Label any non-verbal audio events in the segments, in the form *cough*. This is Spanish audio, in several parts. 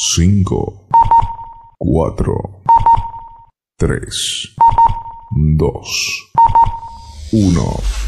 5, 4, 3, 2, 1.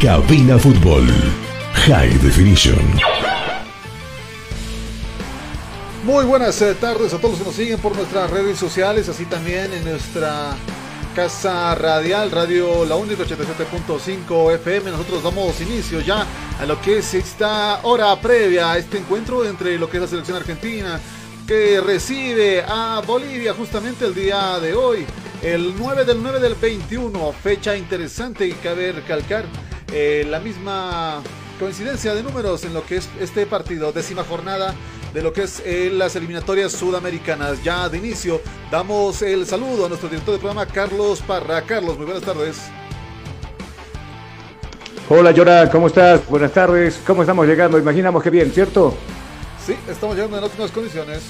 Cabina Fútbol High Definition. Muy buenas eh, tardes a todos que nos siguen por nuestras redes sociales, así también en nuestra casa radial, Radio La Única 87.5 FM. Nosotros damos inicio ya a lo que es esta hora previa a este encuentro entre lo que es la selección argentina que recibe a Bolivia justamente el día de hoy, el 9 del 9 del 21, fecha interesante y cabe recalcar eh, la misma coincidencia de números en lo que es este partido, décima jornada de lo que es eh, las eliminatorias sudamericanas. Ya de inicio damos el saludo a nuestro director de programa Carlos Parra. Carlos, muy buenas tardes. Hola Llora, ¿cómo estás? Buenas tardes. ¿Cómo estamos llegando? Imaginamos que bien, ¿cierto? Sí, estamos llegando en óptimas condiciones.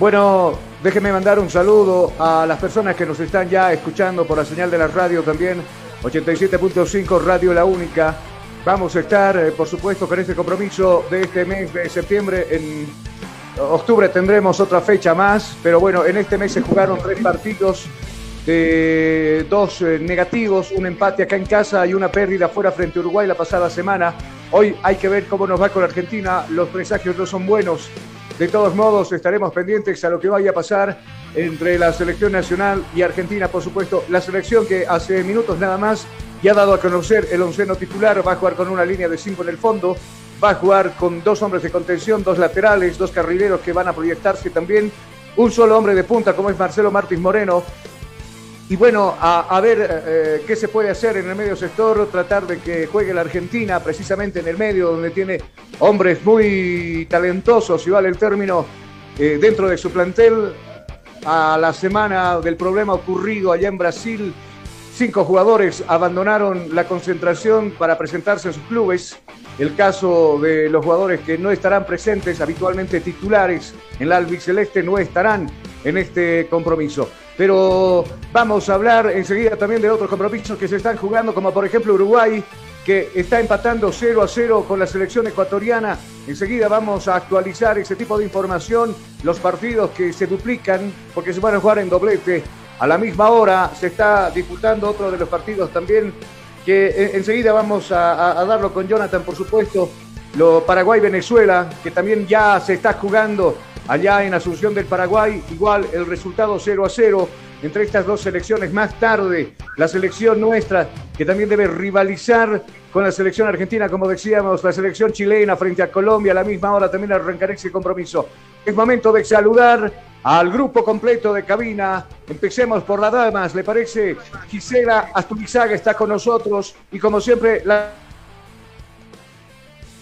Bueno, déjeme mandar un saludo a las personas que nos están ya escuchando por la señal de la radio también, 87.5 Radio La Única. Vamos a estar, eh, por supuesto, con este compromiso de este mes de septiembre. En octubre tendremos otra fecha más, pero bueno, en este mes se jugaron tres partidos dos eh, negativos, un empate acá en casa y una pérdida fuera frente a Uruguay la pasada semana. Hoy hay que ver cómo nos va con Argentina, los presagios no son buenos. De todos modos, estaremos pendientes a lo que vaya a pasar entre la selección nacional y Argentina, por supuesto. La selección que hace minutos nada más ya ha dado a conocer el onceno titular, va a jugar con una línea de cinco en el fondo, va a jugar con dos hombres de contención, dos laterales, dos carrileros que van a proyectarse también, un solo hombre de punta como es Marcelo Martins Moreno, y bueno, a, a ver eh, qué se puede hacer en el medio sector, tratar de que juegue la Argentina precisamente en el medio, donde tiene hombres muy talentosos, si vale el término, eh, dentro de su plantel. A la semana del problema ocurrido allá en Brasil, cinco jugadores abandonaron la concentración para presentarse en sus clubes. El caso de los jugadores que no estarán presentes, habitualmente titulares en la albiceleste, no estarán en este compromiso. Pero vamos a hablar enseguida también de otros compromisos que se están jugando, como por ejemplo Uruguay, que está empatando 0 a 0 con la selección ecuatoriana. Enseguida vamos a actualizar ese tipo de información, los partidos que se duplican, porque se van a jugar en doblete. A la misma hora se está disputando otro de los partidos también, que eh, enseguida vamos a, darlo con Jonathan, por supuesto, lo Paraguay-Venezuela, que también ya se está jugando allá en Asunción del Paraguay, igual el resultado 0 a 0 entre estas dos selecciones. Más tarde, la selección nuestra, que también debe rivalizar con la selección argentina, como decíamos, la selección chilena frente a Colombia, a la misma hora también arrancará ese compromiso. Es momento de saludar al grupo completo de cabina. Empecemos por las damas, ¿le parece? Gisela Asturizaga está con nosotros y como siempre, la...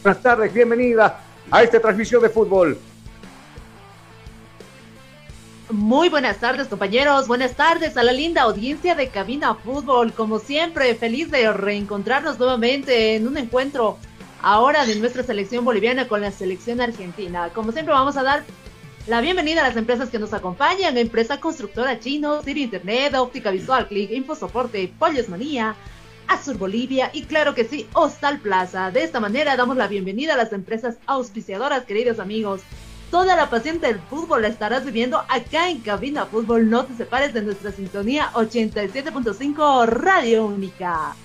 buenas tardes, bienvenida a esta transmisión de fútbol. Muy buenas tardes compañeros, buenas tardes a la linda audiencia de Cabina Fútbol. Como siempre, feliz de reencontrarnos nuevamente en un encuentro ahora de nuestra selección boliviana con la selección argentina. Como siempre vamos a dar la bienvenida a las empresas que nos acompañan, empresa constructora chino, City Internet, óptica visual, click, infosoporte, Pollos Manía, Azur Bolivia y claro que sí, Hostal Plaza. De esta manera damos la bienvenida a las empresas auspiciadoras, queridos amigos. Toda la pasión del fútbol la estarás viviendo acá en Cabina Fútbol. No te separes de nuestra sintonía 87.5 Radio Única.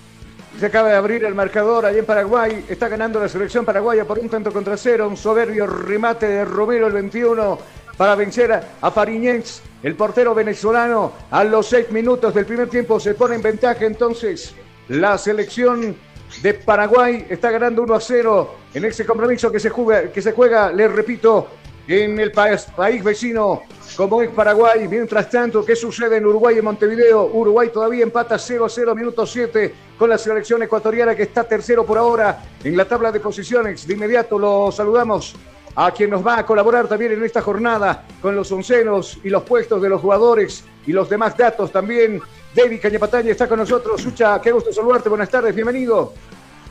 Se acaba de abrir el marcador allí en Paraguay. Está ganando la selección paraguaya por un tanto contra cero. Un soberbio remate de Romero el 21 para vencer a Fariñez. El portero venezolano a los seis minutos del primer tiempo se pone en ventaja entonces la selección de Paraguay está ganando 1 a 0 en ese compromiso que se juega, que se juega, les repito, en el país, país vecino como es Paraguay. Mientras tanto, ¿qué sucede en Uruguay y Montevideo? Uruguay todavía empata 0 a 0, minuto 7, con la selección ecuatoriana que está tercero por ahora en la tabla de posiciones. De inmediato lo saludamos a quien nos va a colaborar también en esta jornada con los oncenos y los puestos de los jugadores y los demás datos también David Cañapataña está con nosotros. Sucha, qué gusto saludarte. Buenas tardes, bienvenido.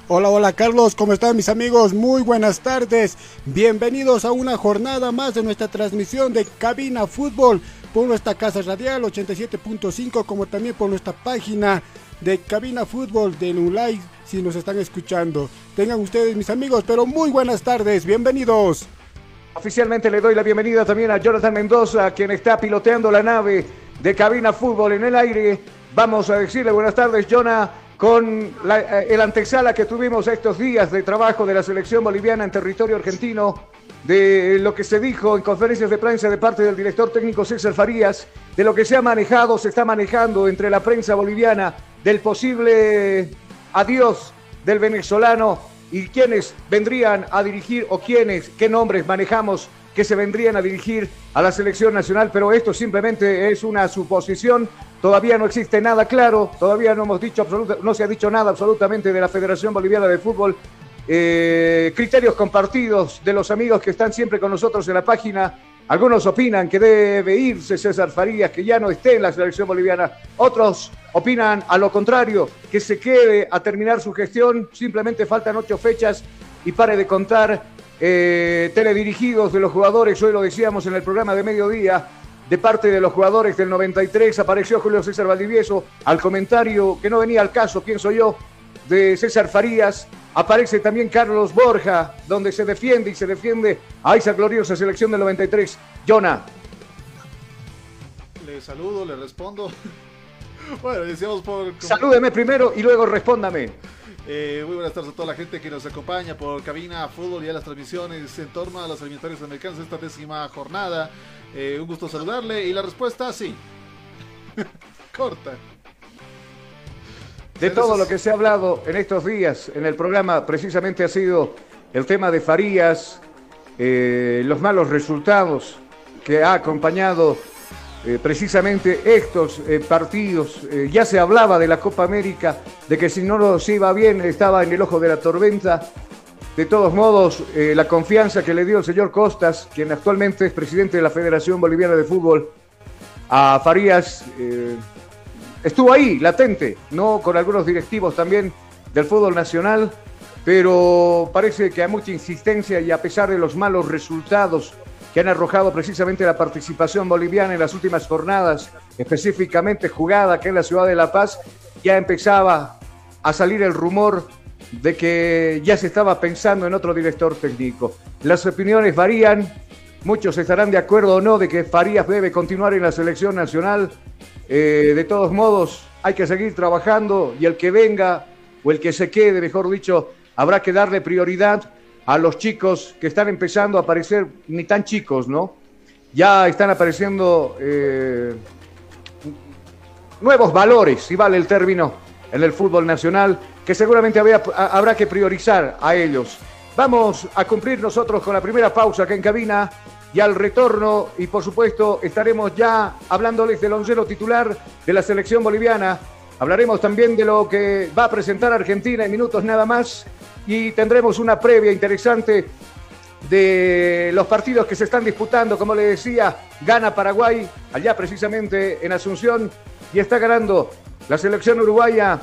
Hola, hola Carlos, ¿cómo están mis amigos? Muy buenas tardes. Bienvenidos a una jornada más de nuestra transmisión de Cabina Fútbol por nuestra casa radial 87.5 como también por nuestra página de Cabina Fútbol de Nulay si nos están escuchando. Tengan ustedes mis amigos, pero muy buenas tardes, bienvenidos. Oficialmente le doy la bienvenida también a Jonathan Mendoza, quien está piloteando la nave de Cabina Fútbol en el aire. Vamos a decirle buenas tardes, Jonah, con eh, el antesala que tuvimos estos días de trabajo de la selección boliviana en territorio argentino, de lo que se dijo en conferencias de prensa de parte del director técnico César Farías, de lo que se ha manejado, se está manejando entre la prensa boliviana, del posible adiós del venezolano y quiénes vendrían a dirigir o quiénes, qué nombres manejamos que se vendrían a dirigir a la selección nacional, pero esto simplemente es una suposición. Todavía no existe nada claro, todavía no hemos dicho no se ha dicho nada absolutamente de la Federación Boliviana de Fútbol. Eh, criterios compartidos de los amigos que están siempre con nosotros en la página. Algunos opinan que debe irse César Farías, que ya no esté en la selección boliviana. Otros opinan a lo contrario, que se quede a terminar su gestión. Simplemente faltan ocho fechas y pare de contar eh, teledirigidos de los jugadores, hoy lo decíamos en el programa de mediodía, de parte de los jugadores del 93 apareció Julio César Valdivieso al comentario que no venía al caso, pienso yo, de César Farías. Aparece también Carlos Borja, donde se defiende y se defiende a esa gloriosa selección del 93. Jonah. Le saludo, le respondo. *laughs* Bueno, decíamos por... Salúdeme primero y luego respóndame. Eh, muy buenas tardes a toda la gente que nos acompaña por Cabina Fútbol y a las transmisiones en torno a los alimentarios americanos de esta décima jornada. Eh, un gusto saludarle y la respuesta sí. *laughs* Corta. De todo lo que se ha hablado en estos días en el programa, precisamente ha sido el tema de Farías, eh, los malos resultados que ha acompañado eh, precisamente estos partidos. Ya se hablaba de la Copa América, de que si no se iba bien estaba en el ojo de la tormenta. De todos modos, la confianza que le dio el señor Costas, quien actualmente es presidente de la Federación Boliviana de Fútbol, a Farías, estuvo ahí, latente, no con algunos directivos también del fútbol nacional, pero parece que hay mucha insistencia y a pesar de los malos resultados que han arrojado precisamente la participación boliviana en las últimas jornadas, específicamente jugada aquí en la ciudad de La Paz, ya empezaba a salir el rumor de que ya se estaba pensando en otro director técnico. Las opiniones varían, muchos estarán de acuerdo o no de que Farías debe continuar en la selección nacional. Eh, de todos modos, hay que seguir trabajando y el que venga o el que se quede, mejor dicho, habrá que darle prioridad a los chicos que están empezando a aparecer, ni tan chicos, ¿no? Ya están apareciendo eh, nuevos valores, si vale el término, en el fútbol nacional, que seguramente habrá que priorizar a ellos. Vamos a cumplir nosotros con la primera pausa acá en cabina y al retorno, y por supuesto estaremos ya hablándoles del oncero titular de la selección boliviana. Hablaremos también de lo que va a presentar Argentina en minutos nada más y tendremos una previa interesante de los partidos que se están disputando. Como le decía, gana Paraguay, allá precisamente en Asunción, y está ganando la selección uruguaya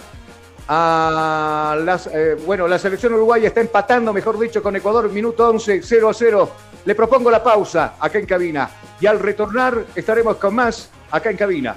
a las, eh, bueno, la selección uruguaya está empatando, mejor dicho, con Ecuador, minuto 11, 0 a 0. Le propongo la pausa acá en cabina y al retornar estaremos con más acá en cabina.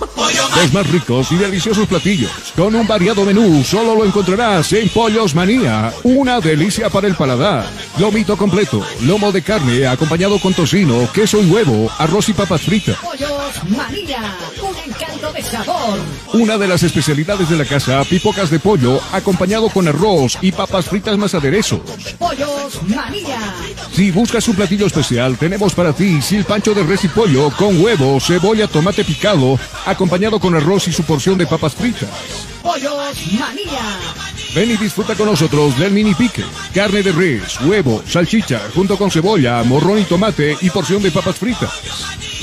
*laughs* Los más ricos y deliciosos platillos, con un variado menú, solo lo encontrarás en Pollos Manía. Una delicia para el paladar. Lomito completo, lomo de carne acompañado con tocino, queso y huevo, arroz y papas fritas. Pollos María, un encanto de sabor. Una de las especialidades de la casa, pipocas de pollo, acompañado con arroz y papas fritas más aderezos. Pollos María. Si buscas un platillo especial, tenemos para ti silpancho de res y pollo con huevo, cebolla, tomate picado, acompañado con arroz y su porción de papas fritas. Pollos María. Ven y disfruta con nosotros del mini pique, carne de res, huevo, salchicha, junto con cebolla, morrón y tomate y porción de papas fritas.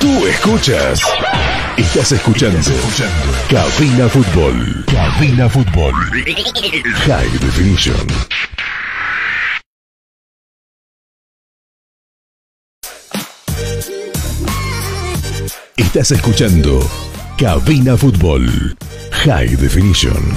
Tú escuchas. Estás escuchando. Cabina Fútbol. Cabina Fútbol. High Definition. Estás escuchando Cabina Fútbol. High Definition.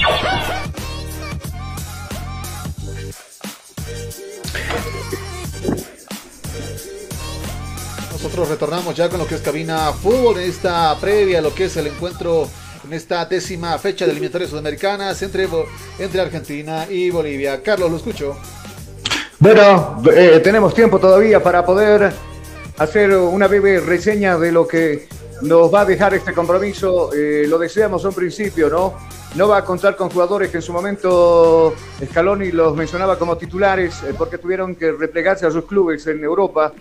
Nosotros retornamos ya con lo que es cabina fútbol en esta previa, lo que es el encuentro en esta décima fecha de eliminatorias sudamericanas entre, entre Argentina y Bolivia. Carlos, lo escucho. Bueno, eh, tenemos tiempo todavía para poder hacer una breve reseña de lo que nos va a dejar este compromiso. Eh, lo deseamos a un principio, ¿no? No va a contar con jugadores que en su momento Scaloni los mencionaba como titulares eh, porque tuvieron que replegarse a sus clubes en Europa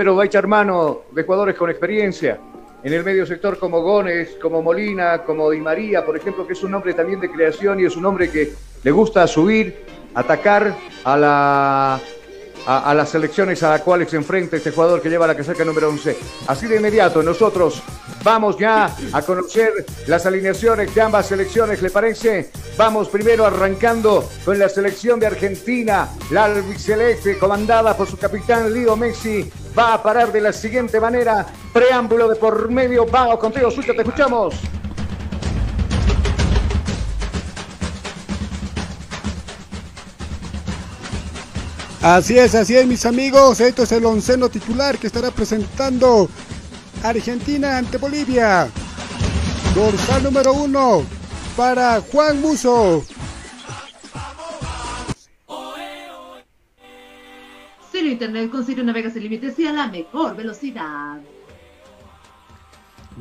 pero va a echar mano de jugadores con experiencia. En el medio sector como Gómez, como Molina, como Di María, por ejemplo, que es un hombre también de creación y es un hombre que le gusta subir, atacar a la a, las selecciones a las cuales se enfrenta este jugador que lleva la casaca número 11. Así de inmediato, nosotros vamos ya a conocer las alineaciones de ambas selecciones, ¿le parece? Vamos primero arrancando con la selección de Argentina, la albiceleste comandada por su capitán Leo Messi. Va a parar de la siguiente manera, preámbulo de por medio, vamos contigo, Sucho, te escuchamos. Así es, así es, mis amigos. Esto es el onceno titular que estará presentando Argentina ante Bolivia. Dorsal número uno para Juan Muso. Ciro Internet con Ciro Navega sin límites y a la mejor velocidad.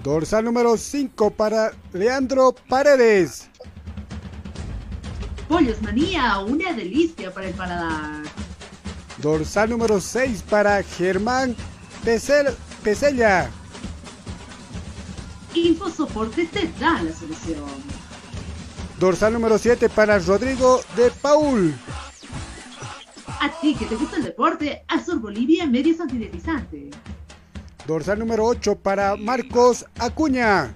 Dorsal número 5 para Leandro Paredes. Pollos Manía, una delicia para el paladar. Dorsal número 6 para Germán Pesella. Infosoporte te da la solución. Dorsal número 7 para Rodrigo de Paul. A ti que te gusta el deporte, Azur Bolivia Medios Antideslizante. Dorsal número 8 para Marcos Acuña.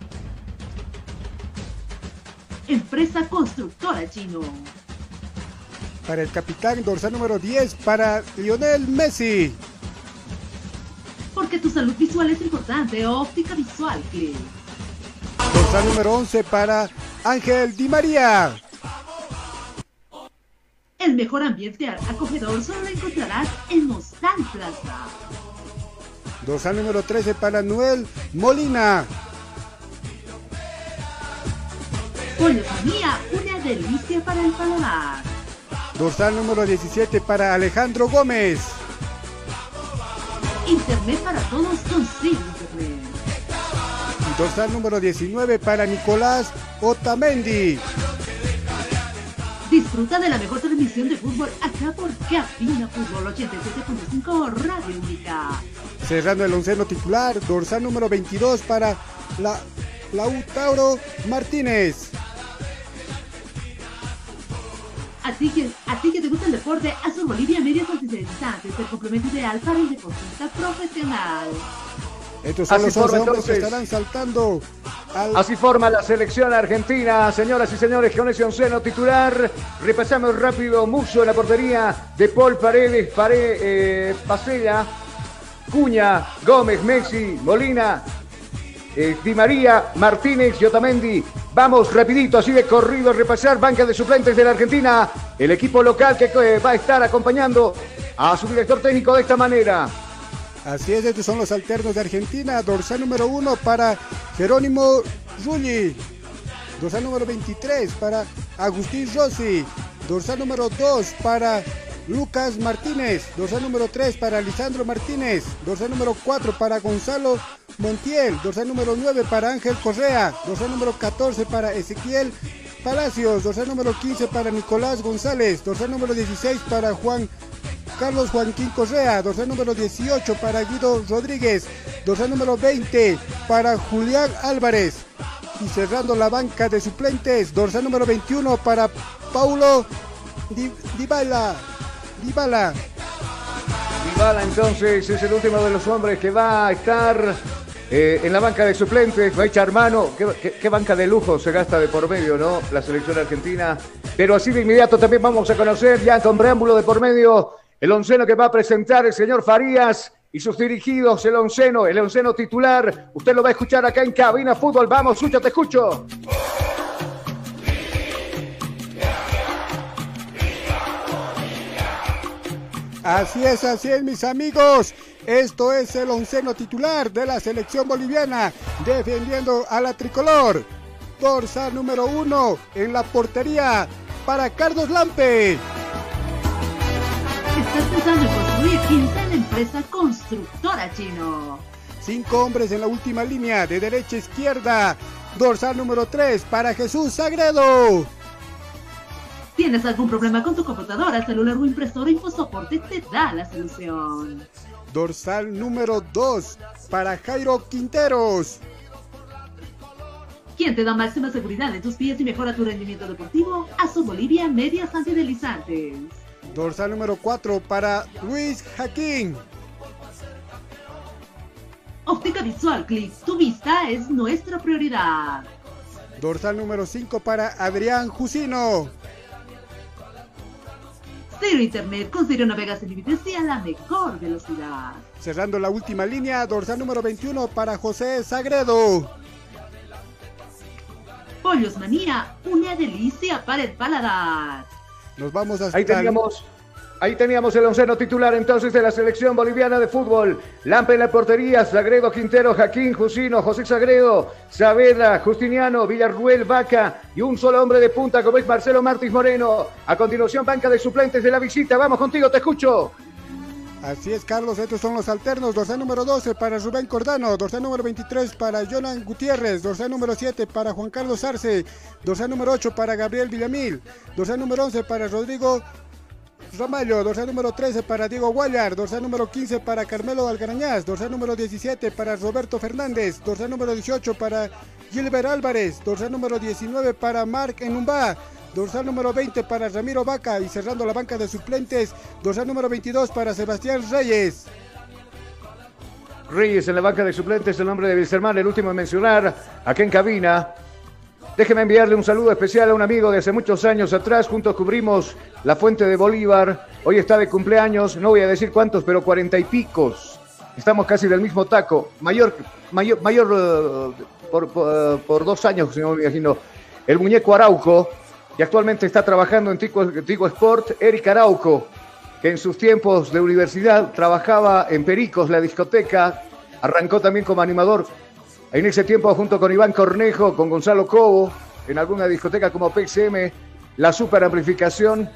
Empresa Constructora Chino para el capitán dorsal número 10 para Lionel Messi. Porque tu salud visual es importante, óptica visual, Click. Dorsal número 11 para Ángel Di María. El mejor ambiente acogedor solo lo encontrarás en Mostal Plaza. Dorsal número 13 para Noel Molina. Pollo Mía, una delicia para el paladar. Dorsal número 17 para Alejandro Gómez. Internet para todos con Internet. Dorsal número 19 para Nicolás Otamendi. Disfruta de la mejor transmisión de fútbol acá por Cabina Fútbol 87.5 Radio Única. Cerrando el onceno titular, dorsal número 22 para la Lautaro Martínez. Así que, así que te gusta el deporte, Azul Bolivia Medios Antideslizantes, el complemento ideal para el deportista profesional. Estos son los hombres que estarán saltando. Así forma la selección argentina, señoras y señores, con ese onceno titular. Repasamos rápido, Muso en la portería de Paul Paredes, Paredes eh, Pasella, Cuña, Gómez, Messi, Molina, eh, Di María, Martínez, Yotamendi. Vamos rapidito, así de corrido a repasar banca de suplentes de la Argentina. El equipo local que eh, va a estar acompañando a su director técnico de esta manera. Así es, estos son los alternos de Argentina. Dorsal número uno para Jerónimo Rulli. Dorsal número 23 para Agustín Rossi. Dorsal número 2 para Lucas Martínez. Dorsal número 3 para Lisandro Martínez. Dorsal número 4 para Gonzalo Montiel. Dorsal número 9 para Ángel Correa. Dorsal número 14 para Ezequiel Palacios. Dorsal número 15 para Nicolás González. Dorsal número 16 para Juan Carlos Joaquín Correa. Dorsal número 18 para Guido Rodríguez. Dorsal número 20 para Julián Álvarez. Y cerrando la banca de suplentes, dorsal número 21 para Paulo Dybala. Dybala. Dybala entonces es el último de los hombres que va a estar eh, en la banca de suplentes. Va a echar mano. ¿Qué, banca de lujo se gasta de por medio, ¿no? La selección argentina. Pero así de inmediato también vamos a conocer ya con preámbulo de por medio el onceno que va a presentar el señor Farías y sus dirigidos, el onceno, el onceno titular. Usted lo va a escuchar acá en Cabina Fútbol. Vamos, Sucho, te escucho. Así es, así es, mis amigos. Esto es el onceno titular de la selección boliviana, defendiendo a la tricolor. Dorsal número uno en la portería para Carlos Lampe. Estás pensando en construir Quintana Empresa Constructora Chino. Cinco hombres en la última línea, de derecha a izquierda. Dorsal número 3 para Jesús Sagredo. ¿Tienes algún problema con tu computadora, celular o impresora? InfoSoporte te da la solución. Dorsal número 2 para Jairo Quinteros. ¿Quién te da máxima seguridad en tus pies y mejora tu rendimiento deportivo? Azul Bolivia Medias Antideslizantes. Dorsal número 4 para Luis Jaquín. Óptica Visual Click, tu vista es nuestra prioridad. Dorsal número 5 para Adrián Jusino. Cero Internet, con Cero navegas sin límites y a la mejor velocidad. Cerrando la última línea, dorsal número 21 para José Sagredo. Pollos Manía, una delicia para el paladar. Nos vamos hasta Ahí teníamos, ahí teníamos el onceno titular entonces de la selección boliviana de fútbol. Lampe en la portería, Sagredo, Quintero, Jaquín, Jusino, José Sagredo, Saavedra, Justiniano, Villarruel, Vaca y un solo hombre de punta como es Marcelo Martins Moreno. A continuación, banca de suplentes de la visita. Vamos contigo, te escucho. Así es, Carlos. Estos son los alternos. Dorsal número 12 para Rubén Cordano. Dorsal número 23 para Jonan Gutiérrez. Dorsal número 7 para Juan Carlos Arce. Dorsal número 8 para Gabriel Villamil. Dorsal número 11 para Rodrigo Ramallo. Dorsal número 13 para Diego Guayar. Dorsal número 15 para Carmelo Algarañaz. Dorsal número 17 para Roberto Fernández. Dorsal número 18 para Gilbert Álvarez. Dorsal número 19 para Marc Enumba. Dorsal número 20 para Ramiro Vaca y cerrando la banca de suplentes, dorsal número 22 para Sebastián Reyes. Reyes en la banca de suplentes, el nombre de Wilstermann, el último en mencionar, aquí en cabina. Déjeme enviarle un saludo especial a un amigo de hace muchos años atrás, juntos cubrimos la fuente de Bolívar, hoy está de cumpleaños, no voy a decir cuántos, pero cuarenta y picos. Estamos casi del mismo taco, mayor, mayor, mayor uh, por, por, dos años, si no me imagino. El muñeco Araujo, y actualmente está trabajando en Tico, Tico Sport, Eric Arauco, que en sus tiempos de universidad trabajaba en Pericos, la discoteca, arrancó también como animador. En ese tiempo, junto con Iván Cornejo, con Gonzalo Cobo, en alguna discoteca como PXM, la super amplificación,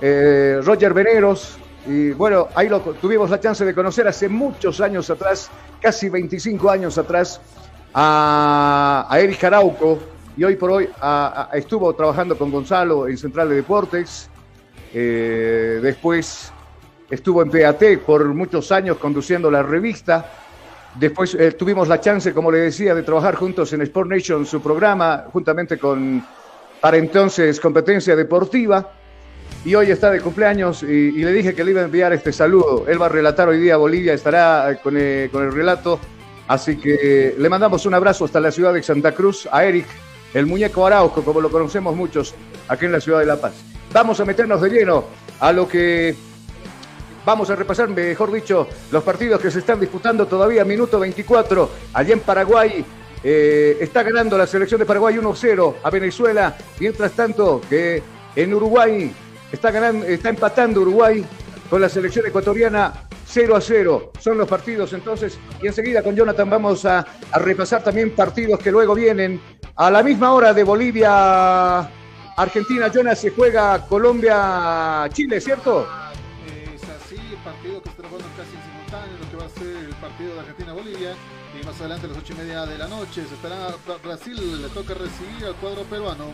eh, Roger Veneros, y bueno, ahí lo tuvimos la chance de conocer hace muchos años atrás, casi 25 años atrás, a, a Eric Arauco, y hoy por hoy estuvo trabajando con Gonzalo en Central de Deportes, eh, después estuvo en PAT por muchos años conduciendo la revista, después eh, tuvimos la chance, como le decía, de trabajar juntos en Sport Nation, su programa, juntamente con, para entonces, Competencia Deportiva, y hoy está de cumpleaños y, le dije que le iba a enviar este saludo. Él va a relatar hoy día Bolivia, estará con el, con el relato, así que le mandamos un abrazo hasta la ciudad de Santa Cruz a Eric el muñeco Araujo, como lo conocemos muchos aquí en la ciudad de La Paz. Vamos a meternos de lleno a lo que vamos a repasar, mejor dicho, los partidos que se están disputando todavía, minuto 24, allá en Paraguay. Eh, está ganando la selección de Paraguay 1-0 a Venezuela. Mientras tanto, que en Uruguay está, ganando, está empatando Uruguay con la selección ecuatoriana 0 a 0. Son los partidos entonces. Y enseguida con Jonathan vamos a, repasar también partidos que luego vienen. A la misma hora de Bolivia, Argentina, Jonas, se juega Colombia-Chile, ¿cierto? Más adelante a las 8 y media de la noche se estará Brasil, le toca recibir al cuadro peruano.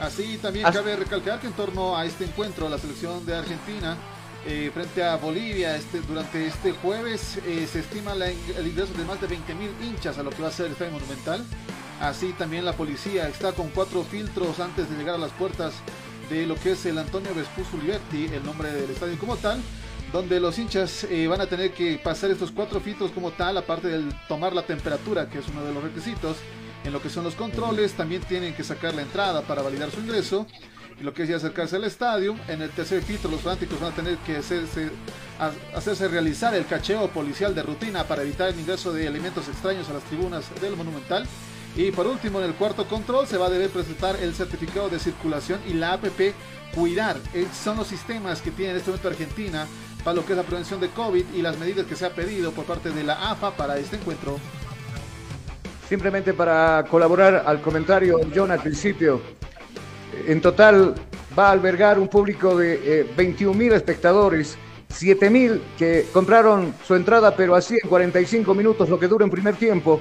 Así también Así- cabe recalcar que en torno a este encuentro, la selección de Argentina eh, frente a Bolivia este, durante este jueves eh, se estima la el ingreso de más de 20.000 hinchas a lo que va a ser el Estadio Monumental. Así también la policía está con cuatro filtros antes de llegar a las puertas de lo que es el Antonio Vespucio Liberty, el nombre del estadio como tal, donde los hinchas eh, van a tener que pasar estos cuatro filtros como tal, aparte del tomar la temperatura, que es uno de los requisitos. En lo que son los controles, también tienen que sacar la entrada para validar su ingreso. Y lo que es ya acercarse al estadio. En el tercer filtro, los fanáticos van a tener que hacerse, hacerse realizar el cacheo policial de rutina para evitar el ingreso de elementos extraños a las tribunas del Monumental. Y por último, en el cuarto control se va a deber presentar el certificado de circulación y la APP Cuidar. Son los sistemas que tiene en este momento Argentina para lo que es la prevención de COVID y las medidas que se ha pedido por parte de la AFA para este encuentro. Simplemente para colaborar al comentario, John, al principio. En total va a albergar un público de eh, 21 mil espectadores, 7 mil que compraron su entrada, pero así en 45 minutos, lo que dura en primer tiempo,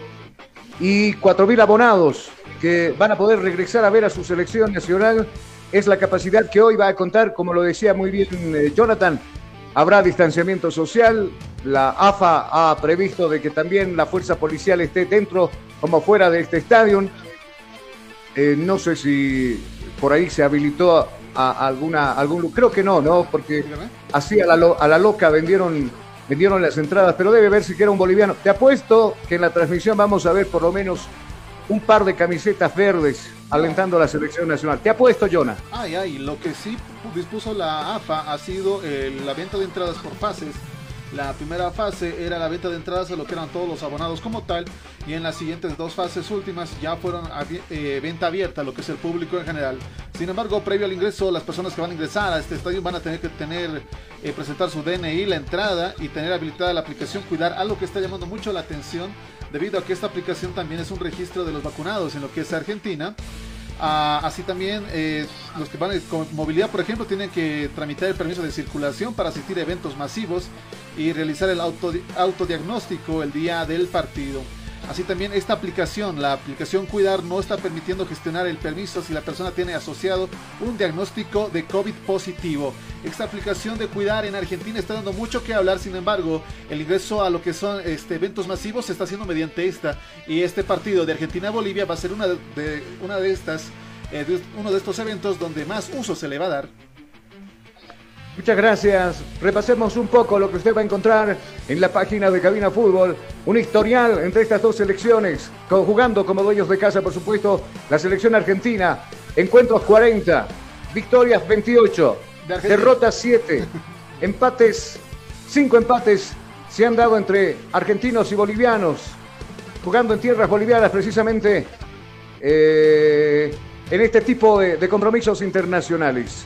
y 4 mil abonados que van a poder regresar a ver a su selección nacional. Es la capacidad que hoy va a contar, como lo decía muy bien eh, Jonathan, Habrá distanciamiento social. La AFA ha previsto de que también la fuerza policial esté dentro como fuera de este estadio. Eh, no sé si por ahí se habilitó a, a alguna algún creo que no, no, porque así a la, a la loca vendieron vendieron las entradas, pero debe ver siquiera un boliviano. Te apuesto que en la transmisión vamos a ver por lo menos un par de camisetas verdes alentando a la selección nacional. Te apuesto, Jonah. Ay, ay, lo que sí dispuso la AFA ha sido eh, la venta de entradas por fases. La primera fase era la venta de entradas a lo que eran todos los abonados como tal, y en las siguientes dos fases últimas ya fueron abi- eh, venta abierta a lo que es el público en general. Sin embargo, previo al ingreso, las personas que van a ingresar a este estadio van a tener que tener eh, presentar su DNI, la entrada y tener habilitada la aplicación Cuidar, algo que está llamando mucho la atención debido a que esta aplicación también es un registro de los vacunados en lo que es Argentina. Ah, así también, eh, los que van con movilidad, por ejemplo, tienen que tramitar el permiso de circulación para asistir a eventos masivos y realizar el auto, autodiagnóstico el día del partido. Así también esta aplicación, la aplicación Cuidar, no está permitiendo gestionar el permiso si la persona tiene asociado un diagnóstico de COVID positivo. Esta aplicación de Cuidar en Argentina está dando mucho que hablar, sin embargo, el ingreso a lo que son este, eventos masivos se está haciendo mediante esta. Y este partido de Argentina-Bolivia va a ser una de, una de estas, eh, uno de estos eventos donde más uso se le va a dar. Muchas gracias. Repasemos un poco lo que usted va a encontrar en la página de Cabina Fútbol. Un historial entre estas dos selecciones, conjugando como dueños de casa, por supuesto, la selección argentina. Encuentros 40, victorias 28, De Argentina. derrotas 7, *laughs* empates, 5 empates se han dado entre argentinos y bolivianos, jugando en tierras bolivianas precisamente eh, en este tipo de- de compromisos internacionales.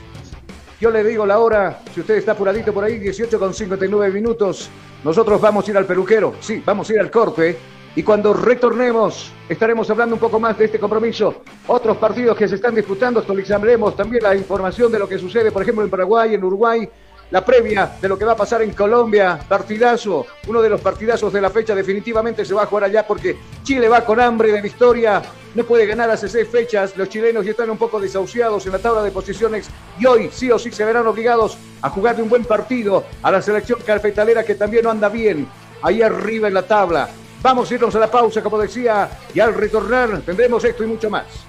Yo le digo la hora, si usted está apuradito por ahí, 18 con 59 minutos. Nosotros vamos a ir al peluquero, sí, vamos a ir al corte. Y cuando retornemos, estaremos hablando un poco más de este compromiso. Otros partidos que se están disputando, actualizaremos también la información de lo que sucede, por ejemplo, en Paraguay, en Uruguay. La previa de lo que va a pasar en Colombia, partidazo, uno de los partidazos de la fecha definitivamente se va a jugar allá porque Chile va con hambre de victoria, no puede ganar hace seis fechas, los chilenos ya están un poco desahuciados en la tabla de posiciones y hoy sí o sí se verán obligados a jugar de un buen partido a la selección cafetalera que también no anda bien ahí arriba en la tabla. Vamos a irnos a la pausa, como decía, y al retornar tendremos esto y mucho más.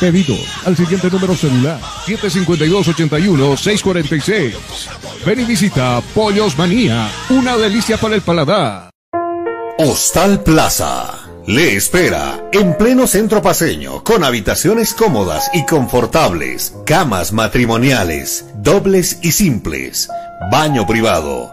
Pedido al siguiente número celular. 752-81-646. Ven y visita Pollos Manía. Una delicia para el paladar. Hostal Plaza. Le espera en pleno centro paseño, con habitaciones cómodas y confortables, camas matrimoniales, dobles y simples, baño privado,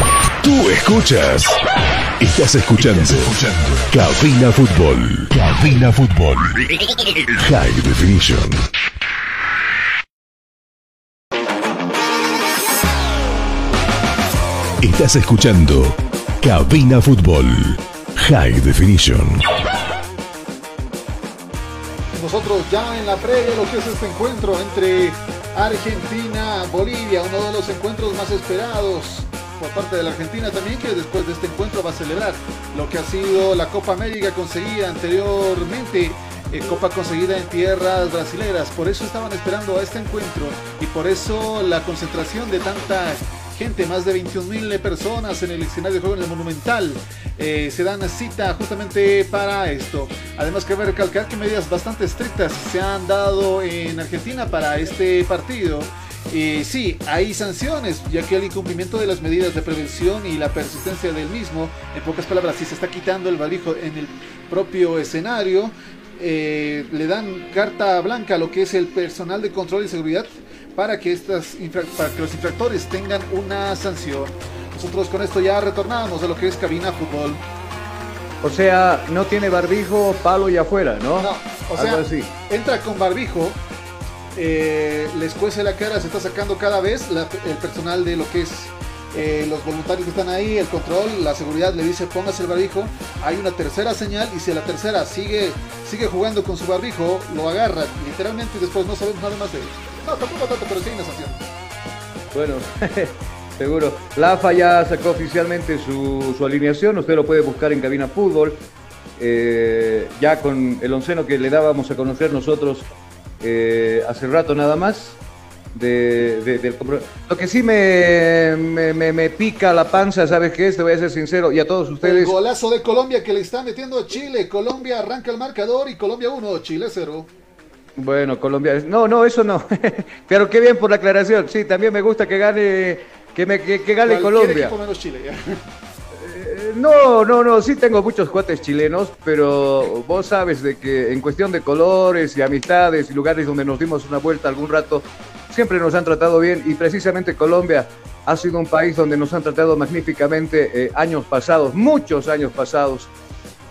Tú escuchas. Estás escuchando. Cabina Fútbol. Cabina Fútbol. High Definition. Estás escuchando Cabina Fútbol. High Definition. Nosotros ya en la previa lo que es este encuentro entre Argentina, Bolivia, uno de los encuentros más esperados por parte de la Argentina también, que después de este encuentro va a celebrar lo que ha sido la Copa América conseguida anteriormente. eh, Copa conseguida en tierras brasileras, por eso estaban esperando a este encuentro y por eso la concentración de tanta gente, más de 21 mil personas en el escenario de juego en el Monumental. Eh, se dan cita justamente para esto. Además, cabe recalcar que medidas bastante estrictas se han dado en Argentina para este partido. Y sí, hay sanciones, ya que el incumplimiento de las medidas de prevención y la persistencia del mismo, en pocas palabras, si se está quitando el barbijo en el propio escenario, eh, le dan carta blanca a lo que es el personal de control y seguridad para que, estas para que los infractores tengan una sanción. Nosotros con esto ya retornamos a lo que es cabina fútbol. O sea, no tiene barbijo, palo y afuera, ¿no? No, o sea, entra con barbijo, eh, les cuece la cara, se está sacando cada vez el personal de lo que es eh, los voluntarios que están ahí, el control, la seguridad le dice póngase el barbijo, hay una tercera señal y si la tercera sigue, sigue jugando con su barbijo, lo agarran literalmente y después no sabemos nada más de él. No, tampoco tanto, pero sí una sanción. Bueno, *laughs* seguro. La AFA ya sacó oficialmente su, su alineación, usted lo puede buscar en Cabina Fútbol, eh, ya con el onceno que le dábamos a conocer nosotros eh, hace rato nada más. De, de- del compro- Lo que sí me, me, me- me pica la panza, ¿sabes qué es? Te voy a ser sincero, y a todos El ustedes. golazo de Colombia que le está metiendo a Chile. Colombia arranca el marcador y Colombia 1, Chile 0. Bueno, Colombia. No, no, eso no. *laughs* Pero qué bien por la aclaración. Sí, también me gusta que gane, que, me, que, que gane Colombia. menos Chile. ya. *laughs* No, no, no, sí tengo muchos cuates chilenos, pero vos sabes de que en cuestión de colores y amistades y lugares donde nos dimos una vuelta algún rato, siempre nos han tratado bien y precisamente Colombia ha sido un país donde nos han tratado magníficamente eh, años pasados, muchos años pasados.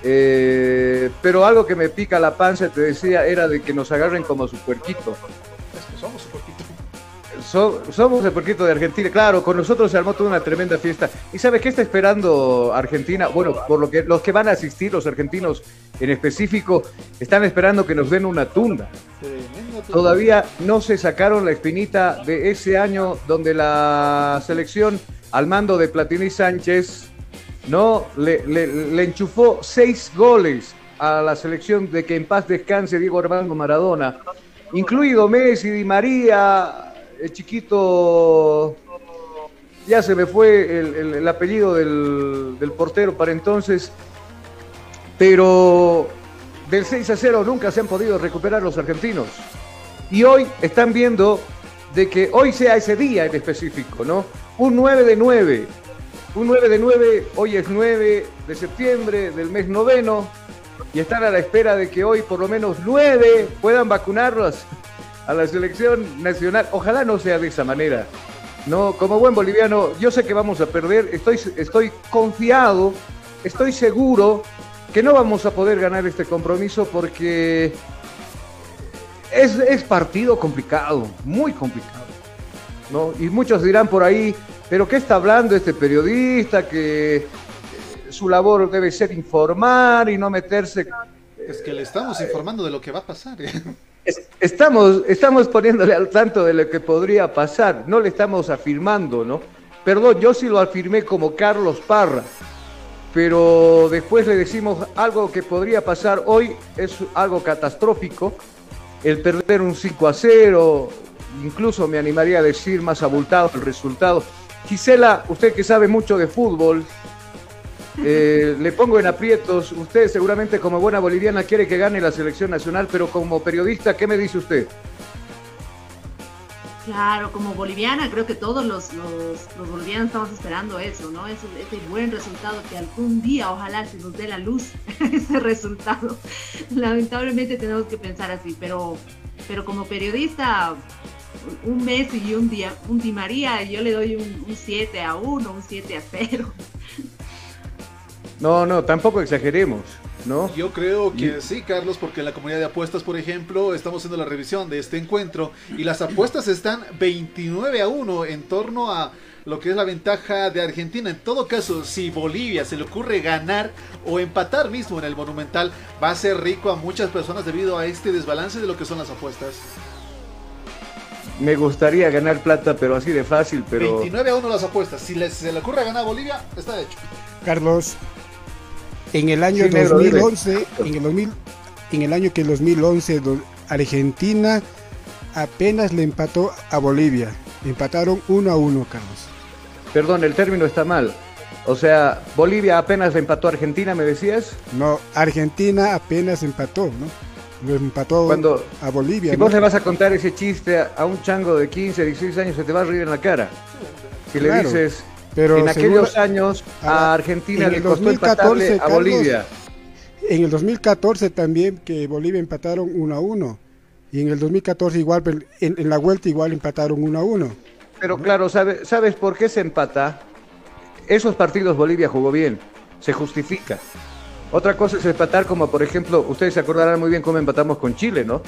Eh, pero algo que me pica la panza, te decía, era de que nos agarren como su puerquito. So- somos el porquito de Argentina. Claro, con nosotros se armó toda una tremenda fiesta. ¿Y sabes qué está esperando Argentina? Bueno, por lo que los que van a asistir, los argentinos en específico, están esperando que nos den una tunda. Todavía no se sacaron la espinita de ese año donde la selección al mando de Platini Sánchez no le, le- le enchufó seis goles a la selección de que en paz descanse Diego Armando Maradona, incluido Messi, Di María, el chiquito, ya se me fue el, el- el apellido del, portero para entonces, pero del 6 a 0 nunca se han podido recuperar los argentinos. Y hoy están viendo de que hoy sea ese día en específico, ¿no? Un 9 de 9. Un 9 de 9, hoy es 9 de septiembre del mes noveno y están a la espera de que hoy por lo menos 9 puedan vacunarlos a la selección nacional. Ojalá no sea de esa manera. No, como buen boliviano, yo sé que vamos a perder, estoy, estoy confiado, estoy seguro que no vamos a poder ganar este compromiso porque es, es partido complicado, muy complicado. ¿no? Y muchos dirán por ahí, pero ¿qué está hablando este periodista? Que eh, su labor debe ser informar y no meterse. Es que le estamos informando de lo que va a pasar. Es- Estamos, estamos poniéndole al tanto de lo que podría pasar, no le estamos afirmando, ¿no? Perdón, yo sí lo afirmé como Carlos Parra, pero después le decimos algo que podría pasar hoy, es algo catastrófico, el perder un 5 a 0, incluso me animaría a decir más abultado el resultado. Gisela, usted que sabe mucho de fútbol, eh, le pongo en aprietos. Usted seguramente como buena boliviana quiere que gane la selección nacional, pero como periodista, ¿qué me dice usted? Claro, como boliviana, creo que todos los, los, bolivianos estamos esperando eso, ¿no? Ese, buen resultado que algún día, ojalá se nos dé la luz, *laughs* ese resultado. Lamentablemente tenemos que pensar así, pero, pero como periodista, un Messi y un, día, un Di María, yo le doy un 7 a 1, un 7 a 0. No, no, tampoco exageremos, ¿no? Yo creo que sí, Carlos, porque en la comunidad de apuestas, por ejemplo, estamos haciendo la revisión de este encuentro y las apuestas están 29 a 1 en torno a lo que es la ventaja de Argentina. En todo caso, si Bolivia se le ocurre ganar o empatar mismo en el Monumental, va a ser rico a muchas personas debido a este desbalance de lo que son las apuestas. me gustaría ganar plata, pero así de fácil, pero... 29 a 1 las apuestas. Si les, se le ocurre ganar a Bolivia, está hecho. Carlos, en el año Sí, negro, 2011, en el, 2000, en el año que el 2011 do- Argentina apenas le empató a Bolivia. Empataron 1 a 1, Carlos. Perdón, el término está mal. O sea, Bolivia apenas le empató a Argentina, ¿me decías? No, Argentina apenas empató, ¿no? Lo empató Cuando- a Bolivia. Si ¿no? vos le vas a contar ese chiste a, a un chango de 15, 16 años, se te va a reír en la cara. Si le dices, pero en aquellos seguro- años a Argentina en le el costó 2014, empatarle a Carlos, Bolivia. En el 2014 también que Bolivia empataron 1 a 1. Y en el 2014 igual, en, en la vuelta igual empataron 1 a 1. Pero claro, ¿sabe- ¿sabes por qué se empata? Esos partidos Bolivia jugó bien, se justifica. Otra cosa es empatar como, por ejemplo, ustedes se acordarán muy bien cómo empatamos con Chile, ¿no?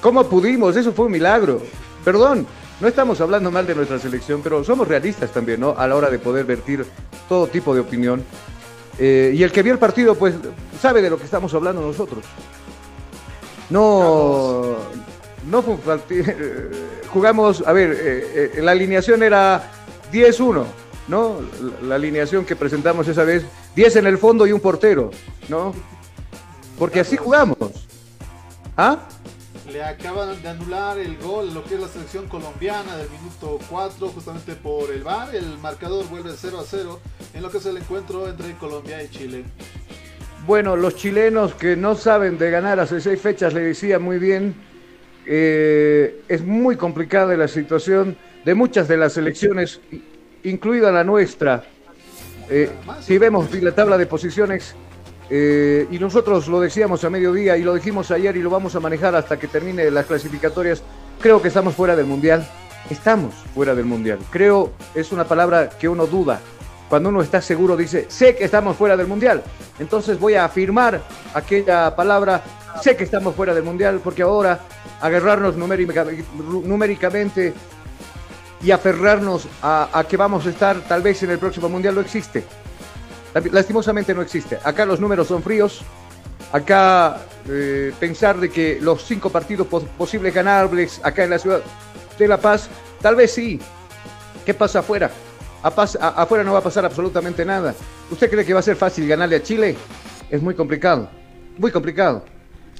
¿Cómo pudimos? Eso fue un milagro. Perdón, no estamos hablando mal de nuestra selección, pero somos realistas también, ¿no? A la hora de poder vertir todo tipo de opinión. Eh, y el que vio el partido, pues, sabe de lo que estamos hablando nosotros. No, no fue un partido. *laughs* Jugamos, a ver, eh, eh, la alineación era 10-1, ¿no? La, la alineación que presentamos esa vez, 10 en el fondo y un portero, ¿no? Porque así jugamos. ¿Ah? Le acaban de anular el gol, lo que es la selección colombiana del minuto 4, justamente por el VAR. El marcador vuelve 0 a 0 en lo que es el encuentro entre Colombia y Chile. Bueno, los chilenos que no saben de ganar hace seis fechas, le decía muy bien, eh, es muy complicada la situación de muchas de las selecciones, incluida la nuestra. Eh, si vemos la tabla de posiciones, eh, y nosotros lo decíamos a mediodía y lo dijimos ayer y lo vamos a manejar hasta que termine las clasificatorias, creo que estamos fuera del Mundial. Estamos fuera del Mundial. Creo es una palabra que uno duda. Cuando uno está seguro dice, sé que estamos fuera del Mundial. Entonces voy a afirmar aquella palabra, sé que estamos fuera del Mundial, porque ahora agarrarnos numérica- numéricamente y aferrarnos a, a que vamos a estar tal vez en el próximo Mundial no existe. Lastimosamente no existe. Acá los números son fríos. Acá eh, pensar de que los cinco partidos pos- posibles ganables acá en la ciudad de La Paz, tal vez sí. ¿Qué pasa afuera? A a- afuera no va a pasar absolutamente nada. ¿Usted cree que va a ser fácil ganarle a Chile? Es muy complicado. Muy complicado.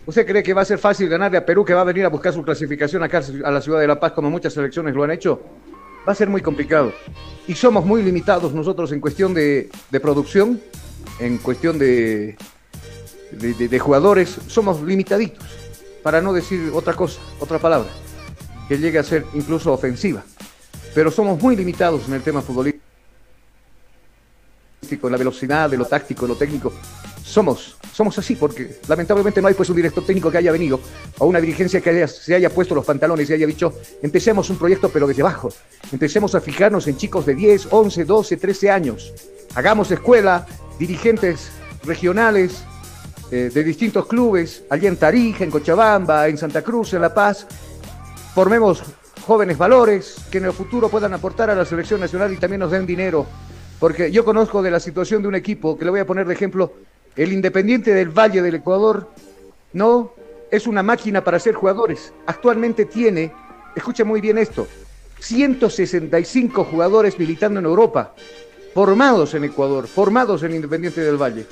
¿Usted cree que va a ser fácil ganarle a Perú que va a venir a buscar su clasificación acá a la ciudad de La Paz como muchas selecciones lo han hecho? Va a ser muy complicado. Y somos muy limitados nosotros en cuestión de, producción, en cuestión de jugadores, somos limitaditos, para no decir otra cosa, otra palabra, que llegue a ser incluso ofensiva. Pero somos muy limitados en el tema futbolístico, en la velocidad, de lo táctico, de lo técnico. Somos, somos así, porque lamentablemente no hay pues un director técnico que haya venido, o una dirigencia que se haya puesto los pantalones y haya dicho, empecemos un proyecto pero desde abajo, empecemos a fijarnos en chicos de 10, 11, 12, 13 años, hagamos escuela, dirigentes regionales, eh, de distintos clubes, allí en Tarija, en Cochabamba, en Santa Cruz, en La Paz, formemos jóvenes valores que en el futuro puedan aportar a la selección nacional y también nos den dinero. Porque yo conozco de la situación de un equipo, que le voy a poner de ejemplo, el Independiente del Valle del Ecuador, no es una máquina para ser jugadores. Actualmente tiene, escucha muy bien esto, 165 jugadores militando en Europa, formados en Ecuador, formados en Independiente del Valle.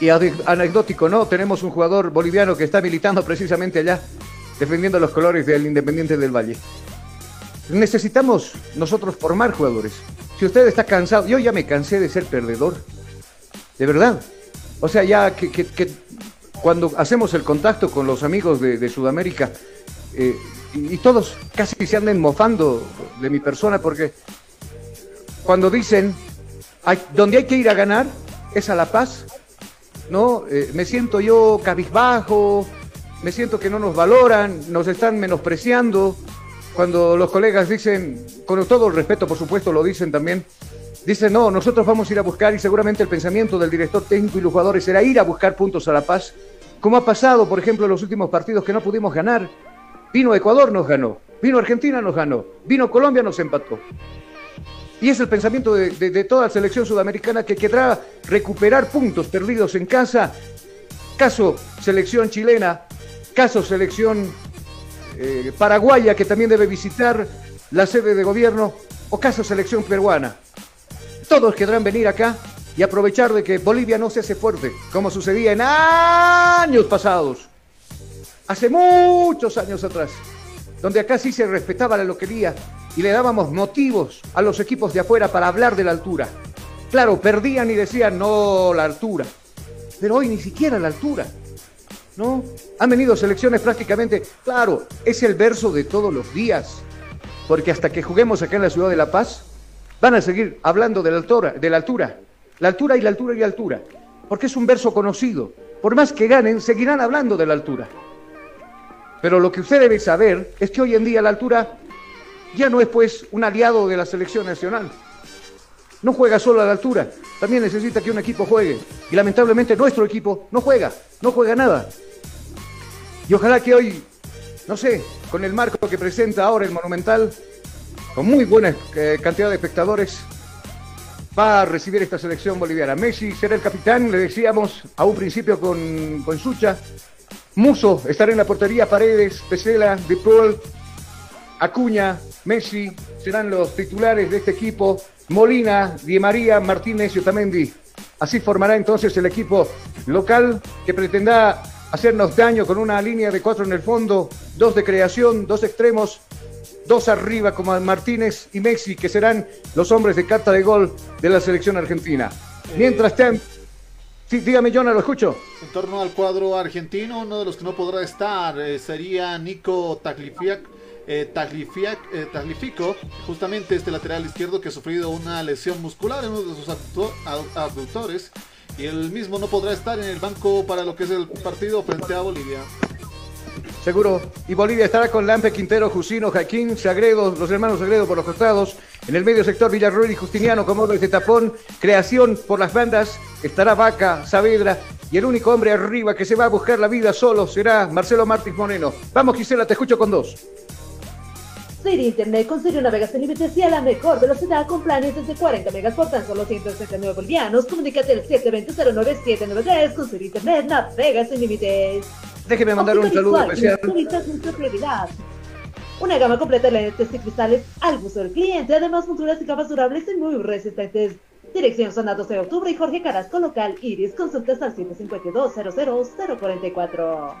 Y anecdótico, ¿no? Tenemos un jugador boliviano que está militando precisamente allá, defendiendo los colores del Independiente del Valle. Necesitamos nosotros formar jugadores. Si usted está cansado, yo ya me cansé de ser perdedor. De verdad. O sea, ya que, cuando hacemos el contacto con los amigos de, Sudamérica, eh, y, todos casi se anden mofando de mi persona porque cuando dicen, "Hay- donde hay que ir a ganar es a La Paz, ¿no? Eh, me siento yo cabizbajo, me siento que no nos valoran, nos están menospreciando. Cuando los colegas dicen, con todo el respeto, por supuesto, lo dicen también, dicen, no, nosotros vamos a ir a buscar y seguramente el pensamiento del director técnico y los jugadores será ir a buscar puntos a La Paz, como ha pasado, por ejemplo, en los últimos partidos que no pudimos ganar. Vino Ecuador, nos ganó. Vino Argentina, nos ganó. Vino Colombia, nos empató. Y es el pensamiento de, de- de toda la selección sudamericana que querrá recuperar puntos perdidos en casa. Caso selección chilena, caso selección eh, paraguaya que también debe visitar la sede de gobierno, o caso selección peruana. Todos querrán venir acá y aprovechar de que Bolivia no se hace fuerte, como sucedía en años pasados, hace muchos años atrás, donde acá sí se respetaba la loquería y le dábamos motivos a los equipos de afuera para hablar de la altura. Claro, perdían y decían, no, la altura. Pero hoy ni siquiera la altura. ¿No? Han venido selecciones prácticamente, claro, es el verso de todos los días. Porque hasta que juguemos acá en la ciudad de La Paz, van a seguir hablando de la altura, de la altura. La altura y la altura y la altura. Porque es un verso conocido. Por más que ganen, seguirán hablando de la altura. Pero lo que usted debe saber es que hoy en día la altura ya no es pues un aliado de la selección nacional. No juega solo a la altura, también necesita que un equipo juegue. Y lamentablemente nuestro equipo no juega, no juega nada. Y ojalá que hoy, no sé, con el marco que presenta ahora el Monumental, con muy buena eh, cantidad de espectadores, va a recibir esta selección boliviana. Messi será el capitán, le decíamos a un principio con, con Sucha. Muso estará en la portería, Paredes, Pesela, De Paul, Acuña, Messi serán los titulares de este equipo. Molina, Di María, Martínez y Otamendi. Así formará entonces el equipo local que pretenderá hacernos daño con una línea de cuatro en el fondo, dos de creación, dos extremos, dos arriba como Martínez y Messi, que serán los hombres de carta de gol de la selección argentina. Mientras tanto, sí, dígame, Jonah, lo escucho. En torno al cuadro argentino, uno de los que no podrá estar eh, sería Nico Tagliafico eh, eh, Taglifico, justamente este lateral izquierdo que ha sufrido una lesión muscular en uno de sus abductores y el mismo no podrá estar en el banco para lo que es el partido frente a Bolivia. Seguro. Y Bolivia estará con Lampe, Quintero, Jusino, Jaquín, Sagredo, los hermanos Sagredo por los costados. En el medio sector Villarroel y Justiniano como de tapón. Creación por las bandas. Estará Vaca, Saavedra. Y el único hombre arriba que se va a buscar la vida solo será Marcelo Martins Moreno. Vamos, Gisela, te escucho con dos. Siri Internet con Sirio Navegación límites y a la mejor velocidad con planes desde 40 megas por tan solo 169 bolivianos. Comunícate al 720-09793 con Siri Internet sin límites. Déjeme mandar un saludo especial. Una gama completa de lentes y cristales al gusto del cliente, además monturas y capas durables y muy resistentes. Dirección Zona 12 de Octubre y Jorge Carrasco Local Iris. Consultas al 752 00044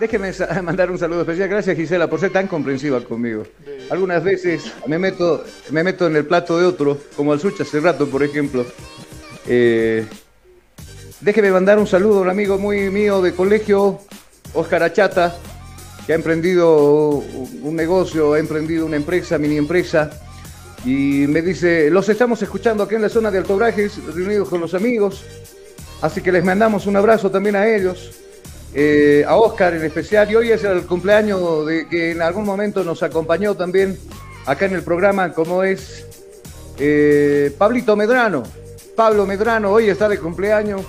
Déjeme *laughs* mandar un saludo especial. Gracias Gisela por ser tan comprensiva conmigo. Algunas veces me meto, me meto en el plato de otro, como al Sucha hace rato, por ejemplo. Eh, déjeme mandar un saludo a un amigo muy mío de colegio, Oscar Achata, que ha emprendido un negocio, ha emprendido una empresa, mini empresa. Y me dice, los estamos escuchando aquí en la zona de Altobrajes, reunidos con los amigos. Así que les mandamos un abrazo también a ellos. Eh, a Oscar en especial, y hoy es el cumpleaños de que en algún momento nos acompañó también acá en el programa, como es eh, Pablito Medrano. Pablo Medrano hoy está de cumpleaños.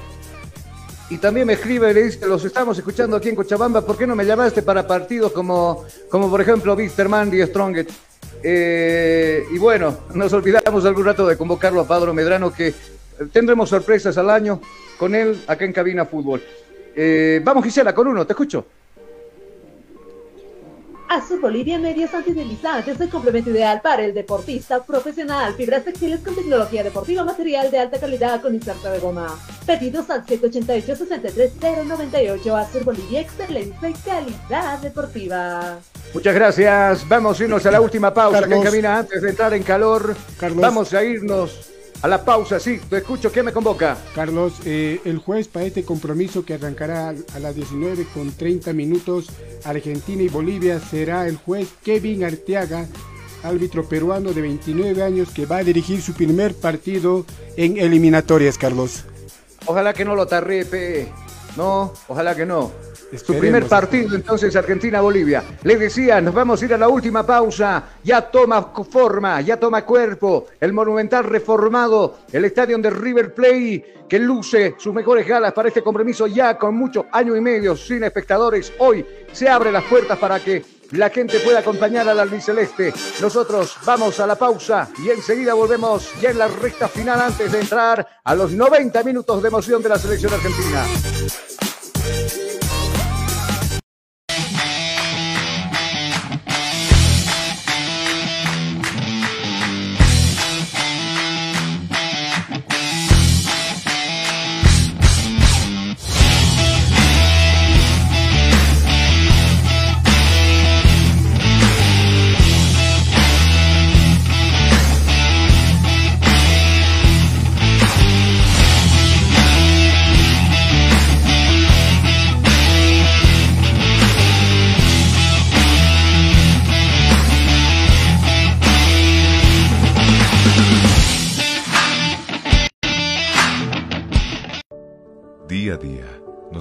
Y también me escribe y le dice, los estamos escuchando aquí en Cochabamba, ¿por qué no me llamaste para partidos como, como por ejemplo Wisterman y Strongest? Eh, y bueno, nos olvidamos algún rato de convocarlo a Pablo Medrano, que tendremos sorpresas al año con él acá en Cabina Fútbol. Eh, vamos, Gisela, con uno, te escucho. Azul Bolivia Medios Antideslizantes, el complemento ideal para el deportista profesional. Fibras textiles con tecnología deportiva, material de alta calidad con inserto de goma. Pedidos al 788-63098. Azul Bolivia, excelencia y calidad deportiva. Muchas gracias. Vamos a irnos a la última pausa que camina antes de entrar en calor. Vamos a irnos a la pausa, sí, te escucho, ¿qué me convoca? Carlos, eh, el juez para este compromiso que arrancará a las 19 con 30 minutos, Argentina y Bolivia, será el juez Kevin Arteaga, árbitro peruano de 29 años que va a dirigir su primer partido en eliminatorias, Carlos. Ojalá que no lo tarrepe, no, ojalá que no. Su primer partido entonces Argentina-Bolivia. Le decía, nos vamos a ir a la última pausa. Ya toma forma, ya toma cuerpo. El monumental reformado, el estadio de River Plate, que luce sus mejores galas para este compromiso ya con mucho año y medio sin espectadores. Hoy se abre las puertas para que la gente pueda acompañar al albiceleste. Nosotros vamos a la pausa y enseguida volvemos ya en la recta final antes de entrar a los 90 minutos de emoción de la selección argentina.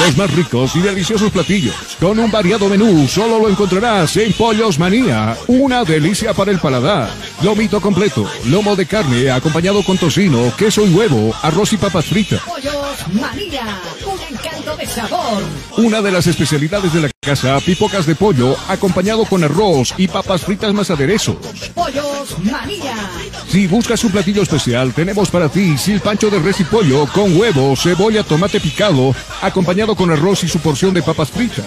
Los más ricos y deliciosos platillos, con un variado menú, solo lo encontrarás en Pollos Manía. Una delicia para el paladar. Lomito completo, lomo de carne acompañado con tocino, queso y huevo, arroz y papas fritas. Pollos Manía, un encanto de sabor. Una de las especialidades de la casa, pipocas de pollo, acompañado con arroz y papas fritas más aderezos. Pollos Manía. Si buscas un platillo especial, tenemos para ti silpancho de res y pollo con huevo, cebolla, tomate picado, acompañado con arroz y su porción de papas fritas.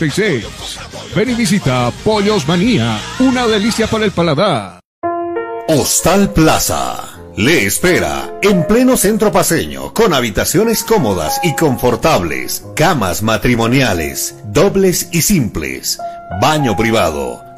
752-81-646. Ven y visita Pollos Manía. Una delicia para el paladar. Hostal Plaza. Le espera en pleno centro paseño, con habitaciones cómodas y confortables, camas matrimoniales, dobles y simples, baño privado,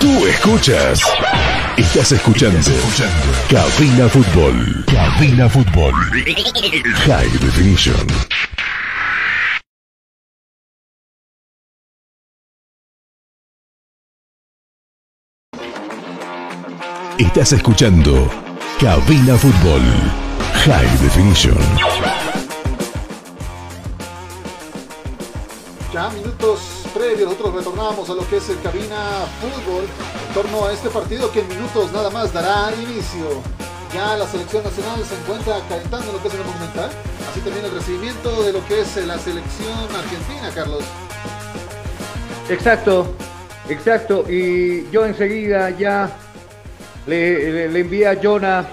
Tú escuchas. Estás escuchando. Cabina Fútbol. Cabina Fútbol. High Definition. Estás escuchando Cabina Fútbol. High Definition. Ya minutos nosotros retornamos a lo que es el cabina fútbol. en torno a este partido que en minutos nada más dará inicio. Ya la selección nacional se encuentra calentando en lo que es el Monumental. Así también el recibimiento de lo que es la selección argentina, Carlos. Exacto, exacto. Y yo enseguida ya le, le, envié a Jonah,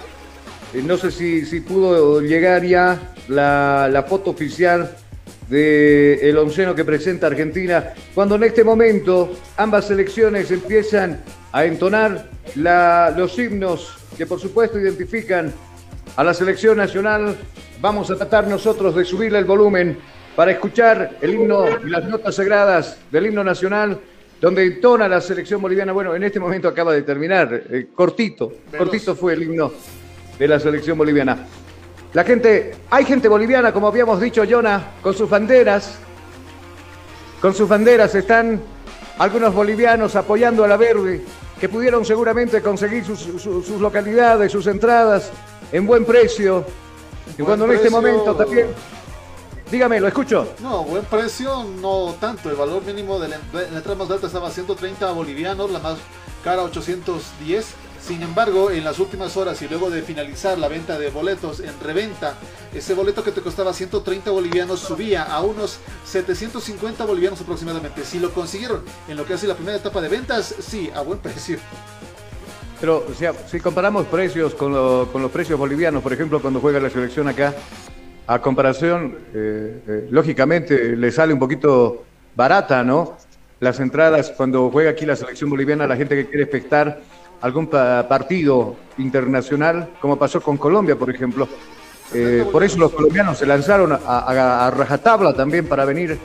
eh, no sé si, si pudo llegar ya la, la foto oficial del el onceno que presenta Argentina, cuando en este momento ambas selecciones empiezan a entonar la, los himnos que por supuesto identifican a la selección nacional. Vamos a tratar nosotros de subirle el volumen para escuchar el himno y las notas sagradas del himno nacional, donde entona la selección boliviana. Bueno, en este momento acaba de terminar, eh, cortito, cortito fue el himno de la selección boliviana. La gente, hay gente boliviana, como habíamos dicho, Jonah, con sus banderas. Con sus banderas están algunos bolivianos apoyando a la verde, que pudieron seguramente conseguir sus, localidades, sus entradas en buen precio. y cuando en este momento también. Dígame, lo escucho. No, buen precio, no tanto. El valor mínimo de la, entrada más alta estaba 130 bolivianos, la más cara 810 sin embargo, en las últimas horas y luego de finalizar la venta de boletos en reventa, ese boleto que te costaba 130 bolivianos subía a unos 750 bolivianos aproximadamente. Si lo consiguieron en lo que hace la primera etapa de ventas, sí, a buen precio. Pero si comparamos precios con, los precios bolivianos, por ejemplo, cuando juega la selección acá, a comparación, eh, eh, lógicamente le sale un poquito barata, ¿no? Las entradas cuando juega aquí la selección boliviana, la gente que quiere espectar algún partido internacional, como pasó con Colombia, por ejemplo. Eh, por eso los colombianos se lanzaron a, rajatabla también para venir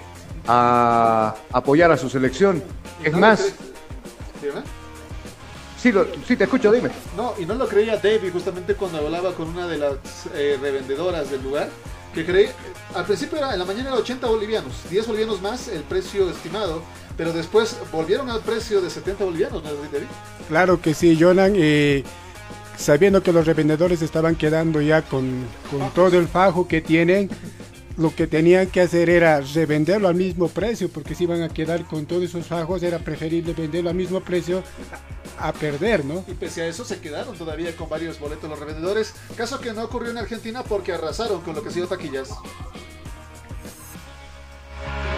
a apoyar a su selección. Es más... Sí, sí, te escucho, dime. No, y no lo creía David justamente cuando hablaba con una de las eh, revendedoras del lugar, que creí, al principio era, en la mañana era 80 bolivianos, 10 bolivianos más el precio estimado, pero después volvieron al precio de 70 bolivianos, ¿no, David? Claro que sí, Jonan. Eh, sabiendo que los revendedores estaban quedando ya con, todo el fajo que tienen, lo que tenían que hacer era revenderlo al mismo precio, porque si iban a quedar con todos esos fajos, era preferible venderlo al mismo precio a perder, ¿no? Y pese a eso se quedaron todavía con varios boletos los revendedores, caso que no ocurrió en Argentina porque arrasaron con lo que ha sido taquillas.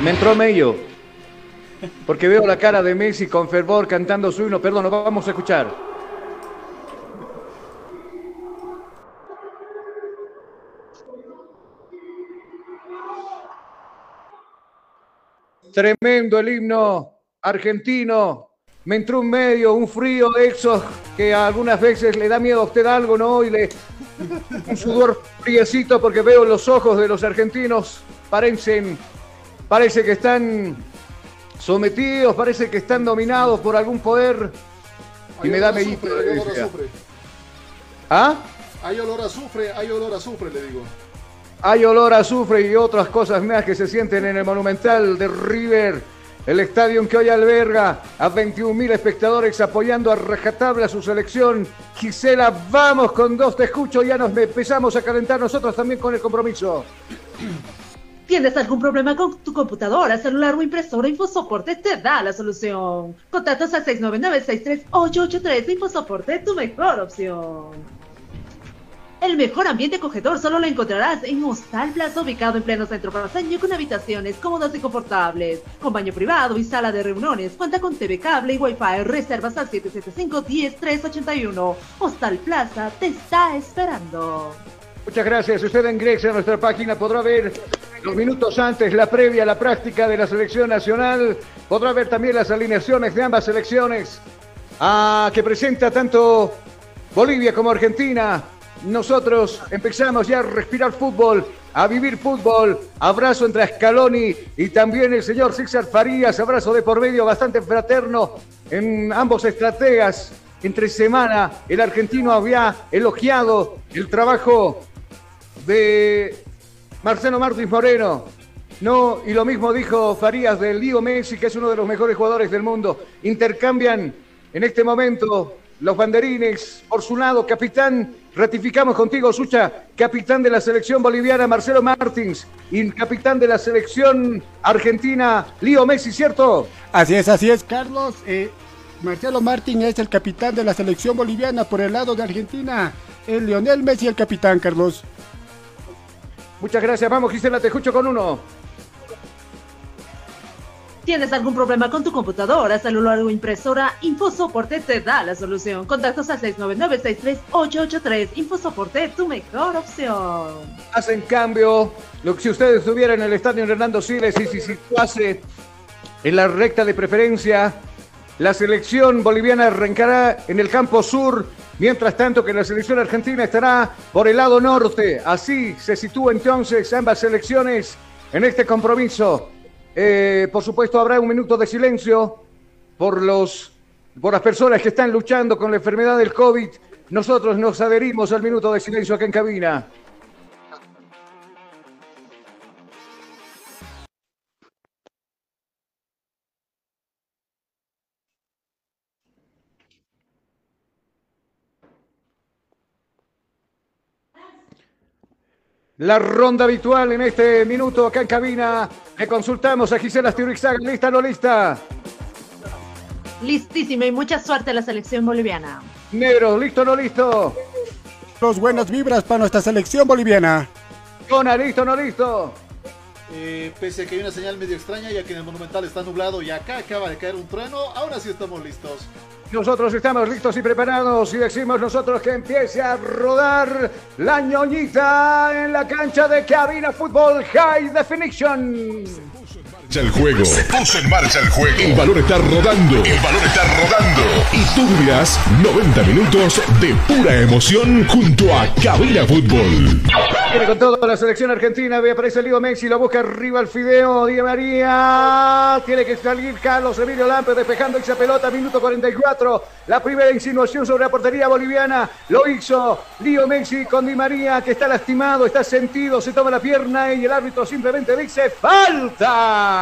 Me entró medio. Porque veo la cara de Messi con fervor cantando su himno. Perdón, lo vamos a escuchar. Tremendo el himno argentino. Me entró un medio, un frío de que algunas veces le da miedo a usted algo, ¿no? Y le. Un sudor friecito porque veo los ojos de los argentinos. Parecen. Parece que están sometidos, parece que están dominados por algún poder. y me da medito. Hay olor a azufre. ¿Ah? Hay olor a azufre, hay olor a azufre, le digo. Hay olor a azufre y otras cosas más que se sienten en el Monumental de River. El estadio que hoy alberga a 21.000 espectadores apoyando a rajatabla su selección. Gisela, vamos con dos, te escucho, ya nos empezamos a calentar nosotros también con el compromiso. ¿Tienes algún problema con tu computadora, celular o impresora? InfoSoporte te da la solución. Contactos al 699-63883. InfoSoporte, tu mejor opción. El mejor ambiente acogedor solo lo encontrarás en Hostal Plaza, ubicado en pleno centro paseño con habitaciones cómodas y confortables, con baño privado y sala de reuniones. Cuenta con TV cable y Wi-Fi. Reservas al 775-10381. Hostal Plaza te está esperando. Muchas gracias. Si usted ingresa a nuestra página podrá ver los minutos antes la previa, la práctica de la selección nacional. Podrá ver también las alineaciones de ambas selecciones ah, que presenta tanto Bolivia como Argentina. Nosotros empezamos ya a respirar fútbol, a vivir fútbol. Abrazo entre Scaloni y también el señor César Farías. Abrazo de por medio bastante fraterno en ambos estrategas. Entre semana el argentino había elogiado el trabajo de Marcelo Martins Moreno. No, y lo mismo dijo Farías del Lío Messi, que es uno de los mejores jugadores del mundo. Intercambian en este momento los banderines. Por su lado, capitán, ratificamos contigo, Sucha, capitán de la selección boliviana, Marcelo Martins, y capitán de la selección argentina, Lío Messi, ¿cierto? Así es, así es, Carlos. Eh, Marcelo Martín es el capitán de la selección boliviana por el lado de Argentina. El Lionel Messi el capitán, Carlos. Muchas gracias. Vamos, Gisela, te escucho con uno. ¿Tienes algún problema con tu computadora, celular o impresora? InfoSoporte te da la solución. Contactos al 699-63883. InfoSoporte, tu mejor opción. Hacen cambio. Lo que si ustedes estuvieran en el estadio Hernando Siles y si situase en la recta de preferencia, la selección boliviana arrancará en el campo sur, mientras tanto que la selección argentina estará por el lado norte. Así se sitúa entonces ambas selecciones en este compromiso. Eh, por supuesto, habrá un minuto de silencio por, los, por las personas que están luchando con la enfermedad del COVID. Nosotros nos adherimos al minuto de silencio acá en cabina. La ronda habitual en este minuto acá en cabina. Le consultamos a Gisela Sturixaga. ¿Lista o no lista? Listísima y mucha suerte a la selección boliviana. Negro, ¿listo o no listo? Los buenas vibras para nuestra selección boliviana. Cona, ¿listo o no listo? Eh, pese a que hay una señal medio extraña, ya que en el Monumental está nublado y acá acaba de caer un trueno, ahora sí estamos listos. Nosotros estamos listos y preparados y decimos nosotros que empiece a rodar la ñoñita en la cancha de cabina fútbol High Definition. El juego. Se puso en marcha el juego. El balón está rodando. El balón está rodando. Y tú vivirás 90 minutos de pura emoción junto a Cabina Fútbol. Viene con todo la selección argentina. Ve, aparece Leo Messi. Lo busca arriba el Fideo. Di María. Tiene que salir Carlos Emilio Lampe despejando esa pelota. Minuto 44. La primera insinuación sobre la portería boliviana. Lo hizo Leo Messi con Di María que está lastimado, está sentido. Se toma la pierna y el árbitro simplemente dice ¡Falta!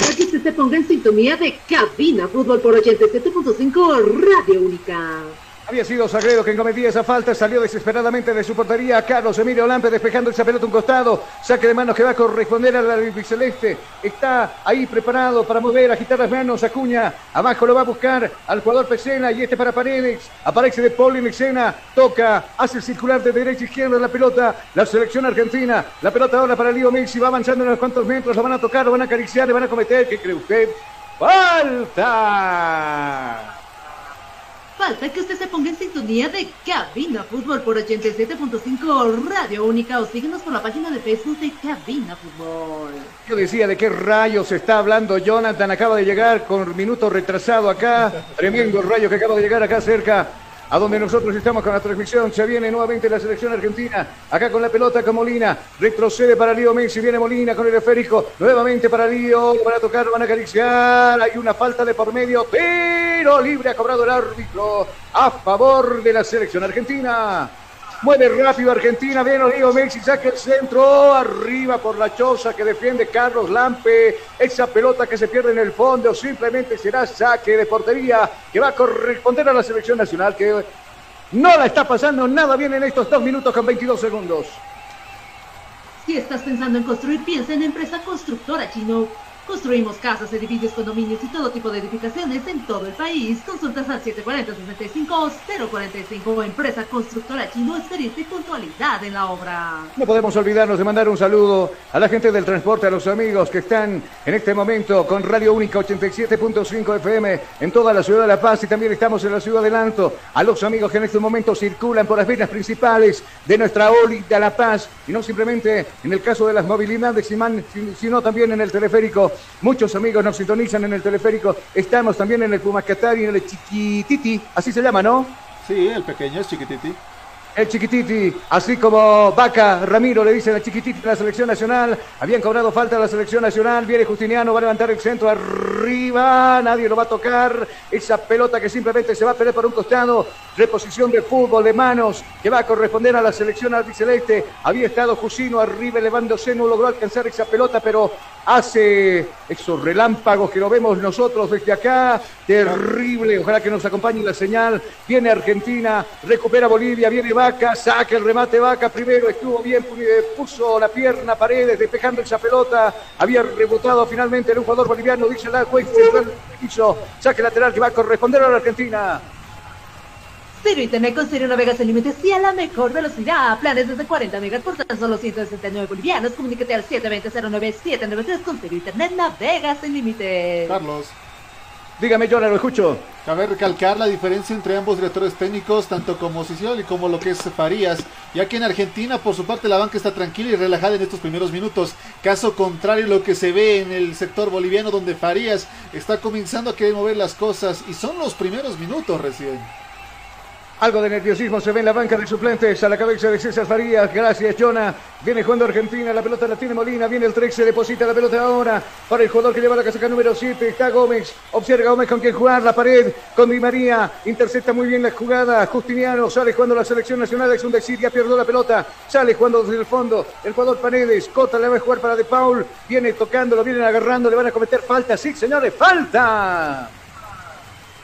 Para que usted se ponga en sintonía de Cabina Fútbol por 87.5 Radio Única. Había sido Sagredo quien cometía esa falta, salió desesperadamente de su portería. Carlos Emilio Lampe despejando esa pelota a un costado. Saque de manos que va a corresponder a la celeste. Está ahí preparado para mover, agitar las manos. Acuña, abajo lo va a buscar al jugador Pecena y este para Paredes. Aparece de Paul en escena, toca, hace el circular de derecha a izquierda la pelota. La selección argentina, la pelota ahora para Lío Messi, va avanzando unos cuantos metros, lo van a tocar, lo van a acariciar, le van a cometer. ¿Qué cree usted? ¡Falta! Falta que usted se ponga en sintonía de Cabina Fútbol por 87.5 Radio Única o síguenos por la página de Facebook de Cabina Fútbol. Yo decía de qué rayos está hablando Jonathan, acaba de llegar con minuto retrasado acá, tremendo rayo que acaba de llegar acá cerca a donde nosotros estamos con la transmisión. Se viene nuevamente la selección argentina. Acá con la pelota con Molina. Retrocede para Lío Messi. Viene Molina con el esférico. Nuevamente para Lío. Van a tocar, van a acariciar. Hay una falta de por medio. Tiro libre ha cobrado el árbitro a favor de la selección argentina. Mueve rápido Argentina, viene Lío Messi, saca el centro, arriba por la choza que defiende Carlos Lampe. Esa pelota que se pierde en el fondo simplemente será saque de portería que va a corresponder a la selección nacional que no la está pasando nada bien en estos dos minutos con 22 segundos. Si estás pensando en construir, piensa en empresa constructora chino. Construimos casas, edificios, condominios y todo tipo de edificaciones en todo el país. Consultas al 740-65-045. Empresa Constructora Chino, experiencia y puntualidad en la obra. No podemos olvidarnos de mandar un saludo a la gente del transporte, a los amigos que están en este momento con Radio Única 87.5 FM en toda la ciudad de La Paz y también estamos en la ciudad de Lanto. A los amigos que en este momento circulan por las vías principales de nuestra OLI de La Paz y no simplemente en el caso de las movilidades, sino también en el teleférico. Muchos amigos nos sintonizan en el teleférico. Estamos también en el Pumascatar y en el Chiquititi, así se llama, ¿no? Sí, el pequeño es chiquititi. El chiquititi, así como Vaca Ramiro le dicen al chiquititi de la selección nacional. Habían cobrado falta a la selección nacional. Viene Justiniano, va a levantar el centro arriba. Nadie lo va a tocar. Esa pelota que simplemente se va a perder por un costado. Reposición de fútbol de manos que va a corresponder a la selección albiceleste. Había estado Jusino arriba elevándose, no logró alcanzar esa pelota, pero hace esos relámpagos que lo vemos nosotros desde acá. Terrible. Ojalá que nos acompañe la señal. Viene Argentina, recupera Bolivia, viene Vaca, saca el remate Vaca primero, estuvo bien, puso la pierna Paredes, despejando esa pelota, había rebotado finalmente en un jugador boliviano, dice la juez central, hizo saque lateral que va a corresponder a la Argentina. Ciro Internet con Ciro navegas sin límites y a la mejor velocidad. Planes desde 40 megas por tan solo 169 bolivianos. Comuníquete al 720-09793 con Ciro Internet navegas sin límites. Carlos. Dígame, yo lo escucho. Cabe recalcar la diferencia entre ambos directores técnicos, tanto como Ciciol y como lo que es Farías, ya que en Argentina, por su parte, la banca está tranquila y relajada en estos primeros minutos. Caso contrario, lo que se ve en el sector boliviano, donde Farías está comenzando a querer mover las cosas y son los primeros minutos recién. Algo de nerviosismo se ve en la banca de suplentes a la cabeza de César Farías. Gracias, Jonah. Viene jugando Argentina. La pelota la tiene Molina. Viene el 3. Se deposita la pelota ahora para el jugador que lleva la casaca número 7. Está Gómez. Observa Gómez con quien jugar. La pared con Di María. Intercepta muy bien la jugada. Justiniano sale jugando la selección nacional. Es un decir. Ya la pelota. Sale jugando desde el fondo. El jugador Paredes. Cota le va a jugar para De Paul. Viene tocando. Lo vienen agarrando. Le van a cometer falta. Sí, señores. Falta.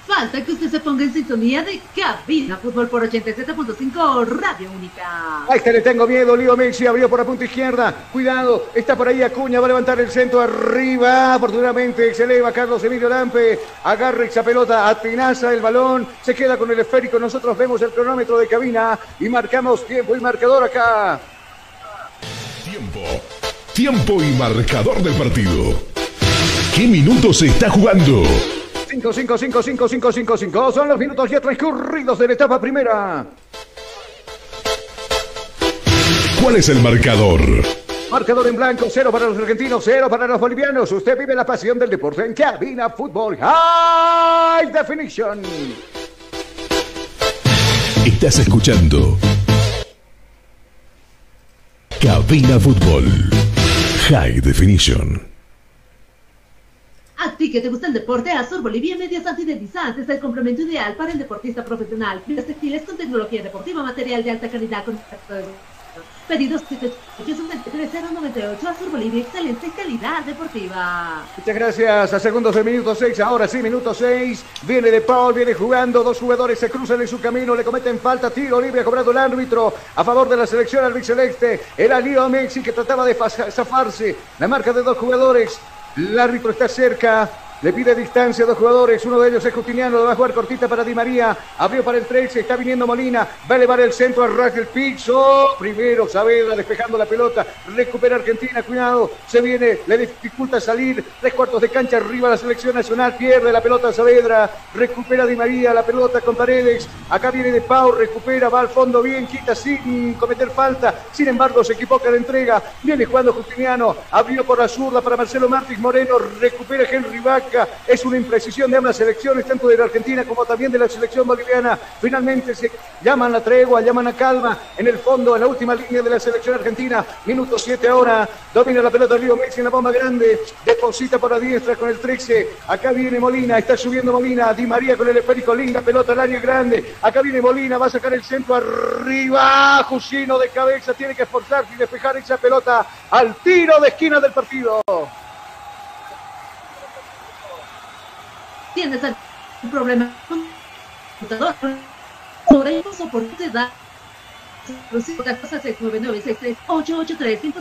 Falta que usted se ponga en sintonía de Cabina Fútbol por 87.5 Radio Única. Ahí está, le tengo miedo. Lío Messi abrió por la punta izquierda. Cuidado, está por ahí Acuña. Va a levantar el centro arriba. Afortunadamente se eleva Carlos Emilio Lampe. Agarra esa pelota, atinaza el balón. Se queda con el esférico. Nosotros vemos el cronómetro de cabina y marcamos tiempo y marcador acá. Tiempo. Tiempo y marcador del partido. ¿Qué minutos se está jugando? 5, 5, 5, 5, 5, 5, 5. Son los minutos ya transcurridos de la etapa primera. ¿Cuál es el marcador? Marcador en blanco, cero para los argentinos, cero para los bolivianos. Usted vive la pasión del deporte en Cabina Fútbol High Definition. Estás escuchando Cabina Fútbol High Definition. A ti que te gusta el deporte, Azur Bolivia Medias Antideslizantes es el complemento ideal para el deportista profesional. Fibras textiles con tecnología deportiva, material de alta calidad con Pedidos 78098 Azur Bolivia, excelente calidad deportiva. Muchas gracias. A segundos del minuto 6, ahora sí, minuto 6. Viene de Paul, viene jugando. Dos jugadores se cruzan en su camino, le cometen falta. Tiro libre, ha cobrado el árbitro a favor de la selección albiceleste. Era Leo Messi que trataba de zafarse. La marca de dos jugadores árbitro está cerca. Le pide distancia a dos jugadores. Uno de ellos es Justiniano. Va a jugar cortita para Di María. Abrió para el 13. Está viniendo Molina. Va a elevar el centro a ras del piso. Primero Saavedra despejando la pelota. Recupera Argentina. Cuidado. Se viene. Le dificulta salir. Tres cuartos de cancha arriba la selección nacional. Pierde la pelota Saavedra. Recupera Di María. La pelota con Paredes. Acá viene De Pau. Recupera. Va al fondo bien. Quita sin cometer falta. Sin embargo, se equivoca la entrega. Viene jugando Justiniano. Abrió por la zurda para Marcelo Martins Moreno. Recupera Henry Es una imprecisión de ambas selecciones, tanto de la Argentina como también de la selección boliviana. Finalmente se llaman a tregua, llaman a calma. En el fondo, en la última línea de la selección argentina. Minuto 7 ahora. Domina la pelota Río Messi en la bomba grande. Deposita por la diestra con el 13. Acá viene Molina. Está subiendo Molina. Di María con el esférico. Linda pelota al área grande. Acá viene Molina. Va a sacar el centro arriba. Jusino de cabeza. Tiene que esforzarse y despejar esa pelota al tiro de esquina del partido. Tienes algún problema con computador, sobre el soporte da cosa 699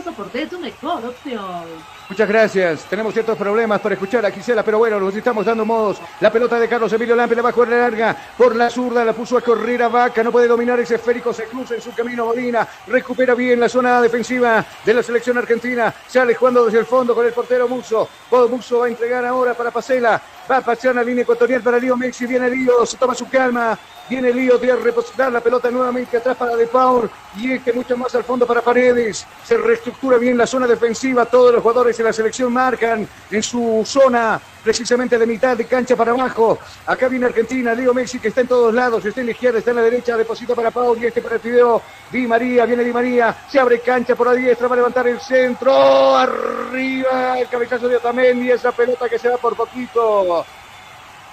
soporte es tu mejor opción. Muchas gracias. Tenemos ciertos problemas para escuchar a Gisela, pero bueno, nos estamos dando modos. La pelota de Carlos Emilio Lampe la va a jugar larga por la zurda, la puso a correr a Vaca, no puede dominar ese esférico, se cruza en su camino Molina, recupera bien la zona defensiva de la selección argentina, sale jugando desde el fondo con el portero Muso. Muso va a entregar ahora para Pasela, va a pasar la línea ecuatorial para Lío Mexi, viene Lío, se toma su calma, Viene Lío de repositar la pelota nuevamente atrás para De Paul. Y este mucho más al fondo para Paredes. Se reestructura bien la zona defensiva. Todos los jugadores de la selección marcan en su zona precisamente de mitad de cancha para abajo. Acá viene Argentina, Leo Messi que está en todos lados, está en la izquierda, está en la derecha, deposita para Paul y este para el video. Di María, viene Di María, se abre cancha por la diestra, va a levantar el centro, arriba el cabezazo de Otamendi, esa pelota que se va por poquito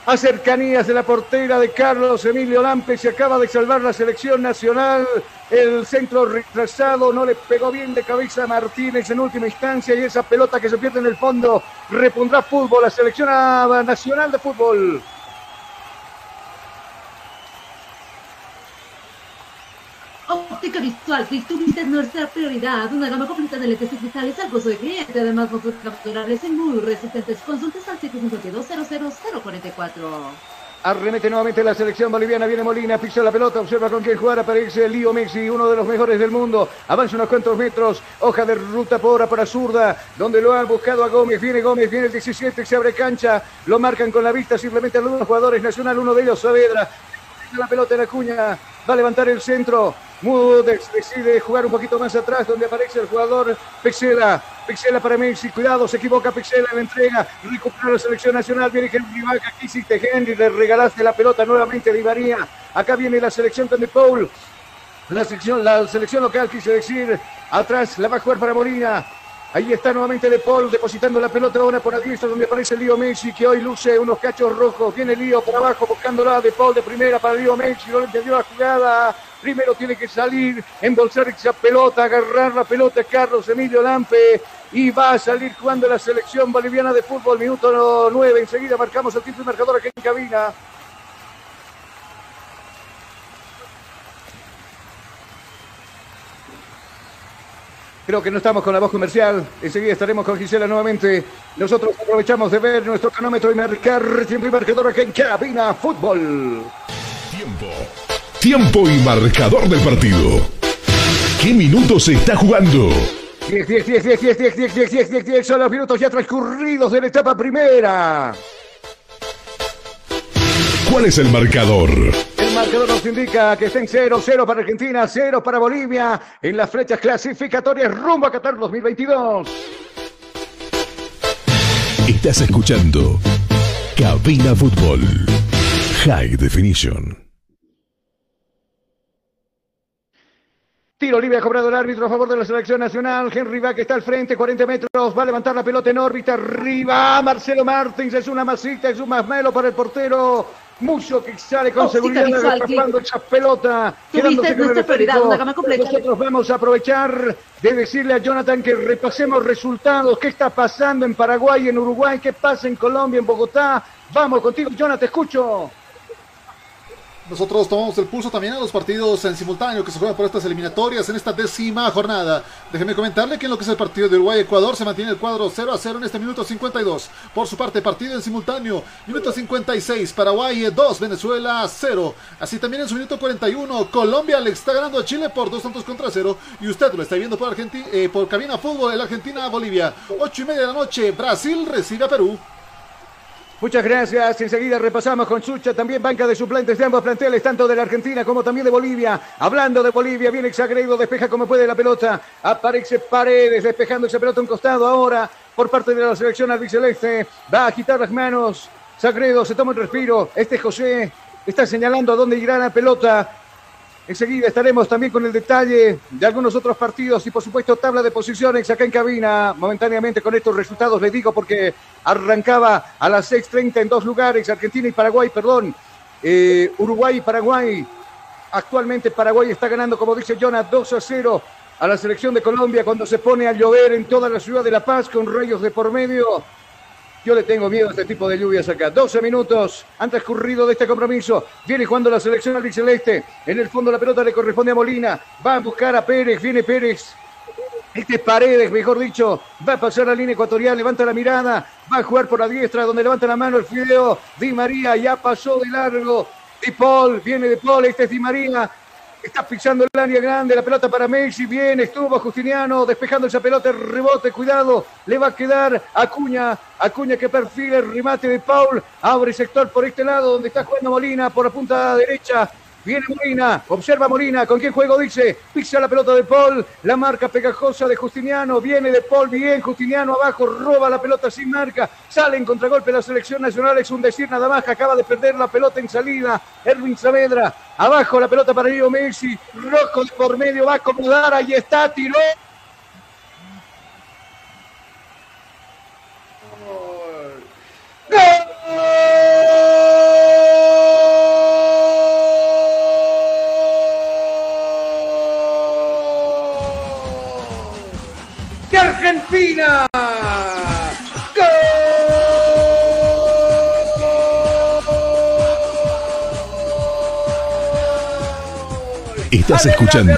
a cercanías de la portera de Carlos Emilio Lampe. Se acaba de salvar la selección nacional. El centro retrasado no le pegó bien de cabeza a Martínez en última instancia y esa pelota que se pierde en el fondo repondrá fútbol, la selección nacional de fútbol. Oh, Visual Click, tu vista es nuestra prioridad. Una gama completa de lentes digitales al costo de cliente. Además, fotos capturables y muy resistentes. Consultas al 752 Arremete nuevamente la selección boliviana. Viene Molina, pisa la pelota, observa con quién jugar. Aparece Lío Messi, uno de los mejores del mundo. Avanza unos cuantos metros. Hoja de ruta por para zurda, donde lo han buscado a Gómez. Viene Gómez, viene el 17, se abre cancha. Lo marcan con la vista simplemente algunos jugadores nacional. Uno de ellos, Saavedra. La pelota en la cuña. Va a levantar el centro. Mudex decide jugar un poquito más atrás, donde aparece el jugador Pexela. Pixela para Messi, cuidado, se equivoca Pixela en la entrega, recupera la selección nacional, viene Henry Vaca, aquí hiciste Henry, le regalaste la pelota nuevamente a Di acá viene la selección De Paul, la selección, la selección local quise decir, atrás la va a jugar para Molina, Ahí está nuevamente De Paul depositando la pelota ahora por diestra donde aparece Lío Messi que hoy luce unos cachos rojos. Viene Lío por abajo buscándola De Paul de primera para Lío Messi. No le entendió la jugada. Primero tiene que salir, embolsar esa pelota, agarrar la pelota Carlos Emilio Lampe y va a salir jugando la selección boliviana de fútbol. Minuto 9. Enseguida marcamos el título marcador aquí en cabina. Creo que no estamos con la voz comercial. Enseguida estaremos con Gisela nuevamente. Nosotros aprovechamos de ver nuestro cronómetro y marcar tiempo y marcador aquí en Cabina Fútbol. Tiempo. Tiempo y marcador del partido. ¿Qué minutos se está jugando? 10, 10, 10, 10, 10, 10, 10, 10, 10, 10, 10, son los minutos ya transcurridos de la etapa primera. ¿Cuál es el marcador? El marcador nos indica que está en 0, 0 para Argentina, 0 para Bolivia en las flechas clasificatorias rumbo a Qatar 2022. Estás escuchando Cabina Fútbol High Definition. Tiro libre ha cobrado el árbitro a favor de la selección nacional. Henry que está al frente, 40 metros. Va a levantar la pelota en órbita. Arriba. Marcelo Martins es una masita, es un masmelo para el portero. Mucho que sale con seguridad atrapando esa pelota. Quedándose con el prioridad, una gama completa. Nosotros vamos a aprovechar de decirle a Jonathan que repasemos resultados. ¿Qué está pasando en Paraguay, en Uruguay? ¿Qué pasa en Colombia, en Bogotá? Vamos contigo, Jonathan, te escucho. Nosotros tomamos el pulso también a los partidos en simultáneo que se juegan por estas eliminatorias en esta décima jornada. Déjeme comentarle que en lo que es el partido de Uruguay-Ecuador se mantiene el cuadro 0 a 0 en este minuto 52. Por su parte, partido en simultáneo, minuto 56, Paraguay 2, Venezuela 0. Así también en su minuto 41, Colombia le está ganando a Chile por 2 tantos contra 0. Y usted lo está viendo por, Argentina, eh, por Cabina Fútbol, en Argentina-Bolivia. 8 y media de la noche, Brasil recibe a Perú. Muchas gracias. Enseguida repasamos con Sucha, también banca de suplentes de ambos planteles, tanto de la Argentina como también de Bolivia. Hablando de Bolivia, viene Exagredo, despeja como puede la pelota. Aparece Paredes, despejando esa pelota un costado ahora por parte de la selección albiceleste. Va a agitar las manos. Sagredo se toma un respiro. Este José está señalando a dónde irá la pelota. Enseguida estaremos también con el detalle de algunos otros partidos y por supuesto tabla de posiciones acá en cabina. Momentáneamente con estos resultados les digo porque arrancaba a las 6.30 en dos lugares, Argentina y Paraguay, perdón. Eh, Uruguay y Paraguay. Actualmente Paraguay está ganando, como dice Jonah, 2 a 0 a la selección de Colombia cuando se pone a llover en toda la ciudad de La Paz con rayos de por medio. Yo le tengo miedo a este tipo de lluvias acá. 12 minutos han transcurrido de este compromiso. Viene jugando la selección albiceleste. En el fondo la pelota le corresponde a Molina. Va a buscar a Pérez. Viene Pérez. Este Paredes, mejor dicho, va a pasar la línea ecuatorial, levanta la mirada, va a jugar por la diestra, donde levanta la mano el Fideo. Di María ya pasó de largo. Di Paul, viene de Paul, este es Di María, Está pisando el área grande, la pelota para Messi, bien, estuvo Justiniano despejando esa pelota, el rebote, cuidado, le va a quedar Acuña, Acuña que perfila el remate de Paul, abre sector por este lado donde está jugando Molina por la punta derecha, Viene Molina, observa Molina, ¿con quién juego? Dice, pisa la pelota de Paul, la marca pegajosa de Justiniano, viene de Paul, bien, Justiniano abajo, roba la pelota sin marca, sale en contragolpe la selección nacional, es un decir nada más, acaba de perder la pelota en salida, Erwin Saavedra, abajo la pelota para Leo Messi, rojo por medio, va a acomodar, ahí está, tiró. Argentina. Estás escuchando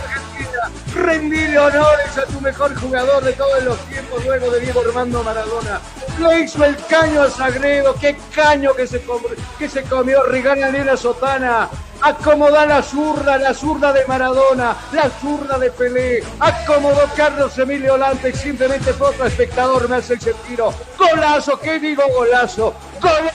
honores a tu mejor jugador de todos los tiempos, luego de Diego Armando Maradona. Le hizo el caño a Sagredo, qué caño que se, comió, que se comió Sotana. Acomoda la zurda, la zurda de Maradona, la zurda de Pelé. Acomodó Carlos Emilio Lante, simplemente fue otro espectador, me hace el tiro. Golazo, ¿qué digo golazo? Golazo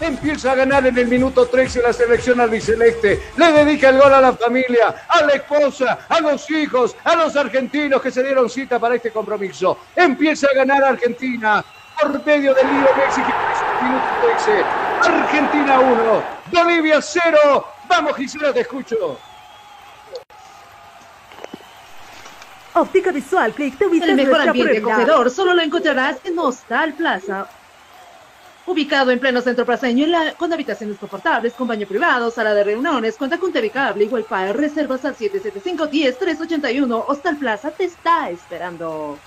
empieza a ganar en el minuto 13 la selección albiceleste. Le dedica el gol a la familia, a la esposa, a los hijos, a los argentinos que se dieron cita para este compromiso. Empieza a ganar Argentina por medio del lío México en el minuto 13. Argentina 1, Bolivia 0. Vamos Gisela, te escucho. Óptica Visual Click te ubica El mejor ambiente acogedor solo lo encontrarás en Hostal Plaza ubicado en pleno centro placeño, con habitaciones confortables, con baño privado, sala de reuniones, cuenta con TV cable y wifi, reservas al 775-10-381, Hostal Plaza te está esperando.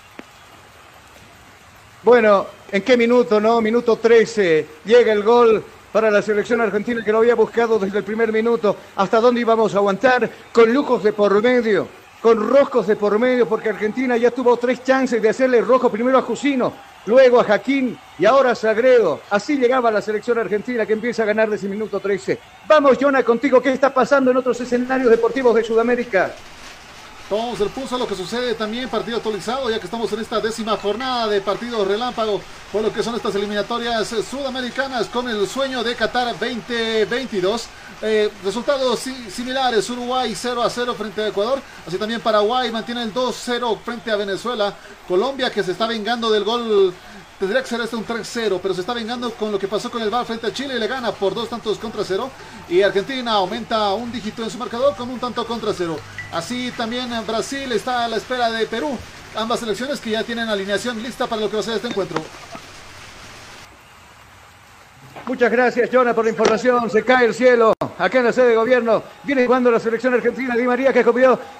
Bueno, ¿en qué minuto, no? Minuto 13, llega el gol para la selección argentina que lo había buscado desde el primer minuto. ¿Hasta dónde íbamos a aguantar? Con lujos de por medio con rojos de por medio, porque Argentina ya tuvo tres chances de hacerle rojo primero a Jusino, luego a Jaquín y ahora a Sagredo. Así llegaba la selección argentina que empieza a ganar desde el minuto 13. Vamos, Jonah, contigo. ¿Qué está pasando en otros escenarios deportivos de Sudamérica? Tomamos el pulso a lo que sucede también, partido actualizado, ya que estamos en esta décima jornada de partidos relámpago, por lo que son estas eliminatorias sudamericanas con el sueño de Qatar 2022. Eh, resultados similares, Uruguay 0 a 0 frente a Ecuador, así también Paraguay mantiene el 2-0 frente a Venezuela, Colombia que se está vengando del gol Tendría que ser este un 3-0, pero se está vengando con lo que pasó con el VAR frente a Chile y le gana por dos tantos contra cero. Y Argentina aumenta un dígito en su marcador con un tanto contra cero. Así también Brasil está a la espera de Perú. Ambas selecciones que ya tienen alineación lista para lo que va a ser este encuentro. Muchas gracias, Jonah, por la información. Se cae el cielo. Acá en la sede de gobierno viene jugando la selección argentina. Di María que,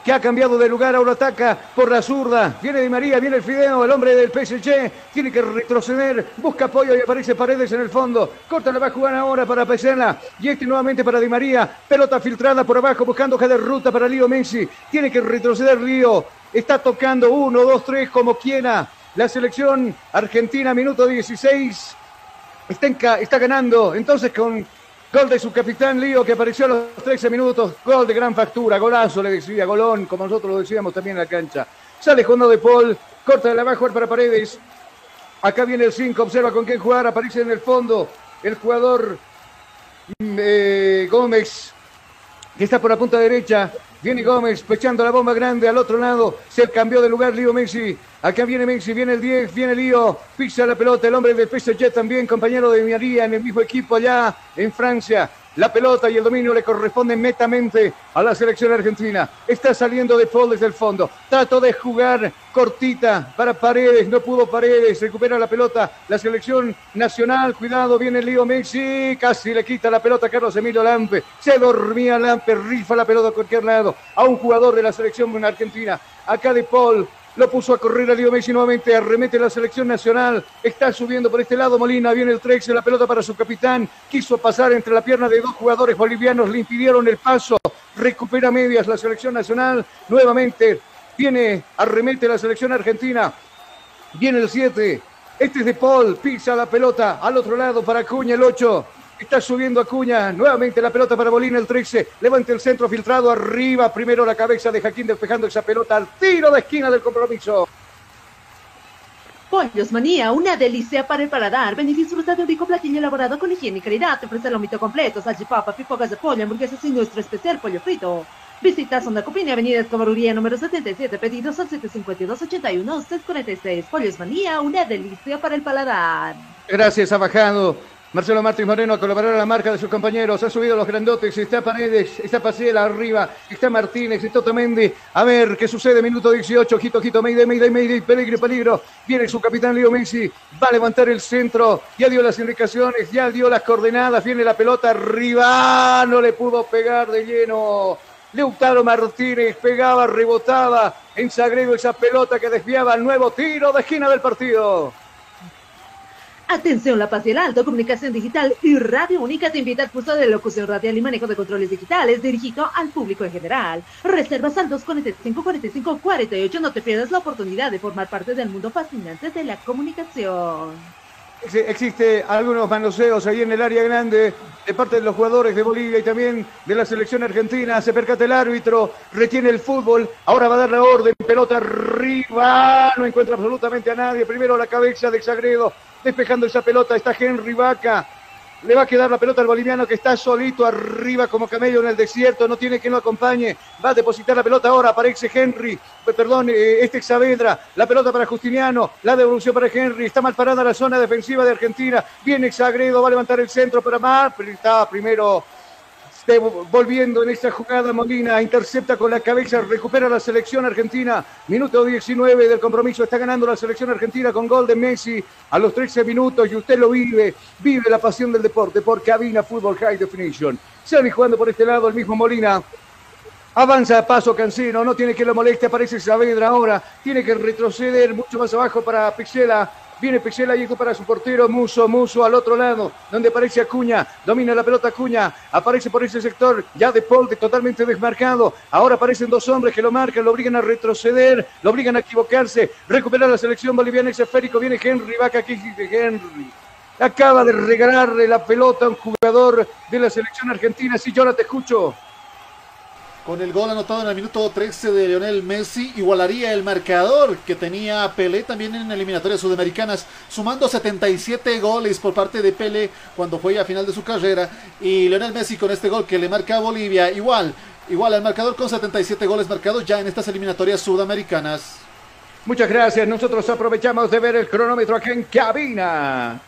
que ha cambiado de lugar. Ahora ataca por la zurda. Viene Di María, viene el Fideo, el hombre del PSG. Tiene que retroceder. Busca apoyo y aparece Paredes en el fondo. Corta la va a jugar ahora para Pesena. Y este nuevamente para Di María. Pelota filtrada por abajo buscando cada ruta para Lío Messi. Tiene que retroceder Lío. Está tocando uno, dos, tres, como quiera. La selección argentina, minuto 16 está, ganando. Entonces con gol de su capitán Lío que apareció a los 13 minutos. Gol de gran factura, golazo le decía, golón, como nosotros lo decíamos también en la cancha. Sale jugando de Paul, corta de la baja para Paredes. Acá viene el 5, observa con quién jugar, aparece en el fondo el jugador mm, eh, Gómez, que está por la punta derecha. Viene Gómez pechando la bomba grande al otro lado. Se cambió de lugar Lío Messi. Acá viene Messi, viene el 10, viene Lío. Pisa la pelota el hombre del PSG también, compañero de María en el mismo equipo allá en Francia. La pelota y el dominio le corresponden netamente a la selección argentina. Está saliendo de Paul desde el fondo. Trato de jugar cortita para Paredes. No pudo Paredes. Recupera la pelota. La selección nacional. Cuidado, viene Lío Messi. Casi le quita la pelota a Carlos Emilio Lampe. Se dormía Lampe. Rifa la pelota a cualquier lado. A un jugador de la selección argentina. Acá de Paul. Lo puso a correr a Leo Messi nuevamente, arremete la selección nacional, está subiendo por este lado Molina, viene el Trex, la pelota para su capitán, quiso pasar entre la pierna de dos jugadores bolivianos, le impidieron el paso, recupera medias la selección nacional, nuevamente viene, arremete la selección argentina, viene el 7, este es de Paul, pisa la pelota al otro lado para Cuña el 8, Está subiendo Acuña. Nuevamente la pelota para Bolín el 13. Levanta el centro filtrado arriba. Primero la cabeza de Jaquín despejando esa pelota al tiro de esquina del compromiso. Pollos Manía, una delicia para el paladar. Ven y disfruta de un rico platillo elaborado con higiene y calidad. Te ofrece lomito completo, salchipapa, pipocas de pollo, hamburguesas y nuestro especial pollo frito. Visita Sonda Cupini, Avenida Escobaruría, número 77, pedidos al 752-81-646. Pollos Manía, una delicia para el paladar. Gracias, ha bajado Marcelo Martins Moreno a colaborar a la marca de sus compañeros. Ha subido los grandotes. Está Paredes, está Paciela arriba. Está Martínez, está Tomendi. A ver qué sucede. Minuto 18. Ojito, ojito. Mayday, Mayday, Mayday. Peligro, peligro. Viene su capitán Leo Messi. Va a levantar el centro. Ya dio las indicaciones. Ya dio las coordenadas. Viene la pelota arriba. No le pudo pegar de lleno. Leutaro Martínez pegaba, rebotaba en Sagredo esa pelota que desviaba el nuevo tiro de esquina del partido. Atención La Paz y el Alto, Comunicación Digital y Radio Única te invita al curso de locución radial y manejo de controles digitales dirigido al público en general. Reservas al 245 45 48. No te pierdas la oportunidad de formar parte del mundo fascinante de la comunicación. Existe algunos manoseos ahí en el área grande de parte de los jugadores de Bolivia y también de la selección argentina. Se percata el árbitro, retiene el fútbol. Ahora va a dar la orden. Pelota arriba. No encuentra absolutamente a nadie. Primero la cabeza de Sagredo despejando esa pelota, está Henry Vaca. Le va a quedar la pelota al boliviano que está solito arriba como camello en el desierto, no tiene quien lo acompañe. Va a depositar la pelota ahora, aparece Henry, perdón, eh, este Saavedra. La pelota para Justiniano, la devolución para Henry. Está mal parada la zona defensiva de Argentina. Viene Sagredo, va a levantar el centro para Mar, está primero volviendo en esta jugada Molina, intercepta con la cabeza, recupera la selección argentina, minuto 19 del compromiso, está ganando la selección argentina con gol de Messi a los 13 minutos y usted lo vive, vive la pasión del deporte por Cabina Fútbol High Definition. Sale jugando por este lado el mismo Molina, Avanza a paso Cancino, no tiene que lo moleste, aparece Saavedra ahora, tiene que retroceder mucho más abajo para Pixela, Viene Pixela y para su portero Muso, Muso al otro lado, donde aparece Acuña, domina la pelota Acuña, aparece por ese sector ya de Paul totalmente desmarcado. Ahora aparecen dos hombres que lo marcan, lo obligan a retroceder, lo obligan a equivocarse, recuperar la selección boliviana, ese esférico, viene Henry, vaca aquí Henry. Acaba de regalarle la pelota a un jugador de la selección argentina. Sí, yo ahora te escucho. Con el gol anotado en el minuto 13 de Lionel Messi, igualaría el marcador que tenía Pelé también en eliminatorias sudamericanas, sumando 77 goles por parte de Pelé cuando fue a final de su carrera. Y Lionel Messi con este gol que le marca a Bolivia, igual, igual al marcador con 77 goles marcados ya en estas eliminatorias sudamericanas. Muchas gracias. Nosotros aprovechamos de ver el cronómetro aquí en cabina.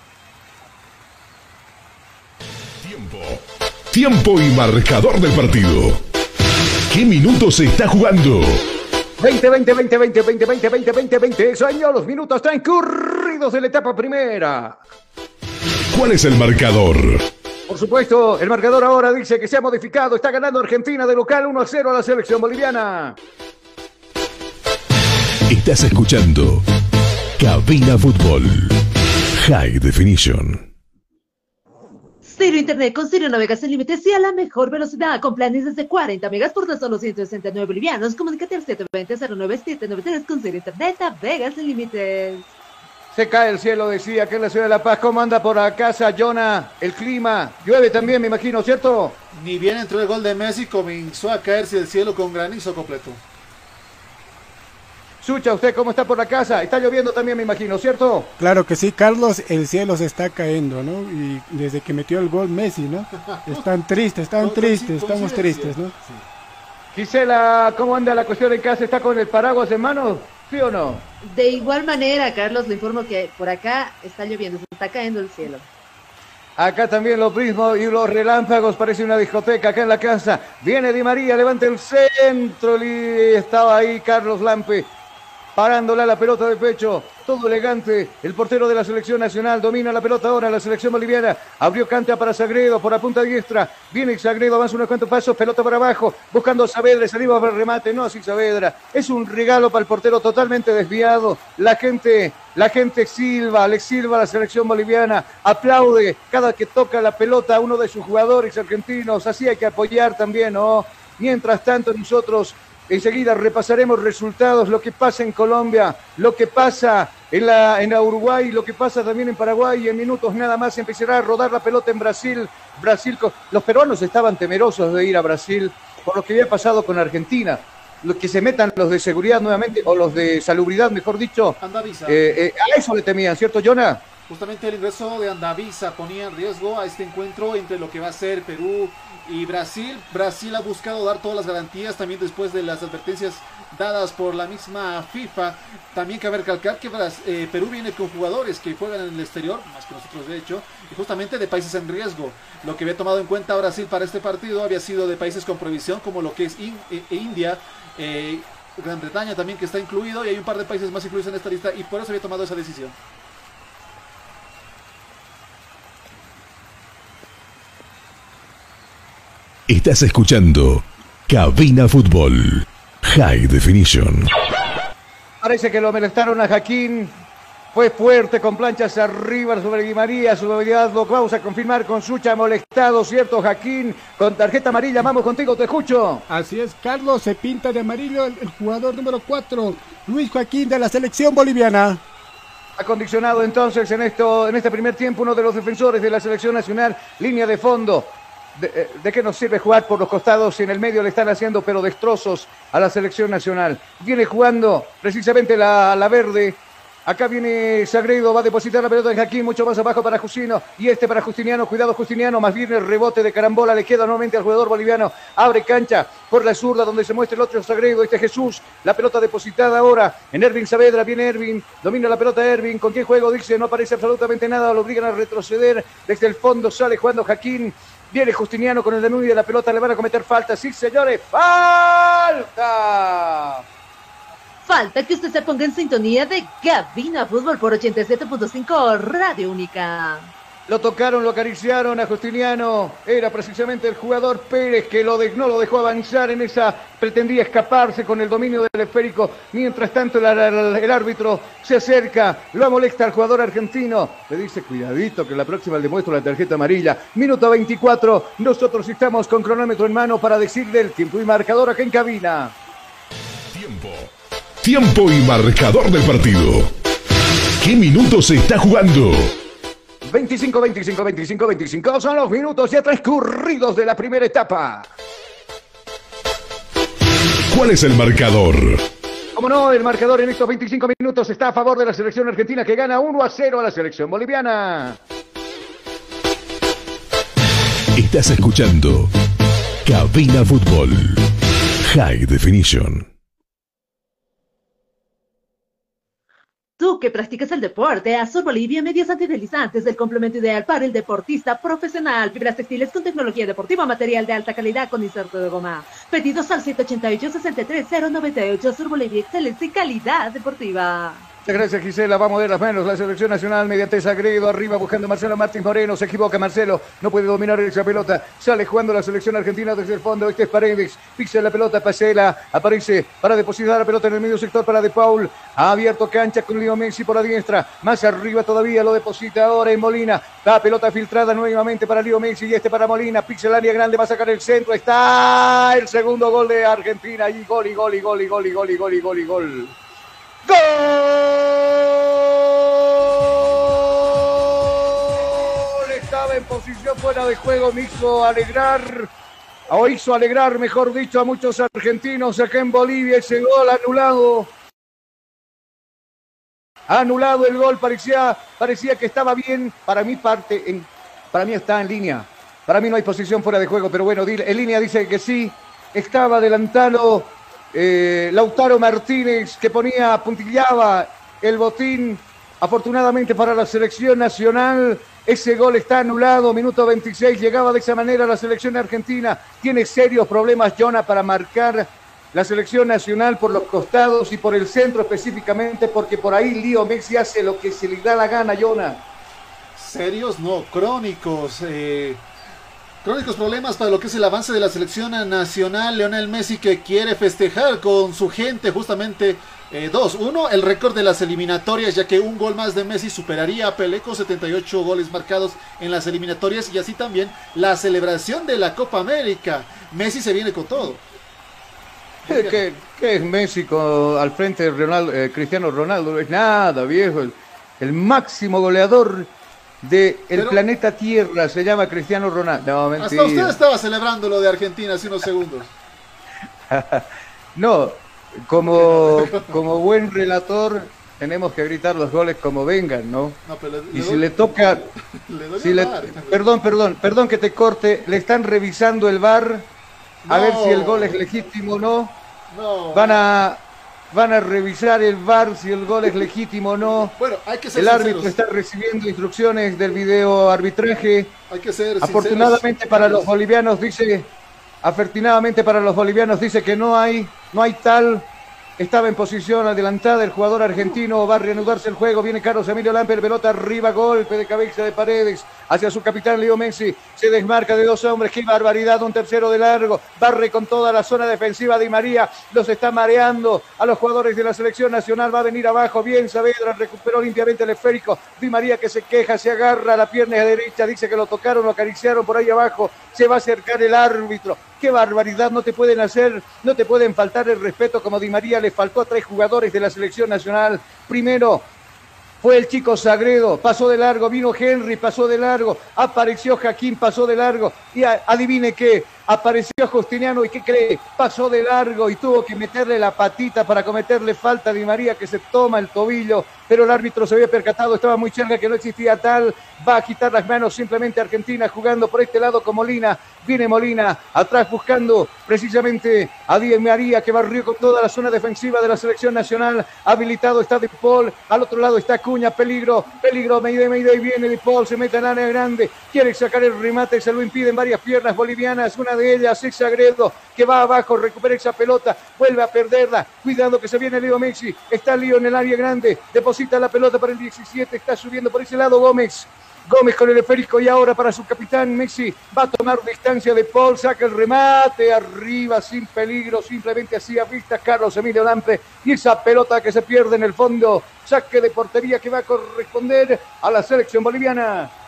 Tiempo. Tiempo y marcador del partido. ¿Qué minutos se está jugando? 20, 20, 20, 20, 20, 20, 20, 20, 20. Sueño, los minutos transcurridos de la etapa primera. ¿Cuál es el marcador? Por supuesto, el marcador ahora dice que se ha modificado. Está ganando Argentina de local 1 a 0 a la selección boliviana. Estás escuchando Cabina Fútbol High Definition. Cero Internet con Cero Navegas sin límites y a la mejor velocidad con planes desde 40 megas por tan solo 169 bolivianos. Comunícate al 720-09793 con Cero Internet Navegas sin límites. Se cae el cielo, decía que en la ciudad de La Paz. ¿Cómo anda por la casa, Jonah? El clima. Llueve también, me imagino, ¿cierto? Ni bien entró el gol de Messi, comenzó a caerse el cielo con granizo completo. Sucha, ¿usted cómo está por la casa? Está lloviendo también, me imagino, ¿cierto? Claro que sí, Carlos, el cielo se está cayendo, ¿no? Y desde que metió el gol Messi, ¿no? *laughs* Están tristes, están tristes, estamos tristes, ¿no? Gisela, ¿cómo anda la cuestión en casa? ¿Está con el paraguas en mano? ¿Sí o no? De igual manera, Carlos, le informo que por acá está lloviendo, se está cayendo el cielo. Acá también los prismos y los relámpagos, parece una discoteca acá en la casa. Viene Di María, levanta el centro, y estaba ahí Carlos Lampe parándola la pelota de pecho, todo elegante, el portero de la selección nacional domina la pelota ahora, la selección boliviana, abrió canta para Sagredo por la punta diestra, viene Sagredo, avanza unos cuantos pasos, pelota para abajo, buscando a Saavedra, salimos para el remate, no así Saavedra, es un regalo para el portero totalmente desviado, la gente, la gente silba, le silba a la selección boliviana, aplaude cada que toca la pelota a uno de sus jugadores argentinos, así hay que apoyar también, ¿no? Mientras tanto nosotros Enseguida repasaremos resultados, lo que pasa en Colombia, lo que pasa en la, en Uruguay, lo que pasa también en Paraguay. Y en minutos nada más empezará a rodar la pelota en Brasil. Brasil, los peruanos estaban temerosos de ir a Brasil por lo que había pasado con Argentina. Los que se metan los de seguridad nuevamente, o los de salubridad, mejor dicho. Andavisa. Eh, eh, a eso le temían, ¿cierto, Jonah? Justamente el ingreso de Andavisa ponía en riesgo a este encuentro entre lo que va a ser Perú y Brasil, Brasil ha buscado dar todas las garantías también después de las advertencias dadas por la misma FIFA. También cabe recalcar que eh, Perú viene con jugadores que juegan en el exterior, más que nosotros de hecho, y justamente de países en riesgo. Lo que había tomado en cuenta Brasil para este partido había sido de países con provisión como lo que es eh, India. Eh, Gran Bretaña también que está incluido y hay un par de países más incluidos en esta lista y por eso había tomado esa decisión. Estás escuchando Cabina Fútbol High Definition. Parece que lo molestaron a Jaquín. Fue fuerte con planchas arriba sobre Di María. Su habilidad lo vamos a confirmar con Sucha molestado, ¿cierto, Jaquín? Con tarjeta amarilla, vamos contigo, te escucho. Así es, Carlos se pinta de amarillo el, el jugador número 4, Luis Joaquín de la selección boliviana. Acondicionado entonces en, esto, en este primer tiempo uno de los defensores de la selección nacional, línea de fondo. ¿De, eh, de qué nos sirve jugar por los costados si en el medio le están haciendo pero destrozos a la selección nacional? Viene jugando precisamente la, la verde. Acá viene Sagredo, va a depositar la pelota en Jaquín, mucho más abajo para Justino. Y este para Justiniano, cuidado Justiniano, más bien el rebote de carambola le queda nuevamente al jugador boliviano. Abre cancha por la zurda donde se muestra el otro Sagredo, este Jesús. La pelota depositada ahora en Ervin Saavedra, viene Ervin, domina la pelota Ervin. ¿Con qué juego? Dice, no aparece absolutamente nada, lo obligan a retroceder. Desde el fondo sale jugando Jaquín. Viene Justiniano con el denuncio de la pelota, le van a cometer falta. Sí, señores, falta. Falta que usted se ponga en sintonía de Cabina Fútbol por 87.5 Radio Única. Lo tocaron, lo acariciaron a Justiniano. Era precisamente el jugador Pérez que lo de, no lo dejó avanzar en esa. Pretendía escaparse con el dominio del esférico. Mientras tanto, el, árbitro se acerca, lo molesta al jugador argentino. Le dice: Cuidadito, que la próxima le muestro la tarjeta amarilla. Minuto 24. Nosotros estamos con cronómetro en mano para decirle el tiempo y marcador acá en cabina. Tiempo. Tiempo y marcador del partido. ¿Qué minutos se está jugando? 25, 25, 25, 25 son los minutos ya transcurridos de la primera etapa. ¿Cuál es el marcador? Como no, el marcador en estos 25 minutos está a favor de la selección argentina que gana 1 a 0 a la selección boliviana. Estás escuchando Cabina Fútbol High Definition. Tú que practicas el deporte, Azul Bolivia, medios antideslizantes, el complemento ideal para el deportista profesional, fibras textiles con tecnología deportiva, material de alta calidad con inserto de goma. Pedidos al 788-63098, Azul Bolivia, excelencia y calidad deportiva. Muchas gracias, Gisela. Vamos a ver las manos. La selección nacional mediante Sagredo arriba buscando Marcelo Martín Moreno. Se equivoca Marcelo. No puede dominar esa pelota. Sale jugando la selección argentina desde el fondo. Este es Paredes. Fixa la pelota. Pasela. Aparece para depositar la pelota en el medio sector para De Paul. Ha abierto cancha con Leo Messi por la diestra. Más arriba todavía lo deposita ahora en Molina. La pelota filtrada nuevamente para Leo Messi y este para Molina. Pixa el área grande. Va a sacar el centro. Está el segundo gol de Argentina. Y gol, y gol, y gol, y gol, y gol, y gol, y gol, y gol. ¡Gol! Estaba en posición fuera de juego, me hizo alegrar, o hizo alegrar, mejor dicho, a muchos argentinos acá en Bolivia ese gol anulado. Anulado el gol, parecía, parecía que estaba bien. Para mi parte, en, para mí está en línea. Para mí no hay posición fuera de juego, pero bueno, en línea dice que sí. Estaba adelantado eh, Lautaro Martínez que ponía, puntillaba el botín. Afortunadamente para la selección nacional, ese gol está anulado. Minuto 26, llegaba de esa manera la selección argentina. Tiene serios problemas, Jonah, para marcar la selección nacional por los costados y por el centro específicamente, porque por ahí Lío Messi hace lo que se le da la gana, Jonah. Serios, no, crónicos. Eh, Crónicos problemas para lo que es el avance de la selección nacional. Leonel Messi que quiere festejar con su gente justamente eh, dos. Uno, el récord de las eliminatorias, ya que un gol más de Messi superaría a Pelé con 78 goles marcados en las eliminatorias. Y así también la celebración de la Copa América. Messi se viene con todo. ¿Qué, es Messi con, al frente de eh, Cristiano Ronaldo? Nada, viejo. El máximo goleador del el planeta Tierra se llama Cristiano Ronaldo. No, mentira. Hasta usted estaba celebrando lo de Argentina hace unos segundos. *laughs* no, como, como buen relator tenemos que gritar los goles como vengan, ¿no? no pero y si le toca... le si le, *laughs* perdón, perdón, perdón que te corte, le están revisando el bar a No. ver si el gol es legítimo o no. No. Van a, van a revisar el bar si el gol es legítimo o no. Bueno, hay que ser El árbitro sinceros. está recibiendo instrucciones del video arbitraje. Hay que ser Afortunadamente sinceros. para los bolivianos dice, afortunadamente para los bolivianos dice que no hay, no hay tal, Estaba en posición adelantada el jugador argentino. Va a reanudarse el juego. Viene Carlos Emilio Lamper. Pelota arriba. Golpe de cabeza de paredes. Hacia su capitán Leo Messi. Se desmarca de dos hombres. Qué barbaridad. Un tercero de largo. Barre con toda la zona defensiva. Di María los está mareando a los jugadores de la selección nacional. Va a venir abajo. Bien Saavedra. Recuperó limpiamente el esférico. Di María que se queja. Se agarra la pierna derecha. Dice que lo tocaron. Lo acariciaron por ahí abajo. Se va a acercar el árbitro qué barbaridad, no te pueden hacer, no te pueden faltar el respeto como Di María le faltó a tres jugadores de la selección nacional. Primero, fue el chico Sagredo, pasó de largo, vino Henry, pasó de largo, apareció Jaquín, pasó de largo, y adivine qué, apareció Justiniano y qué cree, pasó de largo y tuvo que meterle la patita para cometerle falta a Di María que se toma el tobillo, pero el árbitro se había percatado, estaba muy cerca que no existía tal, va a quitar las manos simplemente Argentina jugando por este lado con Molina, viene Molina atrás buscando precisamente a Di María que barrió con toda la zona defensiva de la selección nacional, habilitado está De Paul, al otro lado está Cuña, peligro, peligro, Mayday, Mayday, viene De Paul, se mete en área grande, quiere sacar el remate, se lo impiden varias piernas bolivianas, una de de ellas es Sagredo, que va abajo, recupera esa pelota, vuelve a perderla, cuidado que se viene Leo Messi, está Leo en el área grande, deposita la pelota para el 17, está subiendo por ese lado Gómez, Gómez con el esférico y ahora para su capitán Messi va a tomar distancia de Paul, saca el remate arriba sin peligro, simplemente así a vista Carlos Emilio Lampe. Y esa pelota que se pierde en el fondo, saque de portería que va a corresponder a la selección boliviana.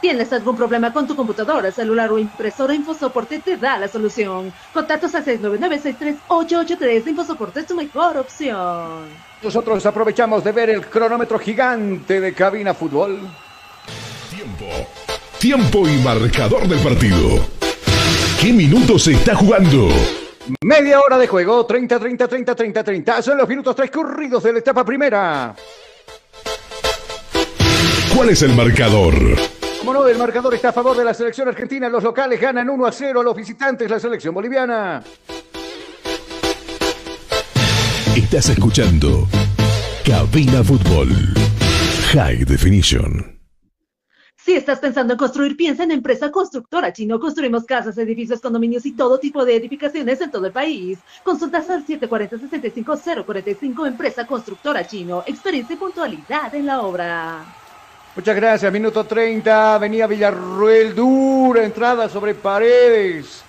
¿Tienes algún problema con tu computadora, celular o impresora? InfoSoporte te da la solución. Contactos a 699-63883. InfoSoporte es tu mejor opción. Nosotros aprovechamos de ver el cronómetro gigante de Cabina Fútbol. Tiempo. Tiempo y marcador del partido. ¿Qué minutos se está jugando? Media hora de juego, 30, 30, 30, 30, 30. Son los minutos transcurridos de la etapa primera. ¿Cuál es el marcador? Como no, el marcador está a favor de la selección argentina. Los locales ganan 1 a 0 a los visitantes, la selección boliviana. Estás escuchando Cabina Fútbol High Definition. Si estás pensando en construir, piensa en Empresa Constructora Chino. Construimos casas, edificios, condominios y todo tipo de edificaciones en todo el país. Consultas al 740-65045 Empresa Constructora Chino. Experiencia y puntualidad en la obra. Muchas gracias. Minuto 30. Venía Villarruel. Dura entrada sobre paredes.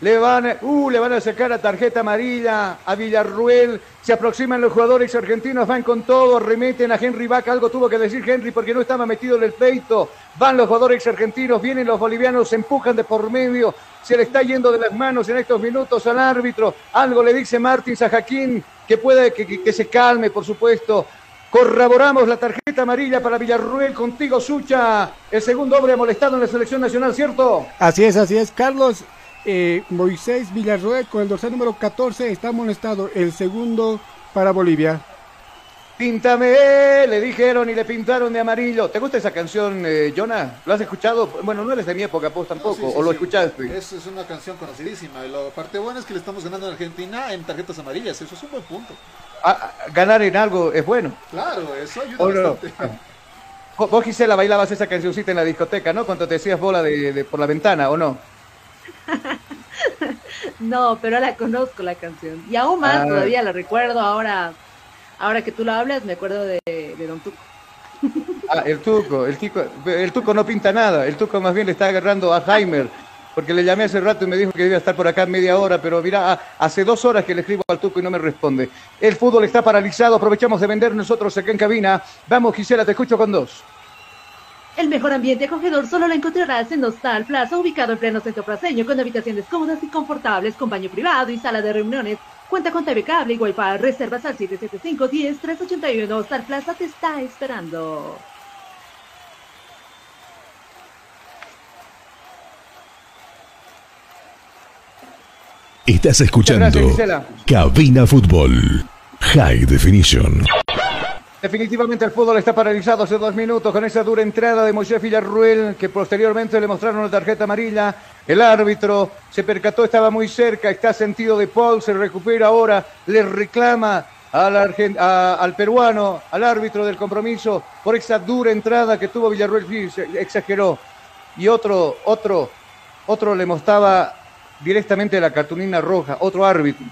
Le van, uh, le van a sacar la tarjeta amarilla a Villarruel. Se aproximan los jugadores argentinos, van con todo, remeten a Henry Vaca. Algo tuvo que decir Henry porque no estaba metido en el peito. Van los jugadores argentinos, vienen los bolivianos, se empujan de por medio. Se le está yendo de las manos en estos minutos al árbitro. Algo le dice Martins a Jaquín que puede que, que se calme, por supuesto. Corroboramos la tarjeta amarilla para Villarruel contigo, Sucha. El segundo hombre molestado en la selección nacional, ¿cierto? Así es, así es. Carlos eh, Moisés Villarruel con el dorsal número 14 está molestado. El segundo para Bolivia. Píntame, le dijeron y le pintaron de amarillo. ¿Te gusta esa canción, eh, Jonah? ¿Lo has escuchado? Bueno, no eres de mi época, pues tampoco. ¿O lo escuchaste? Es, es una canción conocidísima. La parte buena es que le estamos ganando a Argentina en tarjetas amarillas. Eso es un buen punto. Ah, ganar en algo es bueno. Claro, eso ayuda bastante. *laughs* Vos, Gisela, bailabas esa cancioncita en la discoteca, ¿no? Cuando te decías bola de, por la ventana, ¿o no? *laughs* no, pero la conozco la canción. Y aún más, ah. todavía la recuerdo ahora ahora que tú lo hablas, me acuerdo de, Don Tuco. Ah, el Tuco, el, tico, el Tuco no pinta nada, el Tuco más bien le está agarrando a Alzheimer, *laughs* porque le llamé hace rato y me dijo que debía estar por acá media hora, pero mira, hace dos horas que le escribo al Tuco y no me responde. El fútbol está paralizado, aprovechamos de vender nosotros acá en cabina. Vamos, Gisela, te escucho con dos. El mejor ambiente acogedor solo lo encontrarás en Nostal Plaza, ubicado en pleno centro placeño, con habitaciones cómodas y confortables, con baño privado y sala de reuniones Cuenta con TV cable y Wi-Fi. Reservas al 775-10-381. Star Plaza te está esperando. Estás escuchando Cabina Fútbol High Definition. Definitivamente el fútbol está paralizado hace dos minutos con esa dura entrada de Moisés Villarruel que posteriormente le mostraron la tarjeta amarilla. El árbitro se percató, estaba muy cerca, está sentido de Paul, se recupera ahora, le reclama al, al peruano, al árbitro del compromiso por esa dura entrada que tuvo Villarruel, exageró. Y otro, otro, otro le mostraba directamente la cartulina roja, otro árbitro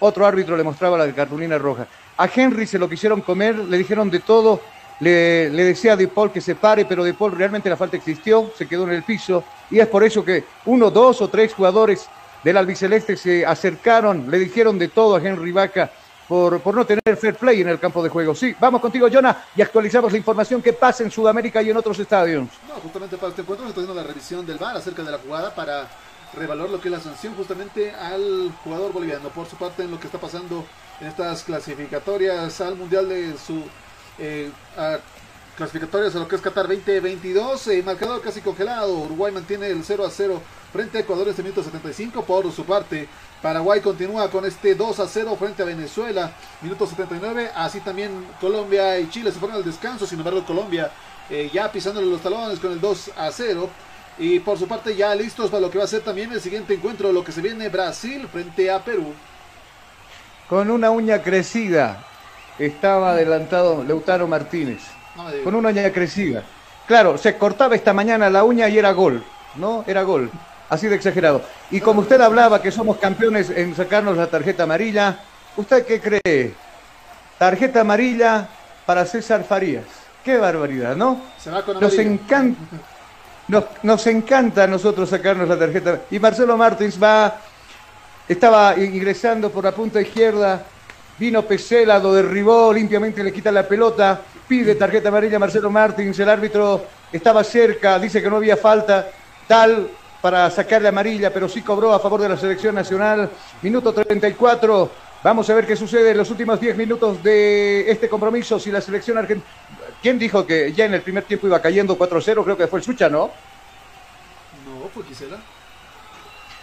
otro árbitro le mostraba la cartulina roja. A Henry se lo quisieron comer, le dijeron de todo, le, decía a De Paul que se pare, pero De Paul realmente la falta existió, se quedó en el piso, y es por eso que uno, dos o tres jugadores del albiceleste se acercaron, le dijeron de todo a Henry Vaca por, por no tener fair play en el campo de juego. Sí, vamos contigo, Jonah, y actualizamos la información que pasa en Sudamérica y en otros estadios. No, justamente para este encuentro está haciendo la revisión del VAR acerca de la jugada para revaluar lo que es la sanción justamente al jugador boliviano. Por su parte, en lo que está pasando en estas clasificatorias al Mundial de su... Eh, clasificatorias a lo que es Qatar 2022, eh, marcador casi congelado, Uruguay mantiene el 0 a 0 frente a Ecuador en este minuto 75, por su parte Paraguay continúa con este 2 a 0 frente a Venezuela, minuto 79, así también Colombia y Chile se fueron al descanso, sin embargo Colombia eh, ya pisándole los talones con el 2 a 0. Y por su parte ya listos para lo que va a ser también el siguiente encuentro, lo que se viene Brasil frente a Perú. Con una uña crecida estaba adelantado Leutaro Martínez. Con una uña crecida. Claro, se cortaba esta mañana la uña y era gol, ¿no? Era gol. Así de exagerado. Y como usted hablaba que somos campeones en sacarnos la tarjeta amarilla, ¿usted qué cree? Tarjeta amarilla para César Farías. Qué barbaridad, ¿no? Se va con Nos encanta. Nos, nos encanta a nosotros sacarnos la tarjeta. Y Marcelo Martins va, estaba ingresando por la punta izquierda, vino Pesela, lo derribó, limpiamente le quita la pelota, pide tarjeta amarilla Marcelo Martins, el árbitro estaba cerca, dice que no había falta, tal para sacarle amarilla, pero sí cobró a favor de la selección nacional. Minuto 34. Vamos a ver qué sucede en los últimos 10 minutos de este compromiso. Si la selección argentina. ¿Quién dijo que ya en el primer tiempo iba cayendo 4-0? Creo que fue el Sucha, ¿no? No, fue Gisela.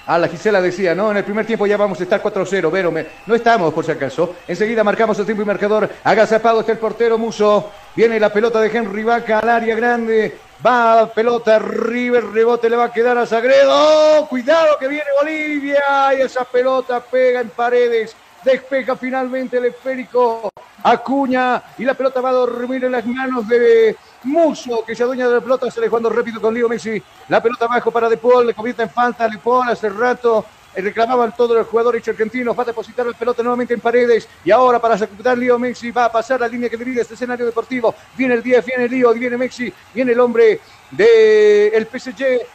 Ah, la Gisela decía, no, en el primer tiempo ya vamos a estar 4-0, Vero, me- no estamos por si acaso. Enseguida marcamos el tiempo y marcador. Agazapado está el portero Muso. Viene la pelota de Henry Vaca al área grande. Va pelota, River, rebote le va a quedar a Sagredo. Cuidado que viene Bolivia. Y esa pelota pega en paredes. Despeja finalmente el esférico. Acuña. Y la pelota va a dormir en las manos de Muso, que se adueña de la pelota, sale jugando rápido con Leo Messi. La pelota abajo para De Paul, le convierte en falta. De Paul hace rato eh, reclamaban todos los jugadores argentinos. Va a depositar la pelota nuevamente en paredes. Y ahora para ejecutar Leo Messi va a pasar la línea que divide este escenario deportivo. Viene el 10, viene Leo, viene Messi, viene el hombre del el PSG.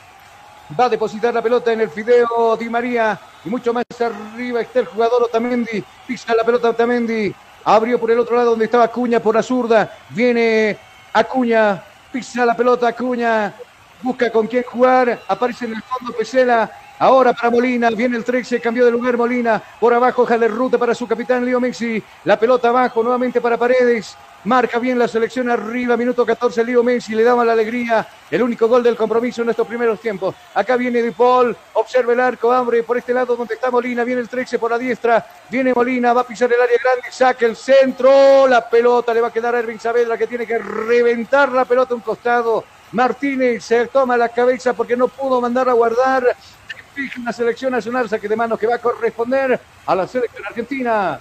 Va a depositar la pelota en el Fideo Di María. Y mucho más arriba está el jugador Otamendi. Pisa la pelota Otamendi. Abrió por el otro lado donde estaba Acuña por la zurda. Viene Acuña. Pisa la pelota Acuña. Busca con quién jugar. Aparece en el fondo Pesela. Ahora para Molina, viene el 13, cambió de lugar Molina, por abajo jale ruta para su capitán Leo Messi, la pelota abajo nuevamente para Paredes, marca bien la selección arriba, minuto 14 Leo Messi, le daba la alegría, el único gol del compromiso en estos primeros tiempos. Acá viene De Paul, observa el arco, abre por este lado donde está Molina, viene el 13 por la diestra, viene Molina, va a pisar el área grande, saca el centro, la pelota le va a quedar a Ervin Saavedra que tiene que reventar la pelota a un costado. Martínez se toma la cabeza porque no pudo mandar a guardar la selección nacional, saque de manos que va a corresponder a la selección argentina.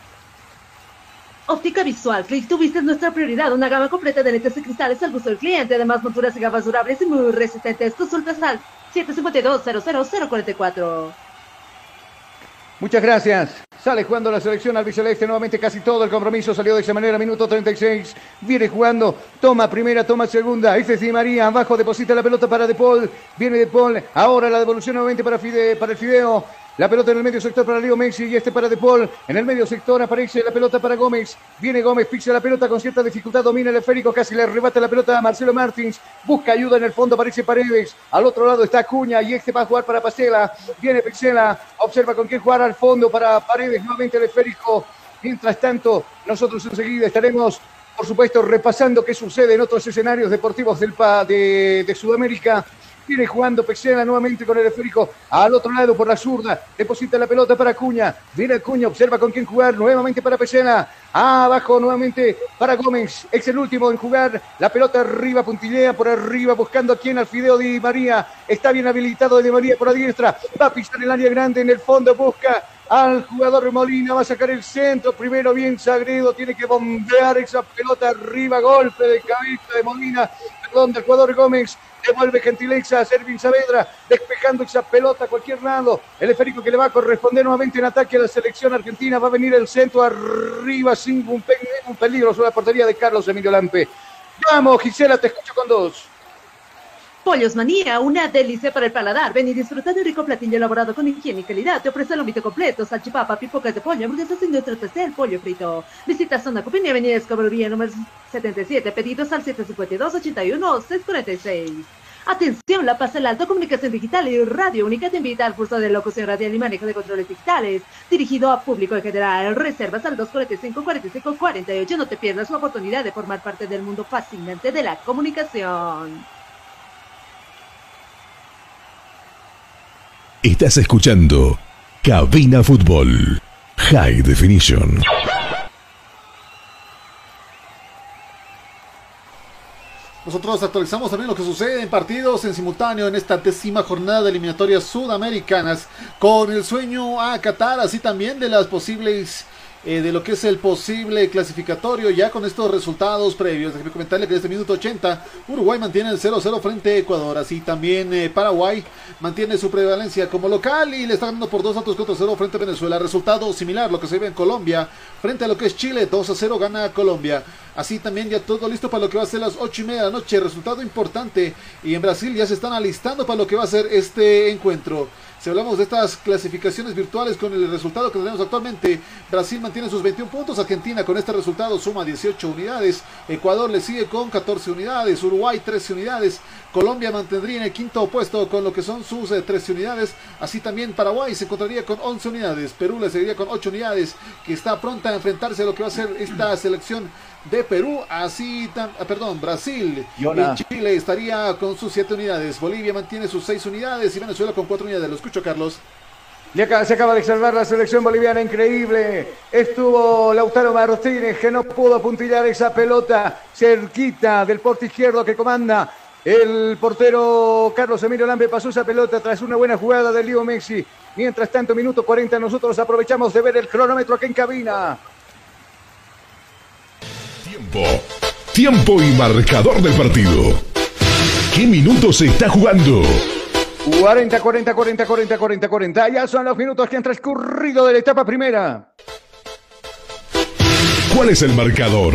Óptica Visual, Click es nuestra prioridad. Una gama completa de lentes y cristales al gusto del cliente. Además, monturas y gafas durables y muy resistentes. Consultas al 752-00444. Muchas gracias. Sale jugando la selección albiceleste nuevamente casi todo el compromiso salió de esa manera, minuto 36. Viene jugando, toma primera, toma segunda. Este es Di María, abajo deposita la pelota para De Paul. Viene De Paul, ahora la devolución nuevamente para, Fide, para el Fideo. La pelota en el medio sector para Leo Messi y este para De Paul. En el medio sector aparece la pelota para Gómez. Viene Gómez, pisa la pelota con cierta dificultad, domina el esférico, casi le arrebata la pelota a Marcelo Martins. Busca ayuda en el fondo, aparece Paredes. Al otro lado está Acuña y este va a jugar para Pacela. Viene Pixela, observa con quién jugar al fondo para Paredes, nuevamente el esférico. Mientras tanto, nosotros enseguida estaremos, por supuesto, repasando qué sucede en otros escenarios deportivos del de, de Sudamérica. Viene jugando Pexena nuevamente con el esférico al otro lado por la zurda. Deposita la pelota para Acuña. Viene Acuña, observa con quién jugar. Nuevamente para Pexena. Abajo nuevamente para Gómez. Es el último en jugar. La pelota arriba, puntillea por arriba, buscando a quien al Fideo Di María. Está bien habilitado Di María por la diestra. Va a pisar el área grande en el fondo. Busca al jugador Molina. Va a sacar el centro. Primero bien Sagredo. Tiene que bombear esa pelota arriba. Golpe de cabeza de Molina. perdón, del jugador Gómez. Devuelve Gentileza a Servin Saavedra, despejando esa pelota a cualquier lado. El esférico que le va a corresponder nuevamente en ataque a la selección argentina. Va a venir el centro arriba sin un, peligro sobre la portería de Carlos Emilio Lampe. Vamos, Gisela, te escucho con dos. Pollos Manía, una delicia para el paladar. Ven y disfruta de un rico platillo elaborado con higiene y calidad. Te ofrece el ámbito completo, salchipapa, pipocas de pollo, hamburguesas sin nuestro especial, pollo frito. Visita Zona Copini, Avenida Escoberovía, número 77. Pedidos al 752-81-646. Atención, La Paz, el Alto Comunicación Digital y Radio Única te invita al curso de locución radial y manejo de controles digitales, dirigido a público en general. Reservas al 245-4548. No te pierdas la oportunidad de formar parte del mundo fascinante de la comunicación. Estás escuchando Cabina Fútbol High Definition. Nosotros actualizamos también lo que sucede en partidos en simultáneo en esta décima jornada de eliminatorias sudamericanas con el sueño a Qatar, así también de las posibles eh, de lo que es el posible clasificatorio ya con estos resultados previos. Déjeme comentarle que desde el minuto 80 Uruguay mantiene el 0-0 frente a Ecuador. Así también eh, Paraguay mantiene su prevalencia como local y le está ganando por 2 datos contra 0 frente a Venezuela. Resultado similar lo que se ve en Colombia frente a lo que es Chile. 2 0 gana Colombia. Así también ya todo listo para lo que va a ser las 8 y media de la noche. Resultado importante. Y en Brasil ya se están alistando para lo que va a ser este encuentro. Hablamos de estas clasificaciones virtuales con el resultado que tenemos actualmente, Brasil mantiene sus 21 puntos, Argentina con este resultado suma 18 unidades, Ecuador le sigue con 14 unidades, Uruguay 13 unidades, Colombia mantendría en el quinto puesto con lo que son sus 13 eh, unidades, así también Paraguay se encontraría con 11 unidades, Perú le seguiría con 8 unidades, que está pronta a enfrentarse a lo que va a ser esta selección de Perú, así, ah, perdón, Brasil y Chile estaría con sus 7 unidades, Bolivia mantiene sus 6 unidades y Venezuela con 4 unidades. Lo escucho, Carlos. Y acá se acaba de salvar la selección boliviana, increíble. Estuvo Lautaro Martínez que no pudo apuntillar esa pelota cerquita del porte izquierdo que comanda el portero Carlos Emilio Lambe. Pasó esa pelota tras una buena jugada de Leo Messi. Mientras tanto, minuto 40, nosotros aprovechamos de ver el cronómetro aquí en cabina. Tiempo. Tiempo y marcador del partido. ¿Qué minutos se está jugando? 40, 40, 40, 40, 40, 40. Ya son los minutos que han transcurrido de la etapa primera. ¿Cuál es el marcador?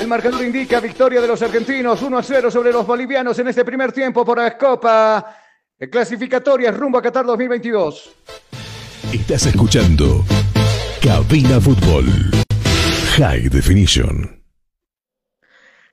El marcador indica victoria de los argentinos 1 a 0 sobre los bolivianos en este primer tiempo por la Copa Clasificatoria rumbo a Qatar 2022. Estás escuchando Cabina Fútbol High Definition.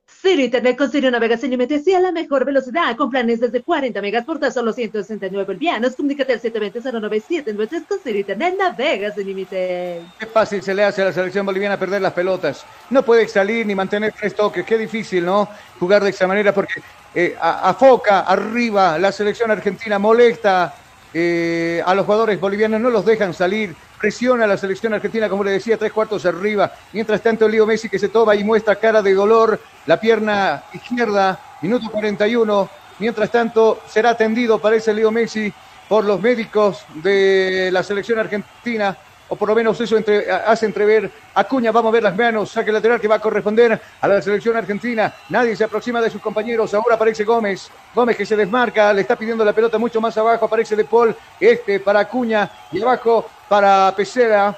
Ciro Internet con Ciro Navega sin límites y a la mejor velocidad con planes desde 40 megas por tan solo 169 bolivianos. Comunícate al 720-09793 con Ciro Internet Navega sin límites. Qué fácil se le hace a la selección boliviana perder las pelotas. No puede salir ni mantener tres toques. Qué difícil, ¿no? Jugar de esa manera porque eh, afoca arriba la selección argentina, molesta eh, a los jugadores bolivianos, no los dejan salir presiona a la selección argentina, como le decía, tres cuartos arriba. Mientras tanto, Leo Messi que se toma y muestra cara de dolor, la pierna izquierda, minuto 41. Mientras tanto, será atendido, parece Leo Messi, por los médicos de la selección argentina o por lo menos eso hace entrever Acuña, vamos a ver las manos, saque lateral que va a corresponder a la selección argentina, nadie se aproxima de sus compañeros, ahora aparece Gómez, Gómez que se desmarca, le está pidiendo la pelota mucho más abajo, aparece De Paul, este para Acuña y abajo para Pesera,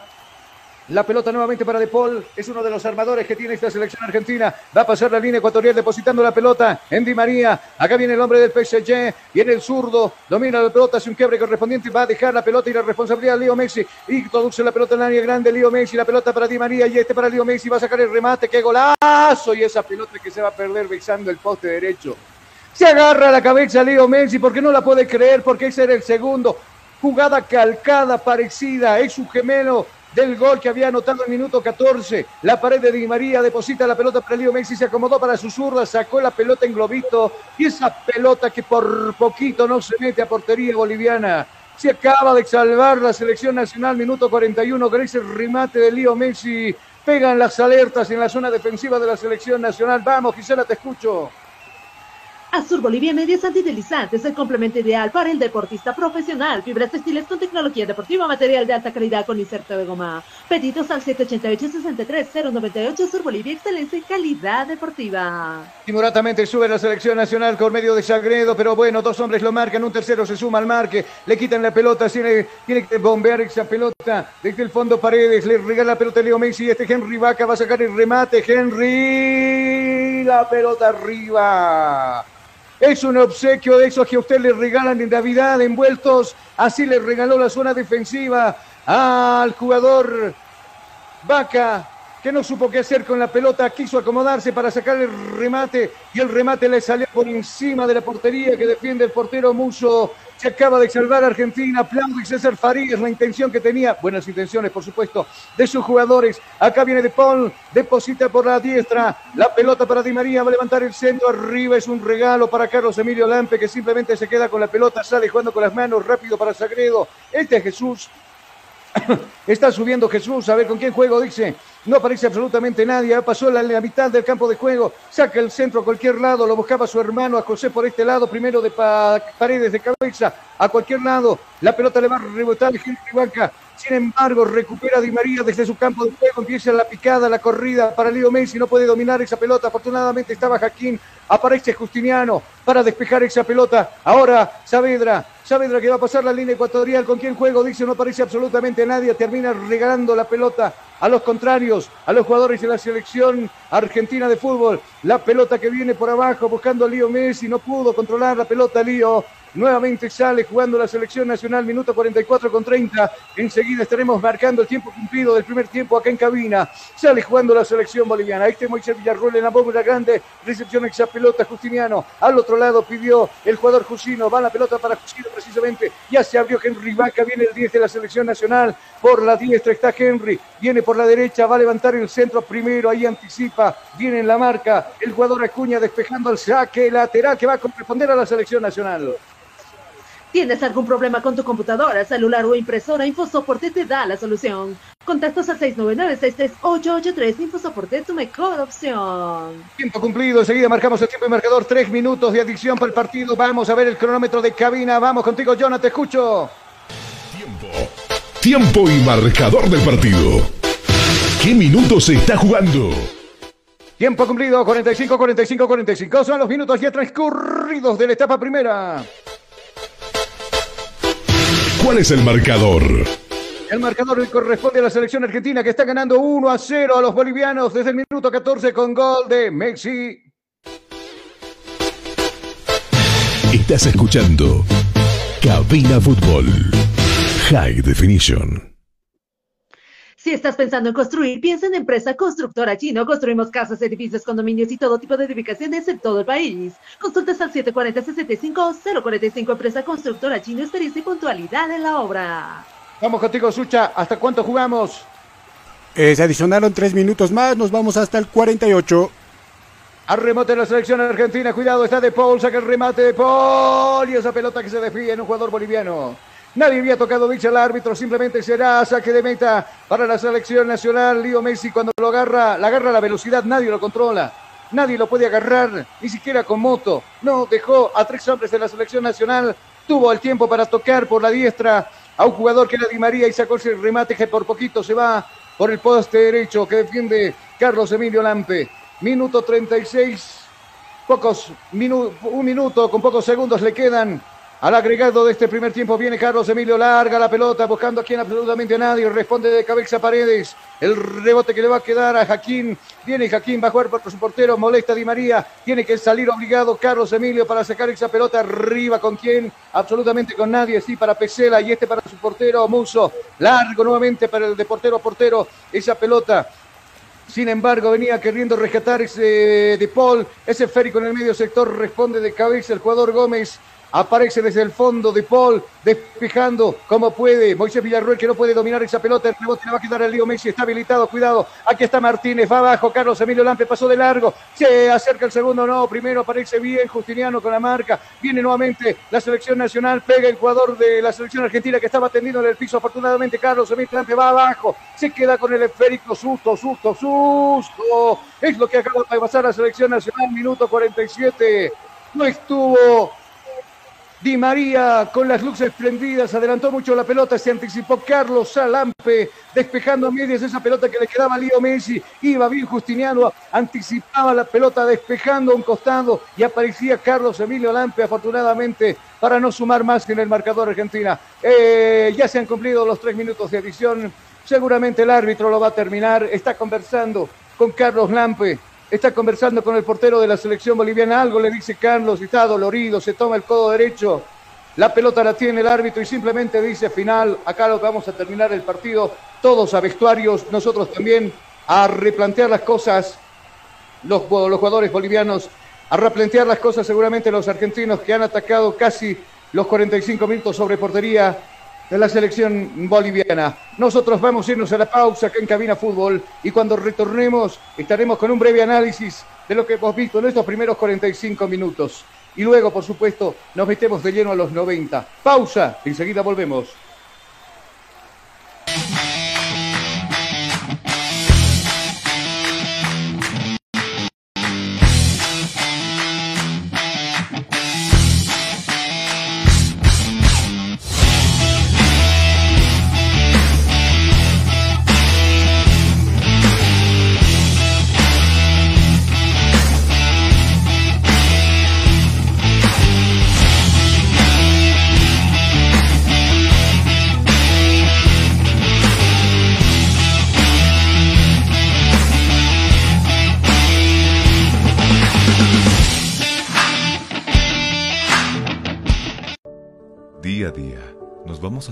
la pelota nuevamente para De Paul. Es uno de los armadores que tiene esta selección argentina. Va a pasar la línea ecuatorial depositando la pelota en Di María. Acá viene el hombre del PSG. Viene el zurdo. Domina la pelota. Hace un quiebre correspondiente. Va a dejar la pelota y la responsabilidad de Leo Messi. Introduce la pelota en la área grande. Leo Messi. La pelota para Di María. Y este para Leo Messi. Va a sacar el remate. ¡Qué golazo! Y esa pelota que se va a perder besando el poste derecho. Se agarra la cabeza Leo Messi porque no la puede creer. Porque ese era el segundo. Jugada calcada, parecida. Es su gemelo del gol que había anotado en minuto 14. La pared de Di María deposita la pelota para Leo Messi, se acomodó para su zurda, sacó la pelota en globito y esa pelota que por poquito no se mete a portería boliviana. Se acaba de salvar la selección nacional, minuto 41, con ese remate de Leo Messi. Pegan las alertas en la zona defensiva de la selección nacional. Vamos, Gisela, te escucho. Azur Bolivia Medias Antidelizantes, el complemento ideal para el deportista profesional. Fibras textiles con tecnología deportiva, material de alta calidad con inserto de goma. Pedidos al 788-63-098 Sur Bolivia, excelencia y calidad deportiva. Timoratamente sube la selección nacional con medio de Sagredo, pero bueno, dos hombres lo marcan, un tercero se suma al marque, le quitan la pelota, tiene, tiene que bombear esa pelota desde el fondo Paredes, le regala la pelota a Leo Messi, este Henry Vaca va a sacar el remate, Henry, la pelota arriba. Es un obsequio de esos que a usted le regalan en Navidad envueltos. Así le regaló la zona defensiva al jugador Vaca, que no supo qué hacer con la pelota, quiso acomodarse para sacar el remate y el remate le salió por encima de la portería que defiende el portero Muso se acaba de salvar a Argentina. Aplaude César Farías la intención que tenía, buenas intenciones, por supuesto, de sus jugadores. Acá viene De Paul, deposita por la diestra. La pelota para Di María, va a levantar el centro arriba. Es un regalo para Carlos Emilio Lampe, que simplemente se queda con la pelota, sale jugando con las manos rápido para Sagredo. Este es Jesús. *coughs* Está subiendo Jesús, a ver con quién juego, dice. No aparece absolutamente nadie. Pasó la, la, mitad del campo de juego. Saca el centro a cualquier lado. Lo buscaba su hermano a José por este lado. Primero de paredes de cabeza. A cualquier lado. La pelota le va a rebotar Henry Vaca. Sin embargo, recupera Di María desde su campo de juego. Empieza la picada, la corrida para Leo Messi. No puede dominar esa pelota. Afortunadamente estaba Jaquín. Aparece Justiniano para despejar esa pelota. Ahora Saavedra. Saavedra que va a pasar la línea ecuatorial. ¿Con quién juego? Dice, no aparece absolutamente nadie. Termina regalando la pelota a los contrarios, a los jugadores de la selección argentina de fútbol. La pelota que viene por abajo buscando a Lío Messi, no pudo controlar la pelota Lío. Nuevamente sale jugando la selección nacional, minuto 44 con 30. Enseguida estaremos marcando el tiempo cumplido del primer tiempo acá en cabina. Sale jugando la selección boliviana. Este Moisés Villarroel en la bóveda grande. Recepción esa pelota Justiniano. Al otro lado pidió el jugador Jusino. Va la pelota para Jusino precisamente. Ya se abrió Henry Vaca. Viene el 10 de la selección nacional. Por la diestra está Henry. Viene por la derecha. Va a levantar el centro primero. Ahí anticipa. Viene en la marca. El jugador Acuña despejando el saque lateral que va a corresponder a la selección nacional. ¿Tienes algún problema con tu computadora, celular o impresora? InfoSoporte te da la solución. Contactos al 699-63883. InfoSoporte es tu mejor opción. Tiempo cumplido. Enseguida marcamos el tiempo y marcador. Tres minutos de adicción para el partido. Vamos a ver el cronómetro de cabina. Vamos contigo, Jonah. Te escucho. Tiempo. Tiempo y marcador del partido. ¿Qué minutos se está jugando? Tiempo cumplido. 45, 45, 45. Son los minutos ya transcurridos de la etapa primera. ¿Cuál es el marcador? El marcador corresponde a la selección argentina que está ganando 1 a 0 a los bolivianos desde el minuto 14 con gol de Messi. Estás escuchando Cabina Fútbol High Definition. Si estás pensando en construir, piensa en Empresa Constructora Chino. Construimos casas, edificios, condominios y todo tipo de edificaciones en todo el país. Consultas al 740-65-045. Empresa Constructora Chino, experiencia y puntualidad en la obra. Vamos contigo, Sucha. ¿Hasta cuánto jugamos? Eh, se adicionaron tres minutos más. Nos vamos hasta el 48. Al remote de la selección argentina. Cuidado, está De Paul. Saca el remate de Paul. Y esa pelota que se desvía en un jugador boliviano. Nadie había tocado dicha al árbitro, simplemente será saque de meta para la selección nacional. Lío Messi cuando lo agarra, la agarra a la velocidad, nadie lo controla. Nadie lo puede agarrar, ni siquiera con moto. No, dejó a tres hombres de la selección nacional. Tuvo el tiempo para tocar por la diestra a un jugador que era Di María y sacó ese remate que por poquito se va por el poste derecho que defiende Carlos Emilio Lampe. Minuto 36, pocos minu un minuto con pocos segundos le quedan al agregado de este primer tiempo viene Carlos Emilio, larga la pelota, buscando aquí en absolutamente a nadie, responde de cabeza Paredes, el rebote que le va a quedar a Jaquín, viene Jaquín, va a jugar por su portero, molesta Di María, tiene que salir obligado Carlos Emilio para sacar esa pelota arriba, ¿con quién? Absolutamente con nadie, sí, para Pesela y este para su portero Muso, largo nuevamente para el de portero a portero, esa pelota. Sin embargo, venía queriendo rescatar ese de Paul, ese férico en el medio sector, responde de cabeza el jugador Gómez. Aparece desde el fondo de Paul, despejando como puede. Moisés Villarruel que no puede dominar esa pelota. El rebote le va a quedar al lío Messi. Está habilitado. Cuidado. Aquí está Martínez. Va abajo. Carlos Emilio Lampe pasó de largo. Se acerca el segundo. No. Primero aparece bien Justiniano con la marca. Viene nuevamente la selección nacional. Pega el jugador de la selección argentina que estaba tendido en el piso. Afortunadamente Carlos Emilio Lampe va abajo. Se queda con el esférico. Susto, susto, susto. Es lo que acaba de pasar la selección nacional. Minuto 47 No estuvo Di María con las luces prendidas, adelantó mucho la pelota, se anticipó Carlos Salampe, despejando a medias esa pelota que le quedaba a Leo Messi, iba bien Justiniano, anticipaba la pelota despejando un costado y aparecía Carlos Emilio Lampe, afortunadamente, para no sumar más en el marcador Argentina. Eh, ya se han cumplido los tres minutos de adición, seguramente el árbitro lo va a terminar, está conversando con Carlos Lampe, está conversando con el portero de la selección boliviana. Algo le dice Carlos, está dolorido, se toma el codo derecho. La pelota la tiene el árbitro y simplemente dice final, acá vamos a terminar el partido, todos a vestuarios, nosotros también a replantear las cosas, los, los jugadores bolivianos, a replantear las cosas seguramente los argentinos que han atacado casi los 45 minutos sobre portería de la selección boliviana. Nosotros vamos a irnos a la pausa acá en Cabina Fútbol y cuando retornemos estaremos con un breve análisis de lo que hemos visto en estos primeros 45 minutos. Y luego, por supuesto, nos metemos de lleno a los 90. Pausa, enseguida volvemos.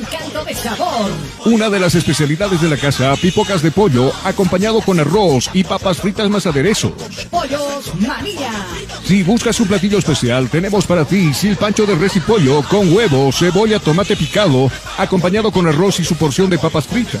encanto de sabor. Una de las especialidades de la casa, pipocas de pollo, acompañado con arroz y papas fritas más aderezos. Pollos Manía. Si buscas un platillo especial, tenemos para ti silpancho de res y pollo con huevo, cebolla, tomate picado, acompañado con arroz y su porción de papas fritas.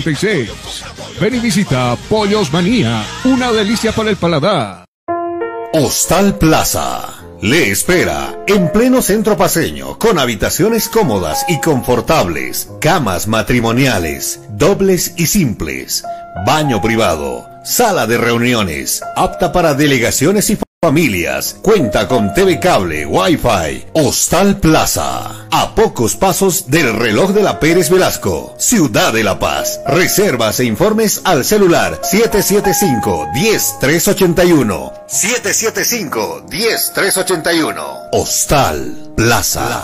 752-81-646. Ven y visita Pollos Manía, una delicia para el paladar. Hostal Plaza. Le espera en pleno centro paseño, con habitaciones cómodas y confortables, camas matrimoniales, dobles y simples, baño privado, sala de reuniones, apta para delegaciones y familias, cuenta con TV cable, Wi-Fi, Hostal Plaza, a pocos pasos del reloj de la Pérez Velasco, Ciudad de La Paz. Reservas e informes al celular 775-10381. 775-10381. Hostal Plaza.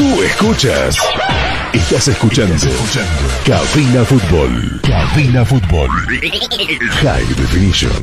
Tú escuchas. Estás escuchando. Cabina Fútbol. Cabina Fútbol. High Definition.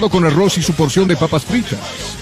con arroz y su porción de papas fritas.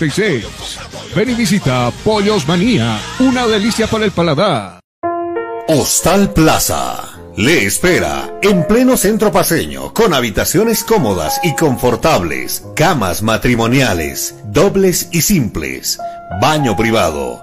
752-81-646. Ven y visita Pollos Manía. Una delicia para el paladar. Hostal Plaza. Le espera en pleno centro paseño, con habitaciones cómodas y confortables, camas matrimoniales, dobles y simples, baño privado,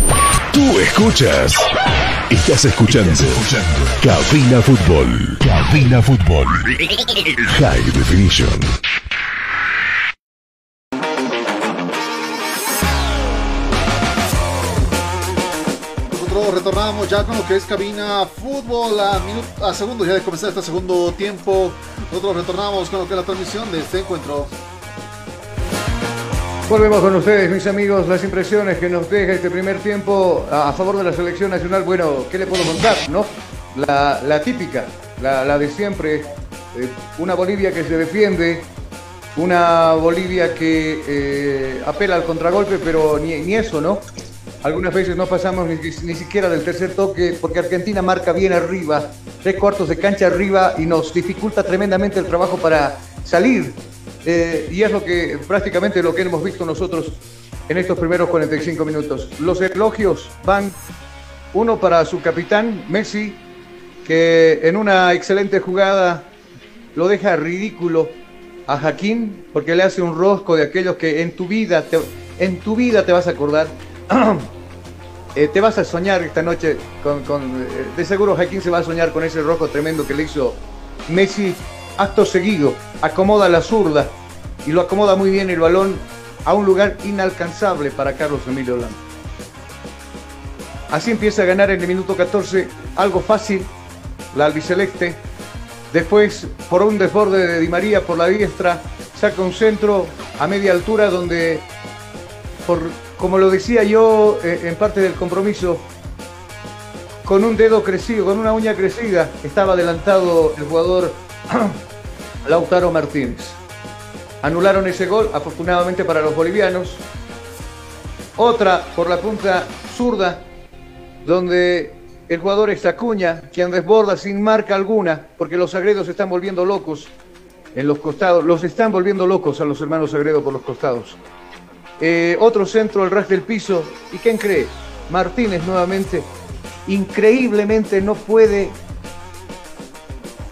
Tú escuchas. Estás escuchando. Cabina Fútbol. Cabina Fútbol. High Definition. Nosotros retornamos ya con lo que es cabina fútbol a, minuto, a segundo ya de comenzar este segundo tiempo. Nosotros retornamos con lo que es la transmisión de este encuentro. Volvemos con ustedes, mis amigos, las impresiones que nos deja este primer tiempo a, favor de la selección nacional. Bueno, ¿qué le puedo contar? ¿No? La, típica, la, la, de siempre. Eh, una Bolivia que se defiende, una Bolivia que eh, apela al contragolpe, pero ni, ni, eso, ¿no? Algunas veces no pasamos ni, ni, siquiera del tercer toque porque Argentina marca bien arriba, tres cuartos de cancha arriba y nos dificulta tremendamente el trabajo para salir eh, y es lo que prácticamente lo que hemos visto nosotros en estos primeros 45 minutos. Los elogios van uno para su capitán, Messi, que en una excelente jugada lo deja ridículo a Jaquín porque le hace un rosco de aquellos que en tu vida te, en tu vida te vas a acordar. *clears throat* eh, te vas a soñar esta noche con, con eh, de seguro Jaquín se va a soñar con ese rosco tremendo que le hizo Messi acto seguido, acomoda la zurda y lo acomoda muy bien el balón a un lugar inalcanzable para Carlos Emilio Lama. Así empieza a ganar en el minuto 14 algo fácil la albiceleste. Después, por un desborde de Di María por la diestra, saca un centro a media altura donde, como lo decía yo eh, en parte del compromiso, con un dedo crecido, con una uña crecida, estaba adelantado el jugador *clears throat* Lautaro Martínez. Anularon ese gol, afortunadamente para los bolivianos. Otra por la punta zurda, donde el jugador es Acuña, quien desborda sin marca alguna, porque los Sagredos se están volviendo locos en los costados, los están volviendo locos a los hermanos Sagredo por los costados. Eh, otro centro, el ras del piso. ¿Y quién cree? Martínez nuevamente, increíblemente no puede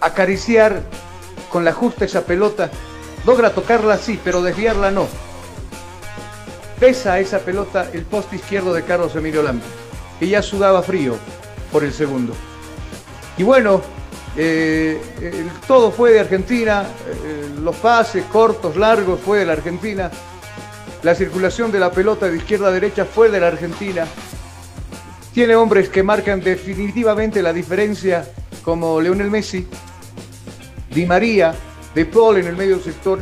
acariciar con la justa esa pelota. Logra tocarla sí, pero desviarla no. Pesa esa pelota el poste izquierdo de Carlos Emilio Lampe, que ya sudaba frío por el segundo. Y bueno, eh, todo fue de Argentina, eh, los pases cortos, largos fue de la Argentina, la circulación de la pelota de izquierda a derecha fue de la Argentina. tiene hombres que marcan definitivamente la diferencia, como Leonel Messi, Di María, De Paul en el medio sector.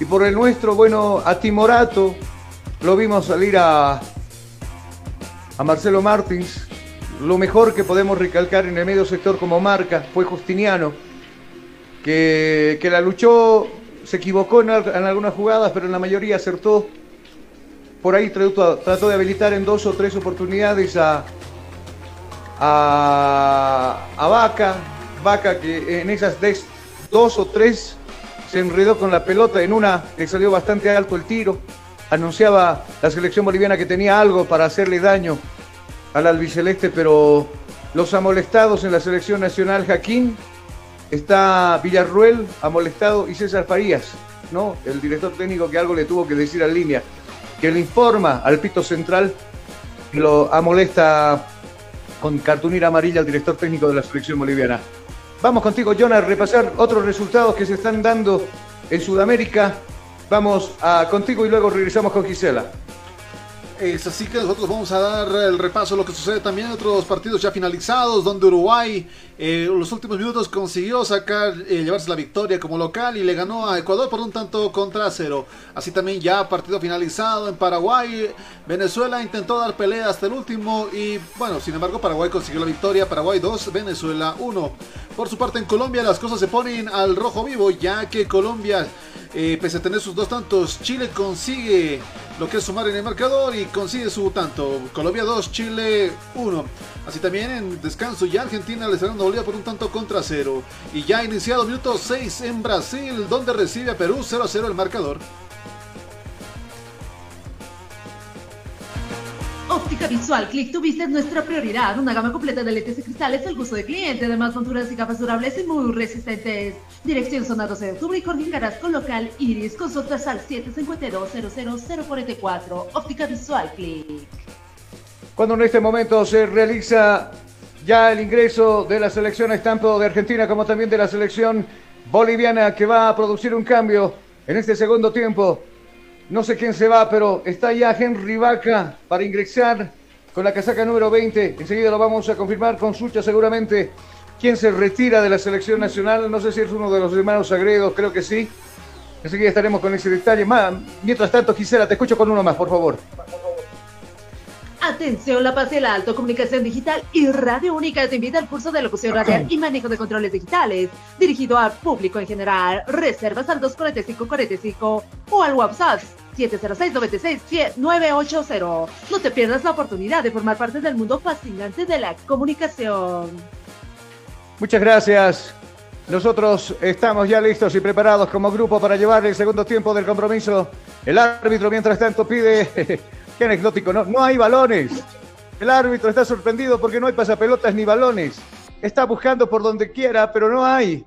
Y por el nuestro, bueno, a Timorato, lo vimos salir a, a Marcelo Martins. Lo mejor que podemos recalcar en el medio sector como marca fue Justiniano, que, que la luchó, se equivocó en, algunas jugadas, pero en la mayoría acertó por ahí trató, trató, de habilitar en dos o tres oportunidades a, a, a Vaca. Vaca que en esas dos o tres se enredó con la pelota. En una le salió bastante alto el tiro. Anunciaba la selección boliviana que tenía algo para hacerle daño al albiceleste, pero los amolestados en la selección nacional, Jaquín, está Villarruel amolestado y César Farías, ¿no? El director técnico que algo le tuvo que decir a línea que le informa al pito central lo amolesta con cartunera amarilla al director técnico de la selección boliviana. Vamos contigo, John, a repasar otros resultados que se están dando en Sudamérica. Vamos contigo y luego regresamos con Gisela. Es así que nosotros vamos a dar el repaso de lo que sucede también en otros partidos ya finalizados, donde Uruguay eh, los últimos minutos consiguió sacar, eh, llevarse la victoria como local y le ganó a Ecuador por un tanto contra cero. Así también ya partido finalizado en Paraguay, Venezuela intentó dar pelea hasta el último y bueno, sin embargo Paraguay consiguió la victoria, Paraguay 2, Venezuela 1. Por su parte en Colombia las cosas se ponen al rojo vivo ya que Colombia, eh, pese a tener sus dos tantos, Chile consigue lo que es sumar en el marcador y consigue su tanto. Colombia 2, Chile 1. Así también en descanso ya Argentina le está dando Bolivia por un tanto contra cero. Y ya ha iniciado minuto 6 en Brasil, donde recibe a Perú 0 a 0 el marcador. Óptica Visual Click, tu vista es nuestra prioridad. Una gama completa de lentes y cristales al gusto del cliente, además monturas y capas durables y muy resistentes. Dirección Zona 12 de octubre y Jardín Carrasco Local Iris. Consultas al 752-00044. Óptica Visual Click. Cuando en este momento se realiza ya el ingreso de la selección tanto de Argentina como también de la selección boliviana que va a producir un cambio en este segundo tiempo. No sé quién se va, pero está ya Henry Vaca para ingresar con la casaca número 20. Enseguida lo vamos a confirmar con Sucha seguramente. ¿Quién se retira de la selección nacional? No sé si es uno de los hermanos Sagredos, creo que sí. Enseguida estaremos con ese detalle. Mientras tanto, Gisela, te escucho con uno más, por favor. Atención, La Paz y el Alto, Comunicación Digital y Radio Única te invita al curso de locución radial y manejo de controles digitales, dirigido al público en general. Reservas al 24545 o al WhatsApp 706-96-980. No te pierdas la oportunidad de formar parte del mundo fascinante de la comunicación. Muchas gracias. Nosotros estamos ya listos y preparados como grupo para llevar el segundo tiempo del compromiso. El árbitro, mientras tanto, pide Qué anecdótico, no, no hay balones. El árbitro está sorprendido porque no hay pasapelotas ni balones. Está buscando por donde quiera, pero no hay.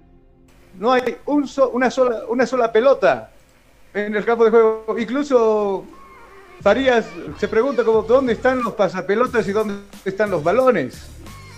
No hay un una, sola, una sola pelota en el campo de juego. Incluso Farías se pregunta como, dónde están los pasapelotas y dónde están los balones.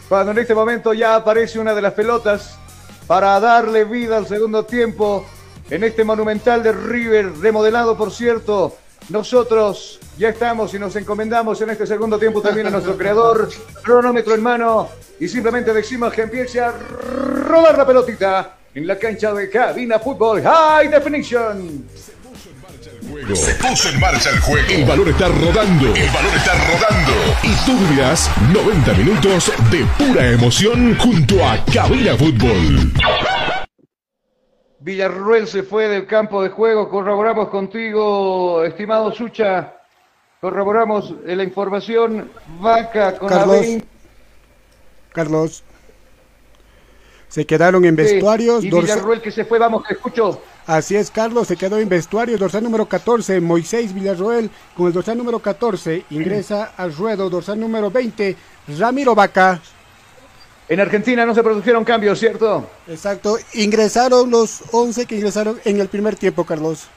Cuando en este momento ya aparece una de las pelotas para darle vida al segundo tiempo en este monumental de River, remodelado por cierto nosotros ya estamos y nos encomendamos en este segundo tiempo también a nuestro creador, cronómetro en mano, y simplemente decimos que empiece a rodar la pelotita en la cancha de cabina fútbol High Definition. Se puso en marcha el juego. El valor está rodando. El valor está rodando. Y tú vivirás 90 minutos de pura emoción junto a Cabina Fútbol. Villarruel se fue del campo de juego. Corroboramos contigo, estimado Sucha. Corroboramos la información. Vaca con Carlos. Carlos. Se quedaron en vestuarios. Sí, y Villarruel que se fue, vamos, que escucho. Así es, Carlos, se quedó en vestuarios. Dorsal número 14, Moisés Villarroel, con el dorsal número 14, ingresa al ruedo. Dorsal número 20, Ramiro Vaca. En Argentina no se produjeron cambios, ¿cierto? Exacto, ingresaron los 11 que ingresaron en el primer tiempo, Carlos.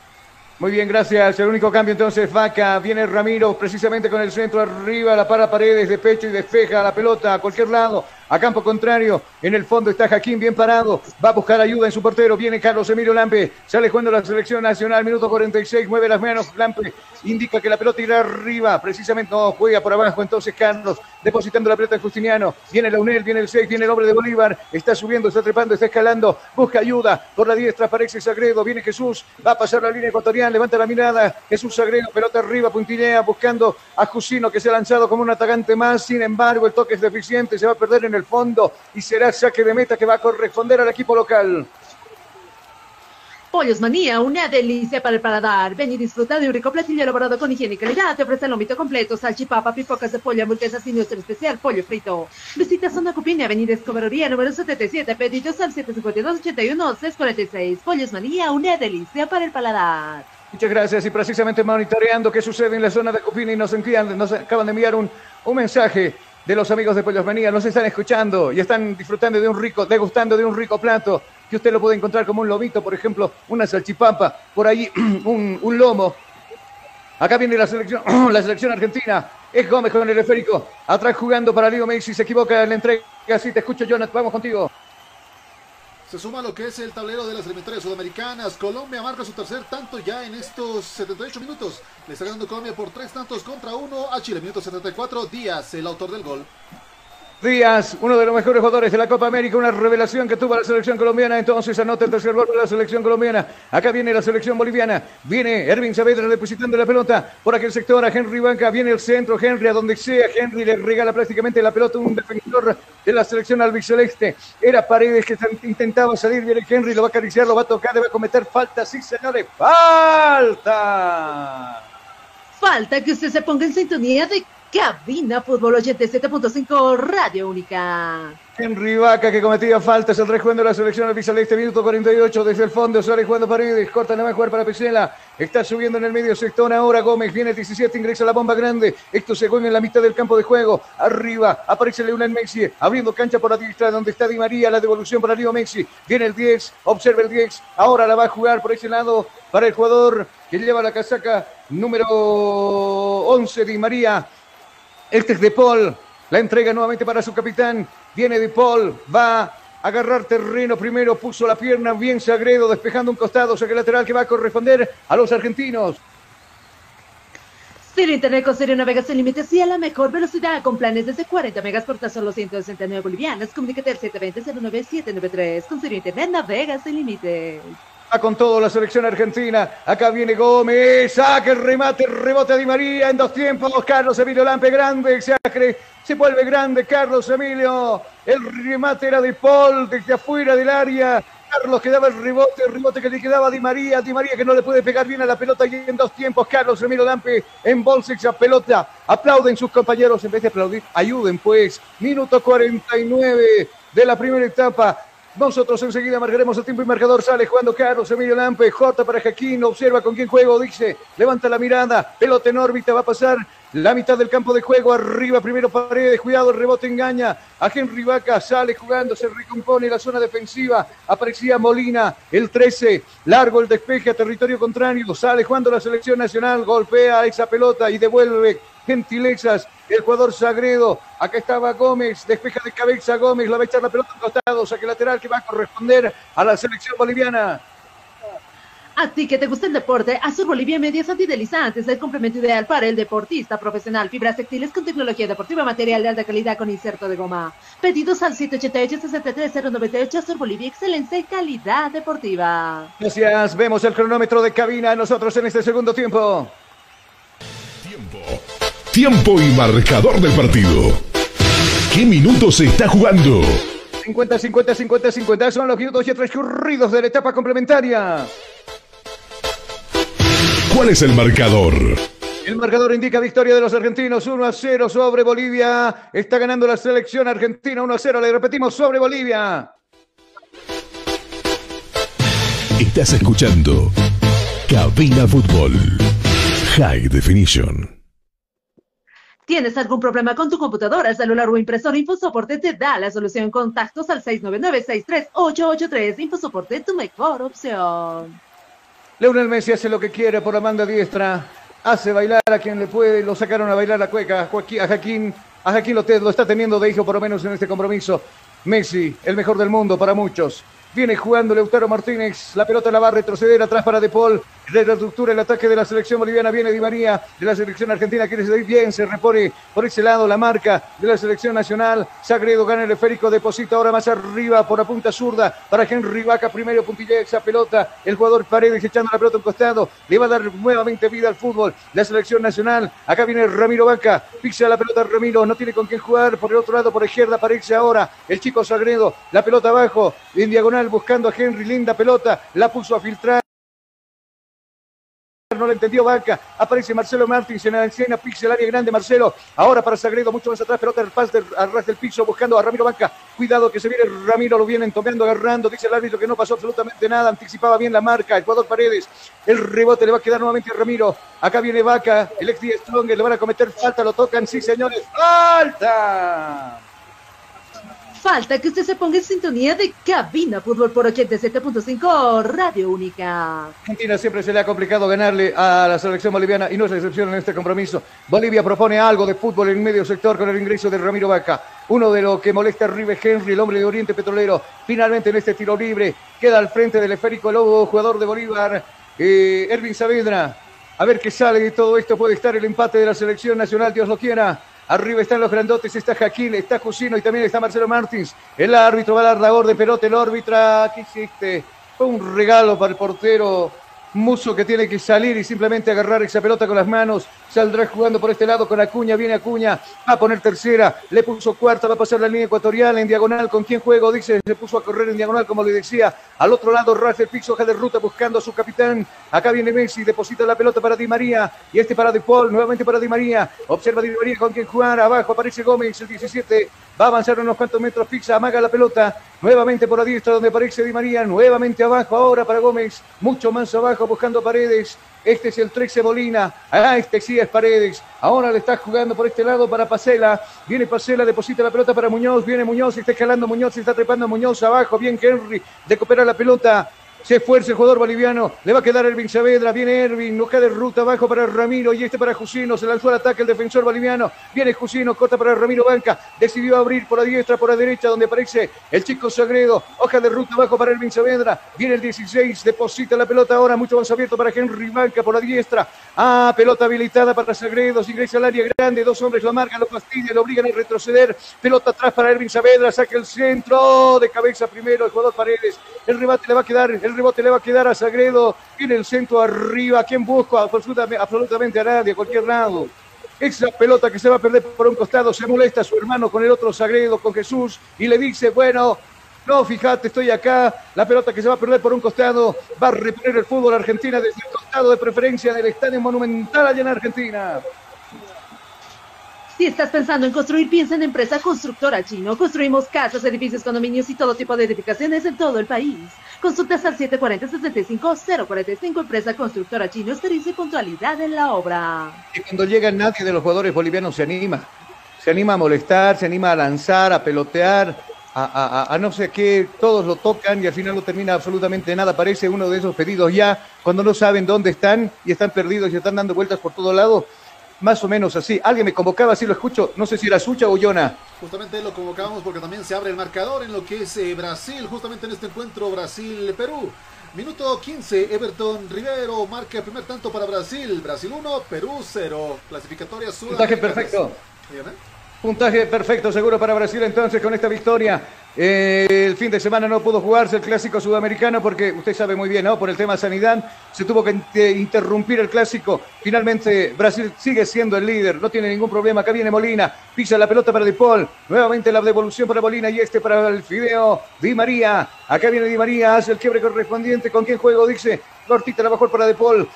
Muy bien, gracias. El único cambio entonces, Vaca. Viene Ramiro precisamente con el centro arriba, la para paredes de pecho y despeja la pelota a cualquier lado. A campo contrario. En el fondo está Jaquín bien parado. Va a buscar ayuda en su portero. Viene Carlos Emilio Lampe. Sale jugando la selección nacional. Minuto 46. Mueve las manos. Lampe indica que la pelota irá arriba. Precisamente no juega por abajo. Entonces Carlos depositando la pelota en Justiniano. Viene Launel, viene el 6, viene el hombre de Bolívar. Está subiendo, está trepando, está escalando. Busca ayuda. Por la diestra aparece Sagredo. Viene Jesús. Va a pasar la línea ecuatorial. Levanta la mirada. Jesús Sagredo. Pelota arriba. Puntilea buscando a Jusino que se ha lanzado como un atacante más. Sin embargo, el toque es deficiente. Se va a perder en el fondo y será saque de meta que va a corresponder al equipo local. Pollos Manía, una delicia para el paladar. Ven y disfruta de un rico platillo elaborado con higiene y calidad. Te ofrece el lomito completo, salchipapa, pipocas de pollo, hamburguesas y nuestro especial pollo frito. Visita Zona Cupiña, Avenida Escoberoría, número 77, pedidos al 752-81-646. Pollos Manía, una delicia para el paladar. Muchas gracias y precisamente monitoreando qué sucede en la zona de Cupina y nos, envían, nos acaban de enviar un, un mensaje de los amigos de Pollos Manía. Nos están escuchando y están disfrutando de un rico, degustando de un rico plato que usted lo puede encontrar como un lomito, por ejemplo, una salchipapa, por ahí *clears throat* un, lomo. Acá viene la selección, *clears throat* la selección argentina. Es Gómez con el esférico. Atrás jugando para Leo Messi. Se equivoca en la entrega. Sí, te escucho, Jonathan. Vamos contigo. Se suma lo que es el tablero de las eliminatorias sudamericanas. Colombia marca su tercer tanto ya en estos 78 minutos. Le está ganando Colombia por tres tantos contra uno a Chile. Minuto 74. Díaz, el autor del gol. Díaz, uno de los mejores jugadores de la Copa América, una revelación que tuvo la selección colombiana, entonces anota el tercer gol de la selección colombiana. Acá viene la selección boliviana, viene Ervin Saavedra depositando la pelota por aquel sector a Henry Banca, viene el centro, Henry a donde sea, Henry le regala prácticamente la pelota a un defensor de la selección albiceleste. Era Paredes que intentaba salir, viene Henry, lo va a acariciar, lo va a tocar, debe cometer falta, sí señores, falta. Falta que usted se ponga en sintonía de Cabina Fútbol 87.5 Radio Única. Henry Vaca que cometía faltas, el rejuego de la selección al este minuto 48 desde el fondo, sale jugando Paredes, corta, no va a jugar para Pesela, está subiendo en el medio sector ahora Gómez, viene el 17, ingresa la bomba grande, esto se juega en la mitad del campo de juego, arriba aparece Leonel Messi, abriendo cancha por la diestra donde está Di María, la devolución para Leo Messi, viene el 10, observa el 10, ahora la va a jugar por ese lado para el jugador que lleva la casaca número 11, Di María, este es De Paul. La entrega nuevamente para su capitán. Viene De Paul. Va a agarrar terreno primero. Puso la pierna bien Sagredo, despejando un costado. Saque lateral que va a corresponder a los argentinos. Ciro Internet con Serio Navega sin límites y a la mejor velocidad con planes desde 40 megas por tan solo 169 bolivianas. Comunícate al 720-09793. Con Serio Internet navega sin límites. Va con todo la selección argentina. Acá viene Gómez. Saca el remate, rebote a Di María en dos tiempos. Carlos Emilio Lampe, grande. Se, se vuelve grande Carlos Emilio. El remate era de Paul desde afuera del área. Carlos que daba el rebote, el rebote que le quedaba a Di María, Di María que no le puede pegar bien a la pelota y en dos tiempos, Carlos Emilio Lampe en bolsa esa pelota, aplauden sus compañeros en vez de aplaudir, ayuden pues, minuto 49 de la primera etapa, nosotros enseguida marcaremos el tiempo y marcador. Sale jugando Carlos Emilio Lampe. J para Jaquín. Observa con quién juego. Dice, levanta la mirada. Pelota en órbita. Va a pasar la mitad del campo de juego. Arriba primero Paredes. Cuidado, rebote engaña. A Henry Vaca sale jugando. Se recompone la zona defensiva. Aparecía Molina. El 13. Largo el despeje a territorio contrario. Sale jugando la selección nacional. Golpea esa pelota y devuelve gentilezas. El jugador Sagredo. Acá estaba Gómez. Despeja de cabeza Gómez. La va a echar la pelota al costado. Saque lateral que va a corresponder a la selección boliviana. A ti que te gusta el deporte, Azur Bolivia Medias Antidelizantes, el complemento ideal para el deportista profesional. Fibras textiles con tecnología deportiva, material de alta calidad con inserto de goma. Pedidos al 788-63098 Azur Bolivia, excelencia y calidad deportiva. Gracias, vemos el cronómetro de cabina nosotros en este segundo tiempo. Tiempo. Tiempo y marcador del partido. ¿Qué minutos se está jugando? 50, 50, 50, 50 son los minutos ya transcurridos de la etapa complementaria. ¿Cuál es el marcador? El marcador indica victoria de los argentinos 1 a 0 sobre Bolivia. Está ganando la selección argentina 1 a 0. Le repetimos sobre Bolivia. Estás escuchando Cabina Fútbol High Definition. ¿Tienes algún problema con tu computadora, celular o impresora? InfoSoporte te da la solución. Contactos al 699-63883. InfoSoporte, tu mejor opción. Leonel Messi hace lo que quiere por la manda diestra. Hace bailar a quien le puede. Lo sacaron a bailar a Cueca, a Joaquín. A Jaquín lo, lo está teniendo de hijo por lo menos en este compromiso. Messi, el mejor del mundo para muchos. Viene jugando Leutaro Martínez. La pelota la va a retroceder atrás para De Paul. El ataque de la selección boliviana. Viene Di María de la selección argentina. Quiere salir bien. Se repone por ese lado la marca de la selección nacional. Sagredo gana el esférico. Deposita ahora más arriba por la punta zurda para Henry Vaca. Primero puntilla esa pelota. El jugador Paredes echando la pelota a costado. Le va a dar nuevamente vida al fútbol. La selección nacional. Acá viene Ramiro Vaca. Pisa la pelota Ramiro. No tiene con quién jugar. Por el otro lado, por izquierda, aparece ahora el chico Sagredo. La pelota abajo. En diagonal buscando a Henry, linda pelota, la puso a filtrar. No la entendió Vaca. Aparece Marcelo Martins en la escena, pixel área grande Marcelo. Ahora para Sagredo, mucho más atrás, pelota del pas del, al ras del piso, buscando a Ramiro Vaca. Cuidado que se viene Ramiro, lo vienen tomando, agarrando. Dice el árbitro que no pasó absolutamente nada. Anticipaba bien la marca. Ecuador Paredes. El rebote le va a quedar nuevamente a Ramiro. Acá viene Vaca, el ex Strong, le van a cometer falta, lo tocan, sí señores. ¡Falta! Falta que usted se ponga en sintonía de Cabina Fútbol por 87.5 Radio Única. Argentina siempre se le ha complicado ganarle a la selección boliviana y no es la excepción en este compromiso. Bolivia propone algo de fútbol en medio sector con el ingreso de Ramiro Vaca. Uno de los que molesta a Rive Henry, el hombre de Oriente Petrolero. Finalmente en este tiro libre queda al frente del esférico Lobo, jugador de Bolívar, eh, Ervin Saavedra. A ver qué sale de todo esto. Puede estar el empate de la selección nacional, Dios lo quiera. Arriba están los grandotes, está Jaquín, está Jusino y también está Marcelo Martins. El árbitro va a dar la orden, pelota, el órbitra, ¿qué hiciste? Fue un regalo para el portero Muso que tiene que salir y simplemente agarrar esa pelota con las manos. Saldrá jugando por este lado con Acuña, viene Acuña, va a poner tercera, le puso cuarta, va a pasar la línea ecuatorial en diagonal. ¿Con quién juego? Dice, se puso a correr en diagonal, como le decía. Al otro lado, Rafael Pix, hoja de ruta buscando a su capitán. Acá viene Messi, deposita la pelota para Di María y este para De Paul, nuevamente para Di María. Observa Di María con quién jugar. Abajo aparece Gómez, el 17. Va a avanzar unos cuantos metros, Pix amaga la pelota. Nuevamente por la diestra donde aparece Di María. Nuevamente abajo ahora para Gómez. Mucho más abajo buscando paredes. Este es el 13 Molina. Ah, este sí es Paredes. Ahora le está jugando por este lado para Pacela. Viene Pacela, deposita la pelota para Muñoz. Viene Muñoz, está escalando Muñoz, está trepando Muñoz abajo. Bien Henry, recupera la pelota. Se esfuerza el jugador boliviano. Le va a quedar Ervin Saavedra. Viene Ervin. No de ruta abajo para Ramiro. Y este para Jusino. Se lanzó al ataque el defensor boliviano. Viene Jusino. Corta para Ramiro Banca. Decidió abrir por la diestra, por la derecha, donde aparece el chico Sagredo. Hoja de ruta abajo para Ervin Saavedra. Viene el 16. Deposita la pelota ahora. Mucho más abierto para Henry Banca por la diestra. Ah, pelota habilitada para Sagredo. Ingresa al área grande. Dos hombres lo marcan, lo fastidian, lo obligan a retroceder. Pelota atrás para Ervin Saavedra. Saca el centro. De cabeza primero el jugador Paredes. El rebate le va a quedar. El rebote le va a quedar a Sagredo. Viene el centro arriba. ¿Quién busca? Absolutamente, a nadie, a cualquier lado. Esa pelota que se va a perder por un costado. Se molesta a su hermano con el otro Sagredo, con Jesús. Y le dice, bueno, no, fíjate, estoy acá. La pelota que se va a perder por un costado. Va a reponer el fútbol Argentina desde el costado de preferencia del Estadio Monumental allá en Argentina. Si estás pensando en construir, piensa en empresa constructora chino. Construimos casas, edificios, condominios y todo tipo de edificaciones en todo el país. Consultas al 740-65-045, empresa constructora chino, experiencia y puntualidad en la obra. Y cuando llega nadie de los jugadores bolivianos se anima. Se anima a molestar, se anima a lanzar, a pelotear, a, a, no sé qué, todos lo tocan y al final no termina absolutamente nada. Parece uno de esos pedidos ya, cuando no saben dónde están y están perdidos y están dando vueltas por todo lado más o menos así. Alguien me convocaba, así lo escucho, no sé si era Sucha o Yona. Justamente lo convocamos porque también se abre el marcador en lo que es eh, Brasil, justamente en este encuentro Brasil-Perú. Minuto 15, Everton Rivero marca el primer tanto para Brasil. Brasil 1, Perú 0. Clasificatoria sur. Perfecto. Puntaje perfecto, seguro para Brasil entonces con esta victoria. Eh, el fin de semana no pudo jugarse el clásico sudamericano porque usted sabe muy bien, ¿no? Por el tema sanidad se tuvo que interrumpir el clásico. Finalmente Brasil sigue siendo el líder, no tiene ningún problema. Acá viene Molina, pisa la pelota para De Paul, nuevamente la devolución para Molina y este para el Fideo Di María. Acá viene Di María, hace el quiebre correspondiente. ¿Con quién juego? Dice Cortita la mejor para De Paul.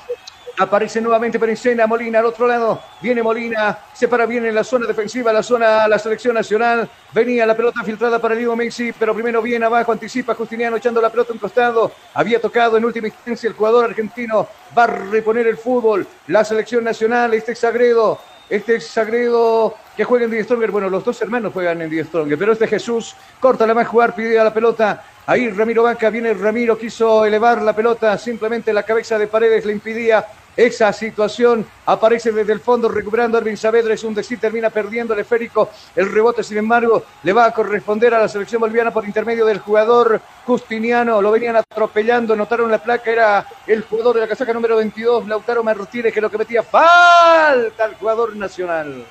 Aparece nuevamente Perencena, Molina al otro lado. Viene Molina, se para bien en la zona defensiva, la zona, la selección nacional. Venía la pelota filtrada para Diego Messi, pero primero viene abajo, anticipa Justiniano echando la pelota a un costado. Había tocado en última instancia el jugador argentino. Va a reponer el fútbol. La selección nacional, este Sagredo. Este Sagredo que juega en Die Stronger. Bueno, los dos hermanos juegan en Die Stronger, pero este Jesús corta la más jugar, pide a la pelota. Ahí Ramiro Banca, viene Ramiro, quiso elevar la pelota, simplemente la cabeza de Paredes le impidía esa situación. Aparece desde el fondo recuperando Erwin Saavedra, es un decir, termina perdiendo el esférico. El rebote, sin embargo, le va a corresponder a la selección boliviana por intermedio del jugador Justiniano. Lo venían atropellando, notaron la placa, era el jugador de la casaca número 22, Lautaro Martínez, que lo que metía falta al jugador nacional.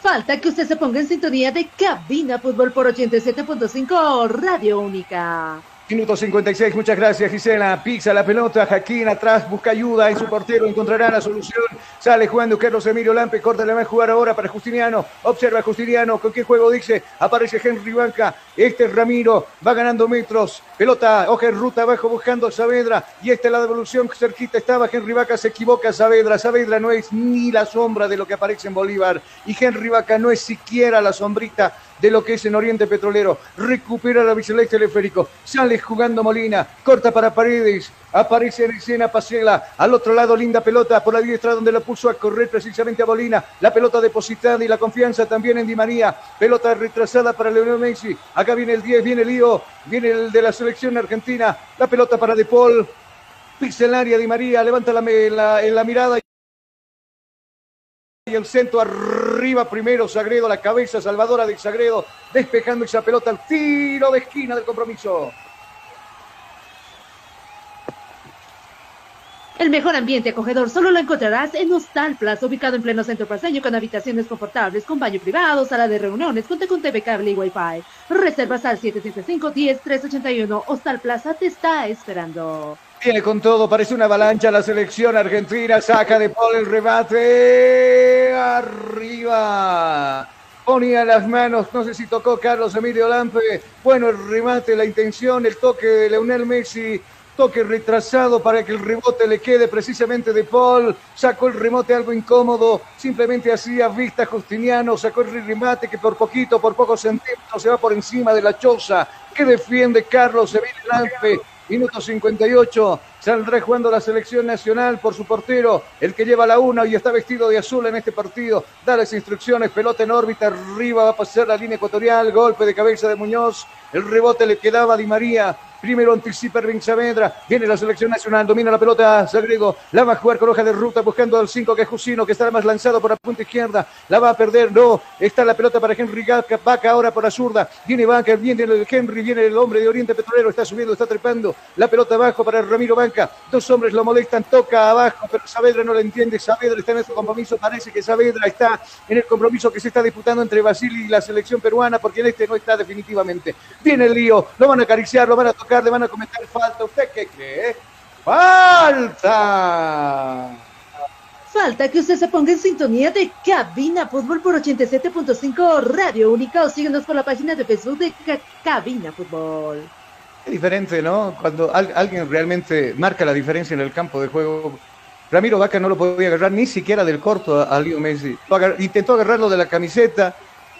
Falta que usted se ponga en sintonía de Cabina Fútbol por 87.5 Radio Única. Minuto 56, muchas gracias Gisela. Pisa la pelota, Jaquín atrás, busca ayuda en su portero, encontrará la solución. Sale jugando Carlos Emilio Lampe, corta, le va a jugar ahora para Justiniano. Observa Justiniano, ¿con qué juego dice? Aparece Henry Banca, este es Ramiro, va ganando metros. Pelota, hoja en ruta abajo buscando Saavedra. Y esta es la devolución, cerquita estaba Henry Vaca, se equivoca Saavedra. Saavedra no es ni la sombra de lo que aparece en Bolívar. Y Henry Vaca no es siquiera la sombrita de lo que es en Oriente Petrolero. Recupera la bicicleta teleférico. Sale jugando Molina. Corta para Paredes. Aparece en escena Pasela. Al otro lado, linda pelota por la diestra donde la puso a correr precisamente a Molina. La pelota depositada y la confianza también en Di María. Pelota retrasada para Leonel Messi. Acá viene el 10, viene el Lío. Viene el de la selección argentina. La pelota para De Paul. Pixelaria Di María. Levanta la, la, la mirada y el centro arriba primero Sagredo, la cabeza salvadora de Sagredo, despejando esa pelota al tiro de esquina del compromiso. El mejor ambiente acogedor solo lo encontrarás en Hostal Plaza, ubicado en pleno centro paseño, con habitaciones confortables, con baño privado, sala de reuniones, cuenta con TV cable y Wi-Fi. Reservas al 775-10381. Hostal Plaza te está esperando. Viene con todo, parece una avalancha la selección argentina, saca de Paul el rebate, arriba. Ponía las manos, no sé si tocó Carlos Emilio Lampe. Bueno, el remate, la intención, el toque de Leonel Messi toque retrasado para que el rebote le quede precisamente de Paul, sacó el rebote algo incómodo, simplemente hacía vista Justiniano, sacó el remate que por poquito, por pocos centímetros se va por encima de la choza, que defiende Carlos Emilio Lampe, Minuto 58, saldrá jugando la selección nacional por su portero, el que lleva la una y está vestido de azul en este partido. Da las instrucciones, pelota en órbita, arriba va a pasar la línea ecuatorial, golpe de cabeza de Muñoz, el rebote le quedaba a Di María, Primero anticipa Erwin Saavedra. Viene la selección nacional. Domina la pelota Sagredo. La va a jugar con hoja de ruta buscando al 5 que es Jusino, que estará más lanzado por la punta izquierda. La va a perder. No. Está la pelota para Henry Vaca ahora por la zurda. Viene Vaca. Viene el Henry. Viene el hombre de Oriente Petrolero. Está subiendo, está trepando. La pelota abajo para Ramiro Banca. Dos hombres lo molestan. Toca abajo, pero Saavedra no lo entiende. Saavedra está en este compromiso. Parece que Saavedra está en el compromiso que se está disputando entre Brasil y la selección peruana, porque en este no está definitivamente. Viene el lío. Lo van a acariciar, lo van a tocar le van a cometer falta. ¿Usted qué cree? ¡Falta! Falta que usted se ponga en sintonía de Cabina Fútbol por 87.5 Radio Única o síguenos por la página de Facebook de Cabina Fútbol. Es diferente, ¿no? Cuando alguien realmente marca la diferencia en el campo de juego. Ramiro Vaca no lo podía agarrar ni siquiera del corto a, Leo Messi. Intentó agarrarlo de la camiseta,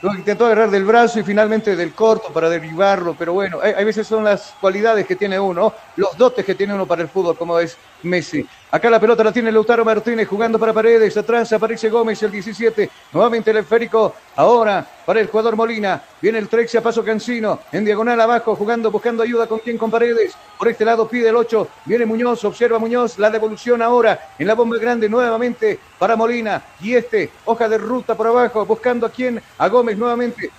lo intentó agarrar del brazo y finalmente del corto para derribarlo, pero bueno, hay, veces son las cualidades que tiene uno, los dotes que tiene uno para el fútbol, como es Messi. Acá la pelota la tiene Lautaro Martínez jugando para Paredes, atrás aparece Gómez el 17, nuevamente el esférico, ahora para el jugador Molina, viene el 13 a paso Cancino, en diagonal abajo jugando, buscando ayuda con quien con Paredes, por este lado pide el 8, viene Muñoz, observa Muñoz, la devolución ahora en la bomba grande nuevamente para Molina, y este, hoja de ruta por abajo, buscando a quien, a Gómez nuevamente,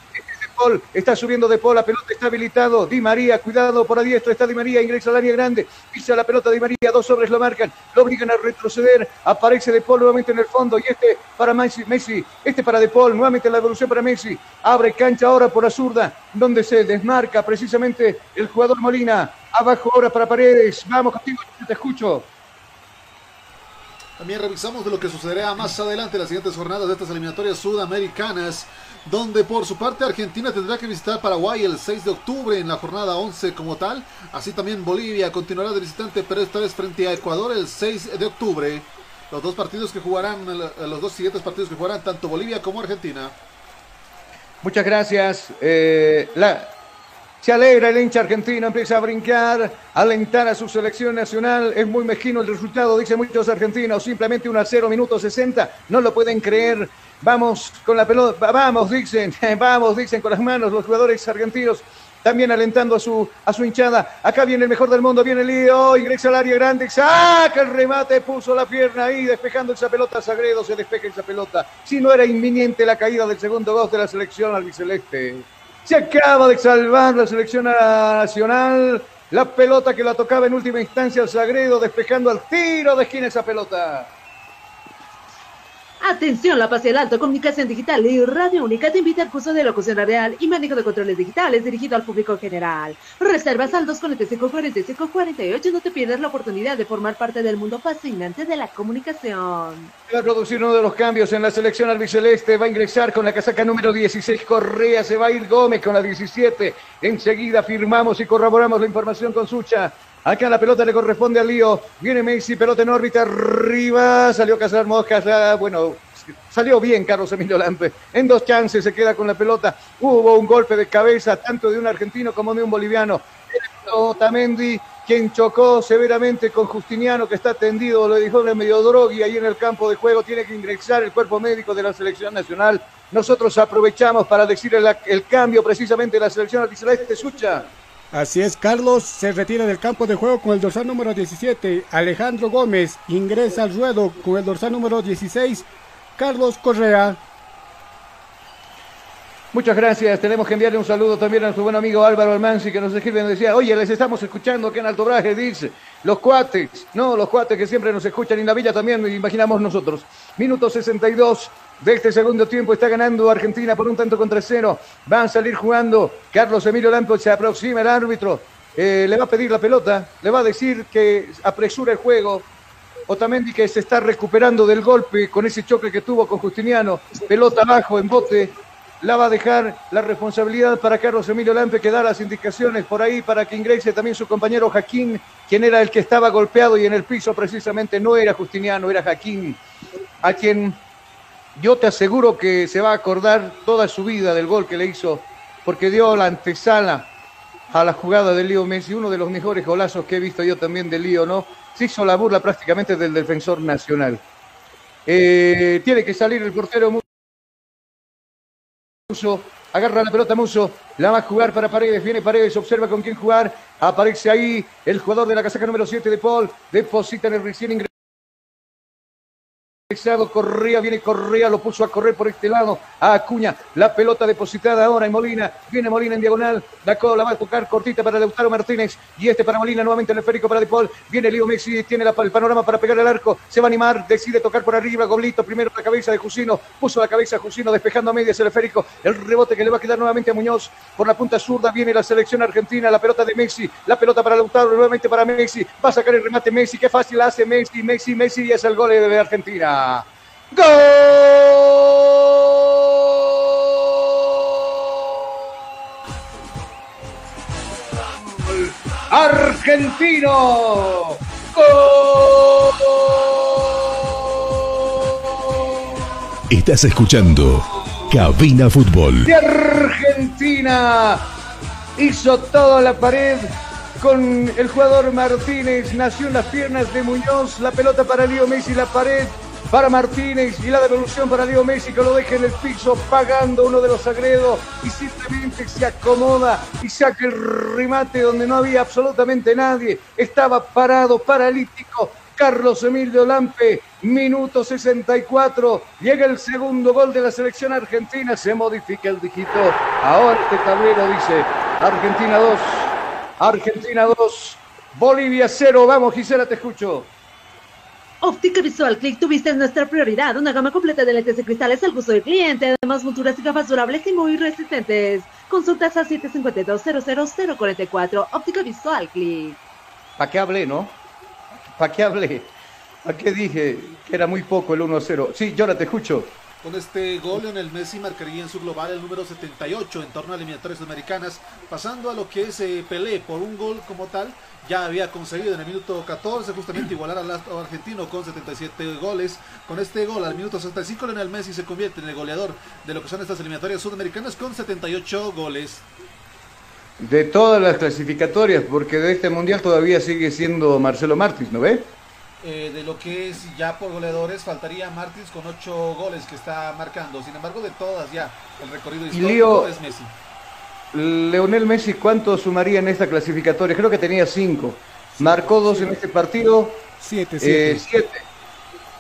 Paul, está subiendo de Paul, la pelota está habilitado, Di María, cuidado por la diestra, está Di María, ingresa al área grande, pisa la pelota Di María, dos hombres lo marcan, lo obligan a retroceder, aparece de Paul nuevamente en el fondo, y este para Messi, Messi este para de Paul, nuevamente la evolución para Messi, abre cancha ahora por la zurda, donde se desmarca precisamente el jugador Molina, abajo ahora para Paredes, vamos contigo, te escucho. También revisamos de lo que sucederá más adelante en las siguientes jornadas de estas eliminatorias sudamericanas donde por su parte Argentina tendrá que visitar Paraguay el 6 de octubre en la jornada 11 como tal. Así también Bolivia continuará de visitante, pero esta vez frente a Ecuador el 6 de octubre. Los dos partidos que jugarán, los dos siguientes partidos que jugarán tanto Bolivia como Argentina. Muchas gracias. Eh, la, se alegra el hincha argentino, empieza a brincar, alentar a su selección nacional. Es muy mezquino el resultado, dicen muchos argentinos. Simplemente un a 0, minuto 60. No lo pueden creer. Vamos con la pelota, vamos, dicen, *laughs* vamos, dicen con las manos los jugadores argentinos también alentando a su, a su hinchada. Acá viene el mejor del mundo, viene Lío, ingresa al área grande, saca el remate, puso la pierna ahí, despejando esa pelota, Sagredo se despeja esa pelota. Si no era inminente la caída del segundo gol de la selección albiceleste. Se acaba de salvar la selección nacional. La pelota que la tocaba en última instancia Sagredo, despejando al tiro de esquina esa pelota. Atención, La Paz y el Alto, Comunicación Digital y Radio Única te invita al curso de locución radial y manejo de controles digitales dirigido al público general. Reservas al 245-4548 no te pierdas la oportunidad de formar parte del mundo fascinante de la comunicación. Va a producir uno de los cambios en la selección albiceleste, va a ingresar con la casaca número 16 Correa, se va a ir Gómez con la 17. Enseguida firmamos y corroboramos la información con Sucha. Acá la pelota le corresponde al lío. Viene Messi, pelota en órbita arriba. Salió Casar Moscas. Bueno, salió bien Carlos Emilio Lampe. En dos chances se queda con la pelota. Hubo un golpe de cabeza tanto de un argentino como de un boliviano. Otamendi, quien chocó severamente con Justiniano, que está tendido, lo dijo en medio drogui ahí en el campo de juego. Tiene que ingresar el cuerpo médico de la selección nacional. Nosotros aprovechamos para decir el, cambio precisamente de la selección albiceleste Sucha. Así es, Carlos se retira del campo de juego con el dorsal número 17. Alejandro Gómez ingresa al ruedo con el dorsal número 16. Carlos Correa. Muchas gracias. Tenemos que enviarle un saludo también a nuestro buen amigo Álvaro Almansi que nos escribe y decía, oye, les estamos escuchando aquí en Alto Braje, dice, los cuates, no, los cuates que siempre nos escuchan y en la villa también, imaginamos nosotros. Minuto 62, de este segundo tiempo. Está ganando Argentina por un tanto contra cero. Van a salir jugando. Carlos Emilio Lampo se aproxima el árbitro. Eh, le va a pedir la pelota. Le va a decir que apresura el juego. Otamendi que se está recuperando del golpe con ese choque que tuvo con Justiniano. Pelota abajo en bote. La va a dejar la responsabilidad para Carlos Emilio Lampe que da las indicaciones por ahí para que ingrese también su compañero Jaquín, quien era el que estaba golpeado y en el piso precisamente no era Justiniano, era Jaquín, a quien yo te aseguro que se va a acordar toda su vida del gol que le hizo, porque dio la antesala a la jugada de Lío Messi, uno de los mejores golazos que he visto yo también de Lío, ¿no? Se hizo la burla prácticamente del defensor nacional. Eh, tiene que salir el portero Muso, agarra la pelota Muso, la va a jugar para Paredes, viene Paredes, observa con quién jugar, aparece ahí el jugador de la casaca número 7 de Paul, deposita en el recién ingresado Correa, viene Correa, lo puso a correr por este lado, a Acuña, la pelota depositada ahora en Molina, viene Molina en diagonal, la cola va a tocar cortita para Lautaro Martínez, y este para Molina, nuevamente el esférico para De Paul, viene Leo Messi, tiene el panorama para pegar el arco, se va a animar, decide tocar por arriba, Goblito, primero la cabeza de Jusino, puso la cabeza Jusino despejando a medias el esférico, el rebote que le va a quedar nuevamente a Muñoz, por la punta zurda viene la selección argentina, la pelota de Messi, la pelota para Lautaro, nuevamente para Messi, va a sacar el remate Messi, qué fácil hace Messi, Messi, Messi, y es el gol de Argentina. ¡Gol! Argentino. ¡Gol! Estás escuchando Cabina Fútbol. De Argentina hizo toda la pared con el jugador Martínez. Nació en las piernas de Muñoz. La pelota para Leo Messi, la pared para Martínez y la devolución para Leo Messi que lo deja en el piso pagando uno de los agredos y simplemente se acomoda y saca el remate donde no había absolutamente nadie. Estaba parado, paralítico. Carlos Emilio Lampe, minuto 64. Llega el segundo gol de la selección argentina. Se modifica el dígito. Ahora este tablero dice Argentina 2, Argentina 2, Bolivia 0. Vamos, Gisela, te escucho. Óptica Visual Click, tuviste nuestra prioridad, una gama completa de lentes de cristales al gusto del cliente, además monturas y gafas durables y muy resistentes. Consultas a 752-00044, Óptica Visual Click. ¿Para qué hablé, no? ¿Para qué hablé? ¿Para qué dije que era muy poco el 1-0? Sí, ahora te escucho. Con este gol, el Messi marcaría en su global el número 78 en torno a eliminatorias americanas, pasando a lo que es eh, Pelé por un gol como tal. Ya había conseguido en el minuto 14 justamente igualar al argentino con 77 goles. Con este gol al minuto 65, Lionel Messi se convierte en el goleador de lo que son estas eliminatorias sudamericanas con 78 goles. De todas las clasificatorias, porque de este mundial todavía sigue siendo Marcelo Martins, ¿no ve? Eh, de lo que es ya por goleadores, faltaría Martins con ocho goles que está marcando. Sin embargo, de todas ya, el recorrido histórico es Messi. Leonel Messi, ¿cuánto sumaría en esta clasificatoria? Creo que tenía cinco. Marcó dos en este partido. Siete, siete. siete.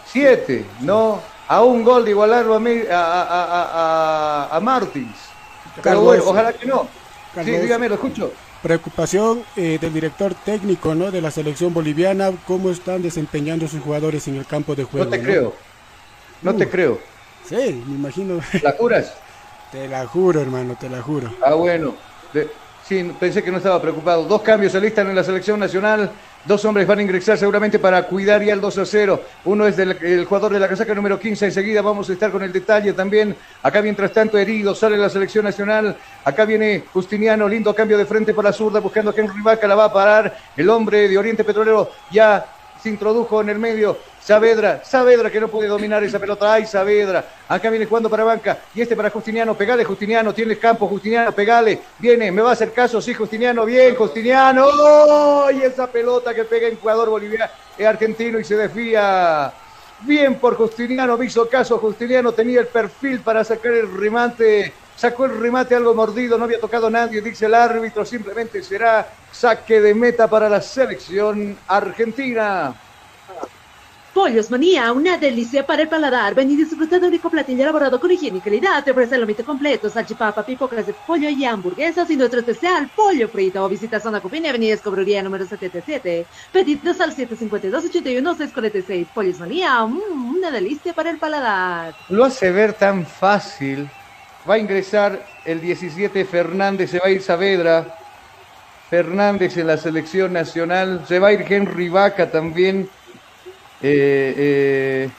siete, ¿no? A un gol de igualarlo a, a, a, a Martins. Pero bueno, ojalá que no. sí, dígame, lo escucho. Preocupación eh, del director técnico ¿no? de la selección boliviana, cómo están desempeñando sus jugadores en el campo de juego. No te creo. No te uh. creo. Sí, me imagino. ¿La juras? *laughs* Te la juro, hermano, te la juro. Ah, bueno. sí, pensé que no estaba preocupado. Dos cambios se listan en la selección nacional. Dos hombres van a ingresar seguramente para cuidar ya el 2 a 0. Uno es del, el jugador de la casaca número 15. Enseguida vamos a estar con el detalle también. Acá mientras tanto herido sale la selección nacional. Acá viene Justiniano, lindo cambio de frente para la zurda buscando a Henry Vaca. La va a parar. El hombre de Oriente Petrolero ya se introdujo en el medio. Saavedra, Saavedra que no puede dominar esa pelota. Ay, Saavedra. Acá viene jugando para banca. Y este para Justiniano. Pegale, Justiniano. Tiene el campo, Justiniano. Pegale. Viene, me va a hacer caso. Sí, Justiniano. Bien, Justiniano. Y esa pelota que pega en jugador boliviano, es argentino y se desvía. Bien por Justiniano. Me hizo caso. Justiniano tenía el perfil para sacar el remate. Sacó el remate algo mordido. No había tocado nadie, dice el árbitro. Simplemente será saque de meta para la selección argentina. Pollos Manía, una delicia para el paladar. Ven y disfruta de un rico platillo elaborado con higiene y calidad. Te ofrece el lomito completo, salchipapa, pipocas de pollo y hamburguesas y nuestro especial pollo frito. Visita Zona Copina, Avenida Escobrería número 77. Pedidos al 752-81-646. Pollos Manía, mmm, una delicia para el paladar. Lo hace ver tan fácil. Va a ingresar el 17 Fernández, se va a ir Saavedra. Fernández en la selección nacional. Se va a ir Henry Vaca también. Eh, eh,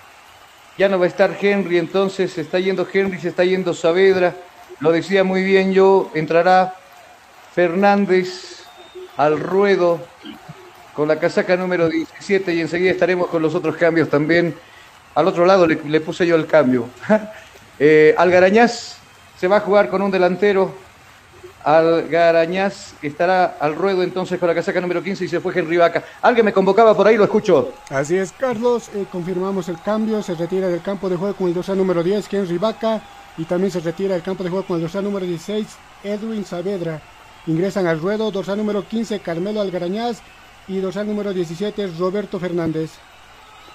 ya no va a estar Henry, entonces se está yendo Henry, se está yendo Saavedra. Lo decía muy bien yo, entrará Fernández al ruedo con la casaca número 17 y enseguida estaremos con los otros cambios también. Al otro lado le, puse yo el cambio. *laughs* eh, Algarañaz se va a jugar con un delantero Algarañaz, que estará al ruedo entonces con la casaca número 15 y se fue Henry Vaca. Alguien me convocaba por ahí, lo escucho. Así es, Carlos, eh, confirmamos el cambio, se retira del campo de juego con el dorsal número 10, Henry Vaca, y también se retira del campo de juego con el dorsal número 16, Edwin Saavedra. Ingresan al ruedo, dorsal número 15, Carmelo Algarañaz, y dorsal número 17, Roberto Fernández.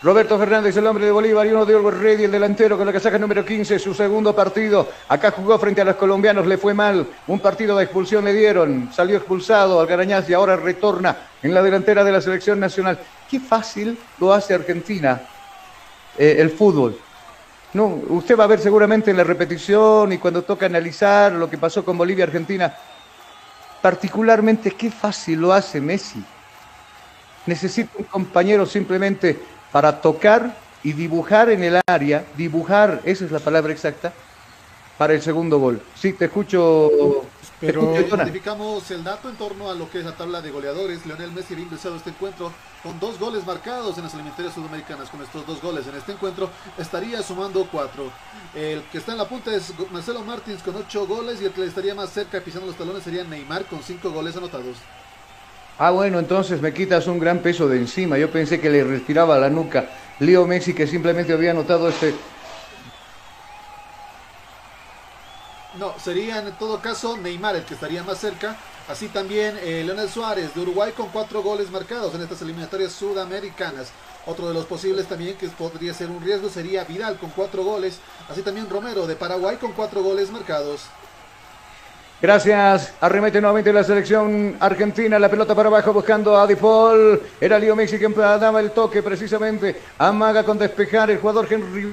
Roberto Fernández, el hombre de Bolívar, y uno de Olgo Reddy, el delantero con la casaca número 15, su segundo partido. Acá jugó frente a los colombianos, le fue mal. Un partido de expulsión le dieron. Salió expulsado al Garañaz y ahora retorna en la delantera de la selección nacional. Qué fácil lo hace Argentina eh, el fútbol. No, usted va a ver seguramente en la repetición y cuando toca analizar lo que pasó con Bolivia Argentina. Particularmente, qué fácil lo hace Messi. Necesita un compañero simplemente para tocar y dibujar en el área, dibujar, esa es la palabra exacta, para el segundo gol. Sí, te escucho. Pero identificamos el dato en torno a lo que es la tabla de goleadores. Leonel Messi había ingresado este encuentro con dos goles marcados en las eliminatorias sudamericanas. Con estos dos goles en este encuentro estaría sumando cuatro. El que está en la punta es Marcelo Martins con ocho goles y el que le estaría más cerca pisando los talones sería Neymar con cinco goles anotados. Ah, bueno, entonces me quitas un gran peso de encima. Yo pensé que le retiraba la nuca. Leo Messi que simplemente había anotado este... No, sería en todo caso Neymar el que estaría más cerca. Así también eh, Leonel Suárez de Uruguay con cuatro goles marcados en estas eliminatorias sudamericanas. Otro de los posibles también que podría ser un riesgo sería Vidal con cuatro goles. Así también Romero de Paraguay con cuatro goles marcados. Gracias. Arremete nuevamente la selección argentina. La pelota para abajo buscando a Dipol. Era Leo Messi quien daba el toque precisamente. Amaga con despejar el jugador Henry.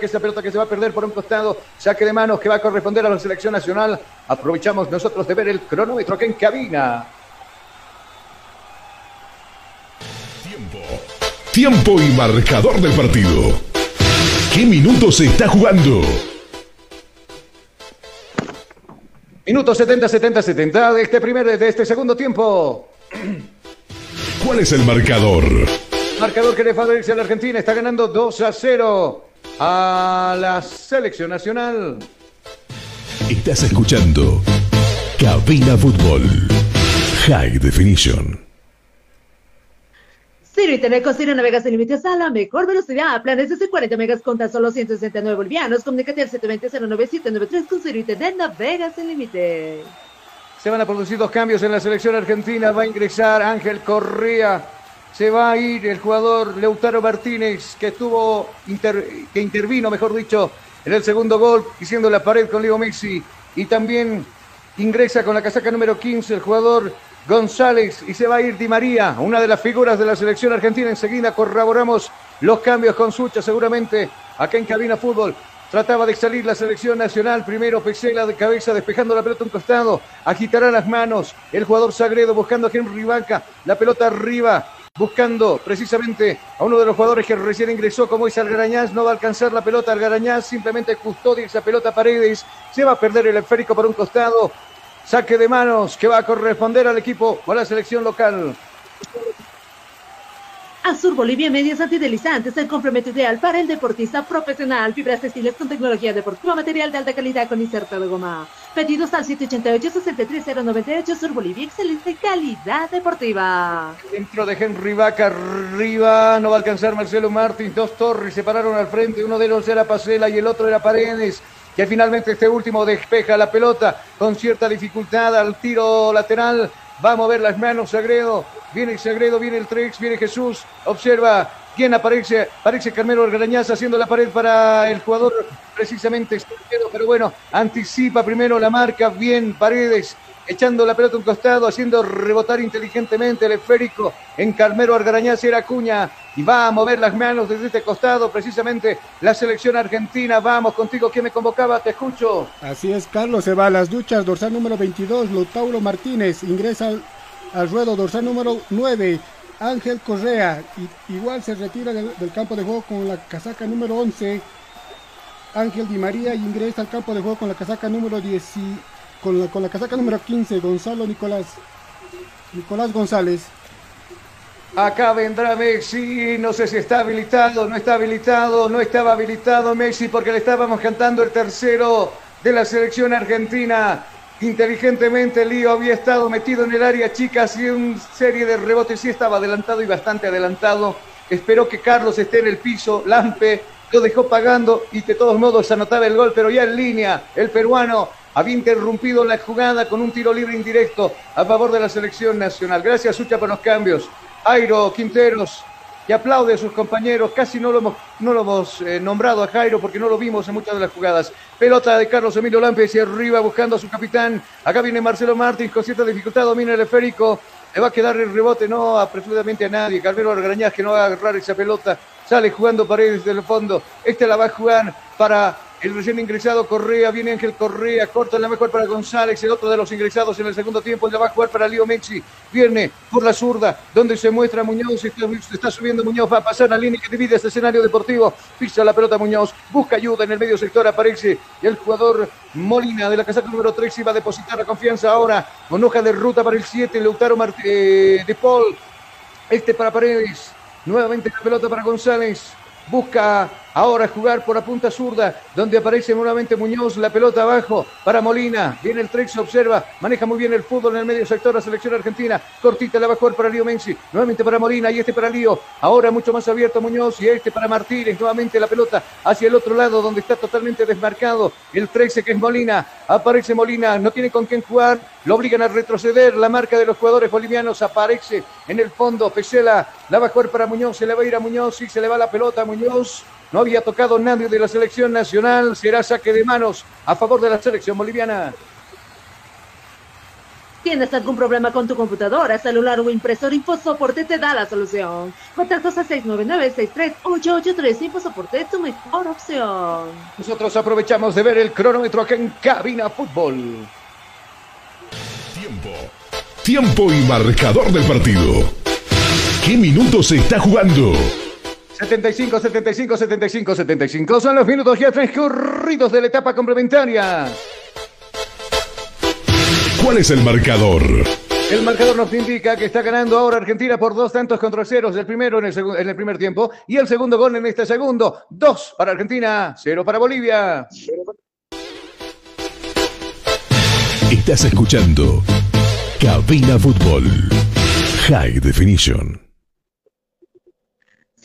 Que esa pelota que se va a perder por un costado. Saque de manos que va a corresponder a la selección nacional. Aprovechamos nosotros de ver el cronómetro que en cabina. Tiempo. Tiempo y marcador del partido. ¿Qué minutos se está jugando? Minuto 70, 70, 70 de este primer, de este segundo tiempo. ¿Cuál es el marcador? Marcador que le favorece a la Argentina. Está ganando 2 a 0 a la selección nacional. Estás escuchando Cabina Fútbol High Definition. Ciro Internet con Ciro navegas sin límites a la mejor velocidad. Planes de 40 megas con tan solo 169 bolivianos. Comunícate al 720-09793 con Ciro Internet navegas sin límites. Se van a producir dos cambios en la selección argentina. Va a ingresar Ángel Correa. Se va a ir el jugador Leutaro Martínez, que estuvo que intervino, mejor dicho, en el segundo gol, hiciendo la pared con Leo Messi. Y también ingresa con la casaca número 15 el jugador González y se va a ir Di María, una de las figuras de la selección argentina. Enseguida corroboramos los cambios con Sucha, seguramente acá en Cabina Fútbol. Trataba de salir la selección nacional. Primero Pesela de cabeza despejando la pelota a un costado. Agitará las manos. El jugador Sagredo buscando a Henry Banca. La pelota arriba. Buscando precisamente a uno de los jugadores que recién ingresó, como es Algarañaz. No va a alcanzar la pelota Algarañaz. Simplemente custodia esa pelota Paredes. Se va a perder el esférico por un costado. Saque de manos que va a corresponder al equipo o a la selección local. Azur Bolivia Medios Antidelizantes, el complemento ideal para el deportista profesional. Fibras textiles con tecnología deportiva, material de alta calidad con inserto de goma. Pedidos al 788-63098 Sur Bolivia, excelente calidad deportiva. Dentro de Henry Vaca, arriba, no va a alcanzar Marcelo Martín. Dos torres se pararon al frente, uno de ellos era Pacela y el otro era Paredes que finalmente este último despeja la pelota con cierta dificultad al tiro lateral. Va a mover las manos Sagredo. Viene Sagredo, viene el Trex, viene Jesús. Observa quién aparece. Aparece Carmelo Argarañaz haciendo la pared para el jugador precisamente Pero bueno, anticipa primero la marca. Bien, Paredes echando la pelota a un costado, haciendo rebotar inteligentemente el esférico en Carmelo Argarañaz era Cuña y va a mover las manos desde este costado, precisamente la selección argentina. Vamos contigo, ¿quién me convocaba? Te escucho. Así es, Carlos, se va a las duchas, dorsal número 22, Lotauro Martínez, ingresa al, ruedo, dorsal número 9, Ángel Correa, y, igual se retira del, campo de juego con la casaca número 11, Ángel Di María, y ingresa al campo de juego con la casaca número 10 con la, con la casaca número 15, Gonzalo Nicolás. Nicolás González. Acá vendrá Messi, no sé si está habilitado, no está habilitado, no estaba habilitado Messi porque le estábamos cantando el tercero de la selección argentina. Inteligentemente Lío había estado metido en el área chica, hacía una serie de rebotes, sí estaba adelantado y bastante adelantado. Esperó que Carlos esté en el piso, Lampe lo dejó pagando y de todos modos anotaba el gol, pero ya en línea el peruano había interrumpido la jugada con un tiro libre indirecto a favor de la selección nacional. Gracias, Sucha, por los cambios. Jairo Quinteros, que aplaude a sus compañeros. Casi no lo hemos, eh, nombrado a Jairo porque no lo vimos en muchas de las jugadas. Pelota de Carlos Emilio Lampe hacia arriba buscando a su capitán. Acá viene Marcelo Martins con cierta dificultad, domina el esférico. Le va a quedar el rebote, no absolutamente a nadie. Carmelo Argarañaz que no va a agarrar esa pelota. Sale jugando paredes del fondo. Este la va a jugar para el recién ingresado Correa, viene Ángel Correa, corta la mejor para González, el otro de los ingresados en el segundo tiempo, ya va a jugar para Leo Messi, viene por la zurda, donde se muestra Muñoz, está, está subiendo Muñoz, va a pasar la línea que divide este escenario deportivo, pisa la pelota Muñoz, busca ayuda en el medio sector, aparece el jugador Molina de la casaca número 3 y va a depositar la confianza ahora. Con hoja de ruta para el 7, Lautaro eh, de Paul, este para Paredes, nuevamente la pelota para González, busca Ahora jugar por la punta zurda, donde aparece nuevamente Muñoz, la pelota abajo para Molina. Viene el Trex, observa, maneja muy bien el fútbol en el medio sector, la selección argentina. Cortita la va para Lío Menzi, nuevamente para Molina y este para Lío. Ahora mucho más abierto Muñoz y este para Martínez. Nuevamente la pelota hacia el otro lado, donde está totalmente desmarcado el 13 que es Molina. Aparece Molina, no tiene con quién jugar, lo obligan a retroceder. La marca de los jugadores bolivianos aparece en el fondo. Pesela la va para Muñoz, se le va a ir a Muñoz y se le va la pelota a Muñoz. No había tocado nadie de la selección nacional. Será saque de manos a favor de la selección boliviana. ¿Tienes algún problema con tu computadora, celular o impresor? InfoSoporte te da la solución. Contactos a 699-63883. InfoSoporte es tu mejor opción. Nosotros aprovechamos de ver el cronómetro acá en Cabina Fútbol. Tiempo. Tiempo y marcador del partido. ¿Qué minutos se está jugando? 75, 75, 75, 75. Son los minutos ya transcurridos de la etapa complementaria. ¿Cuál es el marcador? El marcador nos indica que está ganando ahora Argentina por dos tantos contra ceros. El primero en el, en el primer tiempo y el segundo gol en este segundo. Dos para Argentina, cero para Bolivia. Estás escuchando Cabina Fútbol High Definition.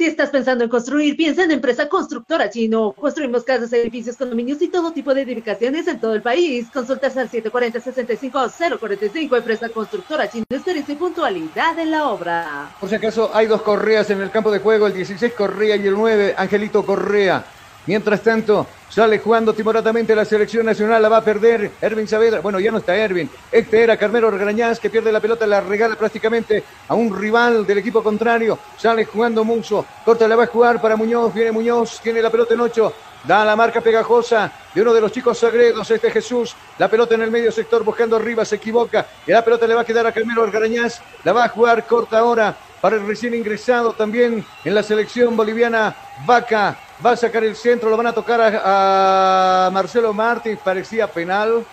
Si estás pensando en construir, piensa en Empresa Constructora Chino. Construimos casas, edificios, condominios y todo tipo de edificaciones en todo el país. Consultas al 740-65-045. Empresa Constructora Chino. Experiencia y puntualidad en la obra. Por si acaso, hay dos Correas en el campo de juego, el 16 Correa y el 9 Angelito Correa. Mientras tanto, sale jugando timoratamente la selección nacional, la va a perder Ervin Saavedra. Bueno, ya no está Ervin. Este era Carmelo Regrañaz que pierde la pelota, la regala prácticamente a un rival del equipo contrario. Sale jugando Muso, corta, la va a jugar para Muñoz, viene Muñoz, tiene la pelota en 8. Da la marca pegajosa de uno de los chicos sagredos, este Jesús. La pelota en el medio sector buscando arriba, se equivoca. Y la pelota le va a quedar a Carmelo Regrañaz. La va a jugar corta ahora para el recién ingresado también en la selección boliviana, Vaca. Va a sacar el centro, lo van a tocar a, Marcelo Martins. Parecía penal.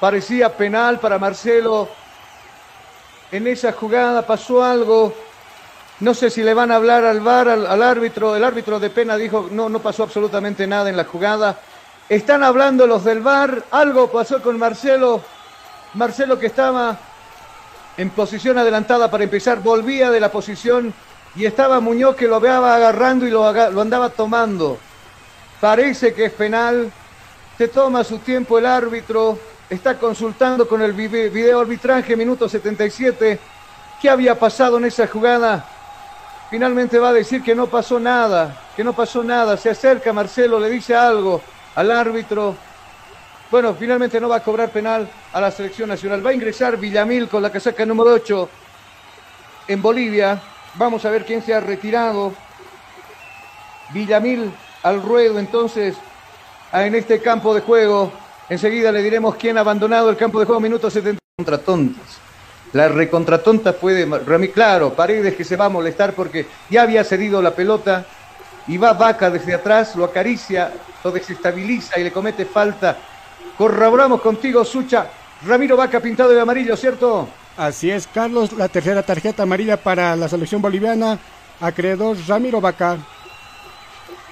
Parecía penal para Marcelo. En esa jugada pasó algo. No sé si le van a hablar al VAR, al, árbitro. El árbitro de pena dijo, no, no pasó absolutamente nada en la jugada. Están hablando los del VAR. Algo pasó con Marcelo. Marcelo que estaba en posición adelantada para empezar, volvía de la posición y estaba Muñoz que lo había agarrando y lo, andaba tomando. Parece que es penal, se toma su tiempo el árbitro, está consultando con el video arbitraje, minuto 77, qué había pasado en esa jugada. Finalmente va a decir que no pasó nada, que no pasó nada. Se acerca Marcelo, le dice algo al árbitro, bueno, finalmente no va a cobrar penal a la selección nacional. Va a ingresar Villamil con la casaca número 8 en Bolivia. Vamos a ver quién se ha retirado. Villamil al ruedo entonces en este campo de juego. Enseguida le diremos quién ha abandonado el campo de juego. Minuto 70 contra tontas. La recontratonta fue de Rami. Claro, Paredes que se va a molestar porque ya había cedido la pelota. Y va Vaca desde atrás, lo acaricia, lo desestabiliza y le comete falta Corroboramos contigo, Sucha. Ramiro Vaca pintado de amarillo, ¿cierto? Así es, Carlos. La tercera tarjeta amarilla para la selección boliviana. Acreedor Ramiro Vaca.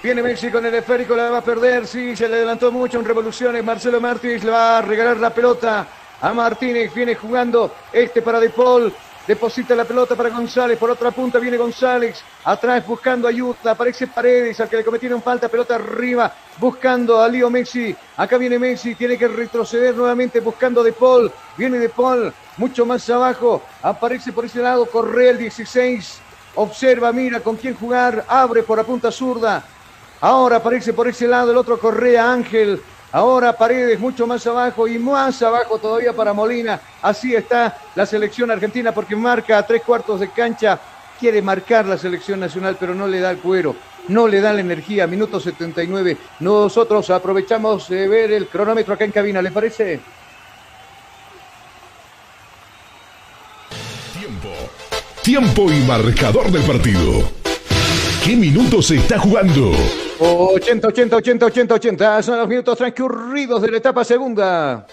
Viene Messi con el esférico, la va a perder. Sí, se le adelantó mucho en revoluciones. Marcelo Martínez le va a regalar la pelota a Martínez. Viene jugando este para De Paul. Deposita la pelota para González. Por otra punta viene González. Atrás buscando ayuda. Aparece Paredes al que le cometieron falta. Pelota arriba. Buscando a Lío Messi. Acá viene Messi. Tiene que retroceder nuevamente buscando De Paul. Viene De Paul. Mucho más abajo. Aparece por ese lado. Correa el 16. Observa, mira con quién jugar. Abre por la punta zurda. Ahora aparece por ese lado el otro Correa Ángel. Ahora Paredes mucho más abajo y más abajo todavía para Molina. Así está la selección argentina porque marca a tres cuartos de cancha. Quiere marcar la selección nacional, pero no le da el cuero, no le da la energía. Minuto 79. Nosotros aprovechamos de ver el cronómetro acá en cabina, ¿le parece? Tiempo. Tiempo y marcador del partido. ¿Qué minutos se está jugando? 80, 80, 80, 80, 80. Son los minutos transcurridos de la etapa segunda.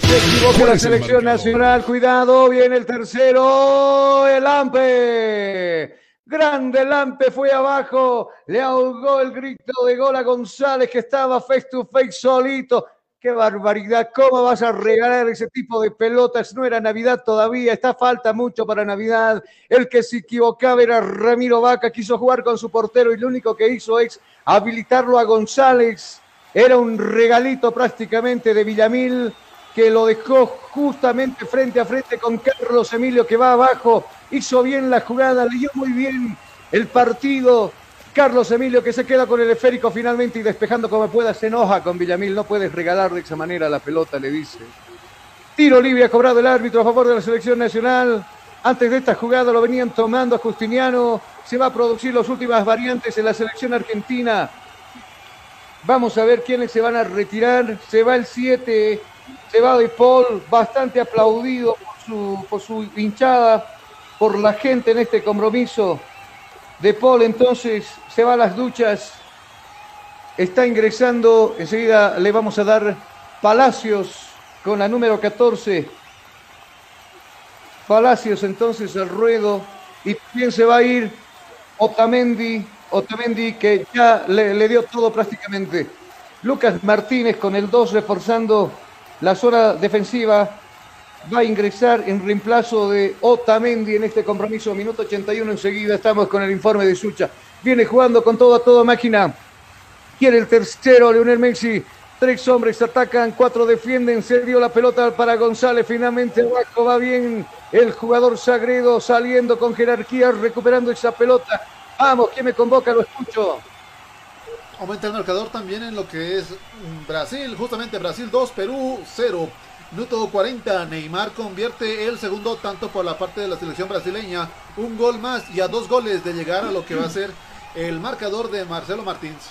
Se equivocó la selección nacional. Cuidado, viene el tercero. El Lampe. Grande Lampe fue abajo. Le ahogó el grito de gol a González que estaba face to face solito. Qué barbaridad, ¿cómo vas a regalar ese tipo de pelotas? No era Navidad todavía, está falta mucho para Navidad. El que se equivocaba era Ramiro Vaca, quiso jugar con su portero y lo único que hizo es habilitarlo a González. Era un regalito prácticamente de Villamil que lo dejó justamente frente a frente con Carlos Emilio que va abajo. Hizo bien la jugada, leyó muy bien el partido Carlos Emilio que se queda con el esférico finalmente y despejando como pueda, se enoja con Villamil. No puedes regalar de esa manera la pelota, le dice. Tiro libre ha cobrado el árbitro a favor de la selección nacional. Antes de esta jugada lo venían tomando a Justiniano. Se va a producir las últimas variantes en la selección argentina. Vamos a ver quiénes se van a retirar. Se va el 7, se va De Paul, bastante aplaudido por su, por su hinchada, por la gente en este compromiso. De Paul entonces se va a las duchas, está ingresando, enseguida le vamos a dar Palacios con la número 14. Palacios entonces al ruedo y también se va a ir Otamendi, Otamendi que ya le, le dio todo prácticamente. Lucas Martínez con el 2 reforzando la zona defensiva. Va a ingresar en reemplazo de Otamendi en este compromiso. Minuto 81 enseguida estamos con el informe de Sucha. Viene jugando con todo a toda máquina. Quiere el tercero, Leonel Messi. Tres hombres atacan, cuatro defienden. Se dio la pelota para González. Finalmente abajo va bien el jugador Sagredo saliendo con jerarquía, recuperando esa pelota. Vamos, ¿quién me convoca? Lo escucho. Aumenta el marcador también en lo que es Brasil, justamente Brasil 2, Perú 0. Minuto 40, Neymar convierte el segundo tanto por la parte de la selección brasileña. Un gol más y a dos goles de llegar a lo que va a ser el marcador de Marcelo Martins.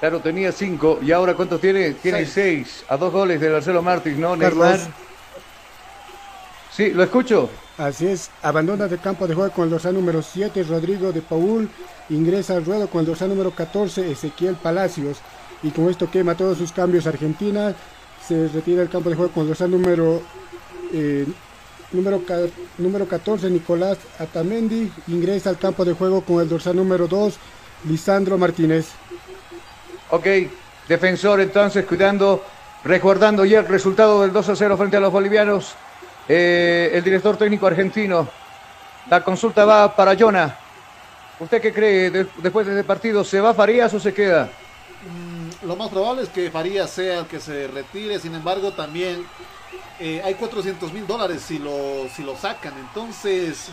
Claro, tenía cinco y ahora ¿cuántos tiene? Tiene seis. A dos goles de Marcelo Martins, ¿no? Neymar. Sí, lo escucho. Así es, abandona el campo de juego con el dorsal número 7, Rodrigo de Paul. Ingresa al ruedo con el dorsal número 14, Ezequiel Palacios. Y con esto quema todos sus cambios Argentina se retira el campo de juego con dorsal número, eh, número, número 14, Nicolás Atamendi. Ingresa al campo de juego con el dorsal número 2, Lisandro Martínez. Ok, defensor entonces cuidando, recordando ya el resultado del 2 a 0 frente a los bolivianos. Eh, el director técnico argentino. La consulta va para Jonah. ¿Usted qué cree después de este partido? ¿Se va Farías o se queda? Lo más probable es que Farías sea el que se retire, sin embargo también eh, hay 400 mil dólares si lo, si lo sacan, entonces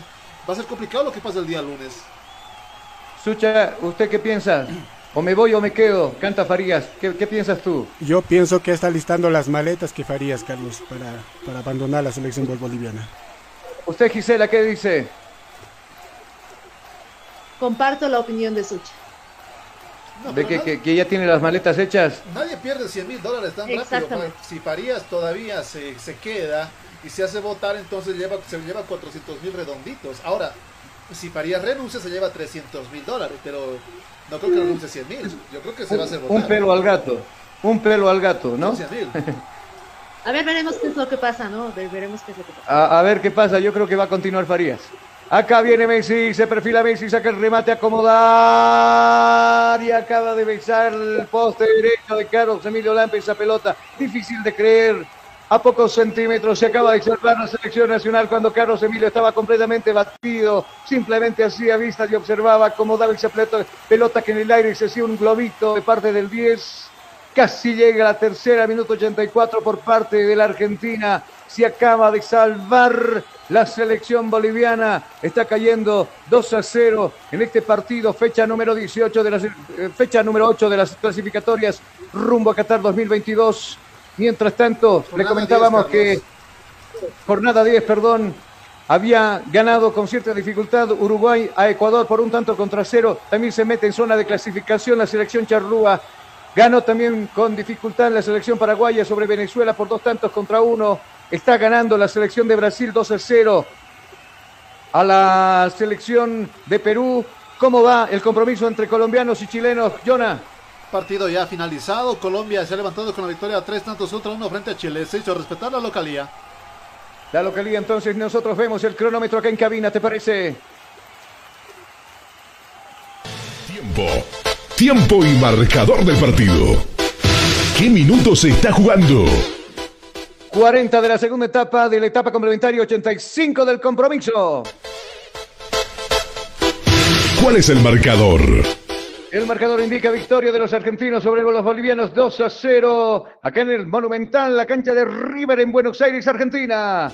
va a ser complicado lo que pasa el día lunes. Sucha, ¿usted qué piensa? ¿O me voy o me quedo? Canta Farías. ¿Qué, piensas tú? Yo pienso que está listando las maletas que Farías, Carlos, para, para abandonar la selección boliviana. ¿Usted, Gisela, qué dice? Comparto la opinión de Sucha de que, que, ya tiene las maletas hechas. Nadie pierde 100 mil dólares tan rápido. Si Farías todavía se, se, queda y se hace votar, entonces lleva, se lleva 400 mil redonditos. Ahora, si Farías renuncia, se lleva 300 mil dólares, pero no creo que renuncie 100 mil. Yo creo que se va a hacer votar. Un pelo al gato. Un pelo al gato, ¿no? a ver, veremos qué es lo que pasa, ¿no? Veremos qué es lo que pasa. A, a ver qué pasa. Yo creo que va a continuar Farías. Acá viene Messi, se perfila Messi, saca el remate, acomodar y acaba de besar el poste derecho de Carlos Emilio Lampe, esa pelota difícil de creer. A pocos centímetros se acaba de salvar la selección nacional cuando Carlos Emilio estaba completamente batido. Simplemente hacía vista y observaba cómo daba esa pelota que en el aire se hacía un globito de parte del 10. Casi llega la tercera, minuto 84 por parte de la Argentina. Se acaba de salvar la selección boliviana está cayendo 2 a 0 en este partido, fecha número 18 de las eh, fecha número 8 de las clasificatorias rumbo a Qatar 2022. Mientras tanto, le comentábamos que jornada 10, perdón, había ganado con cierta dificultad Uruguay a Ecuador por un tanto contra cero. También se mete en zona de clasificación la selección charrúa. Ganó también con dificultad la selección paraguaya sobre Venezuela por dos tantos contra uno. Está ganando la selección de Brasil 2 a 0 a la selección de Perú. ¿Cómo va el compromiso entre colombianos y chilenos, Jonah? Partido ya finalizado. Colombia se ha levantado con la victoria tres tantos contra uno frente a Chile. Se hizo respetar la localía. La localía, entonces nosotros vemos el cronómetro acá en cabina, ¿te parece? Tiempo. Tiempo y marcador del partido. ¿Qué minutos se está jugando? 40 de la segunda etapa de la etapa complementaria, 85 del compromiso. ¿Cuál es el marcador? El marcador indica victoria de los argentinos sobre los bolivianos 2 a 0. Acá en el Monumental, la cancha de River en Buenos Aires, Argentina.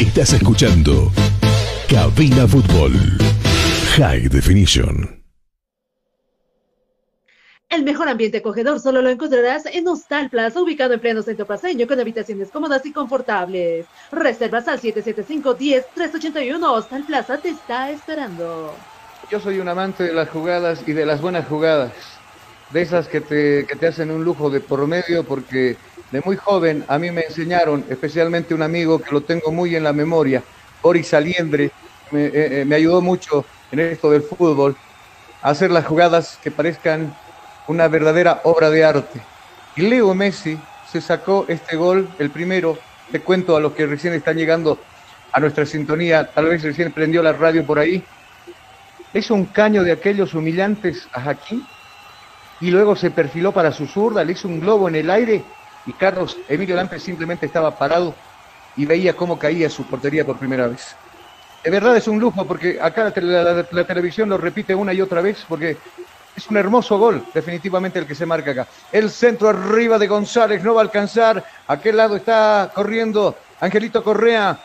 Estás escuchando Cabina Fútbol High Definition. El mejor ambiente acogedor solo lo encontrarás en Hostal Plaza, ubicado en pleno centro paseño, con habitaciones cómodas y confortables. Reservas al 775-10-381. Hostal Plaza te está esperando. Yo soy un amante de las jugadas y de las buenas jugadas. De esas que te, que te hacen un lujo de por medio, porque de muy joven a mí me enseñaron, especialmente un amigo que lo tengo muy en la memoria, Boris Aliendre, me, eh, eh, me ayudó mucho en esto del fútbol, a hacer las jugadas que parezcan una verdadera obra de arte. Y Leo Messi se sacó este gol, el primero, te cuento a los que recién están llegando a nuestra sintonía, tal vez recién prendió la radio por ahí, es un caño de aquellos humillantes a Jaquín y luego se perfiló para su zurda, le hizo un globo en el aire. Y Carlos Emilio Lampe simplemente estaba parado y veía cómo caía su portería por primera vez. De verdad es un lujo porque acá la, televisión lo repite una y otra vez porque es un hermoso gol, definitivamente el que se marca acá. El centro arriba de González no va a alcanzar. Aquel lado está corriendo Angelito Correa.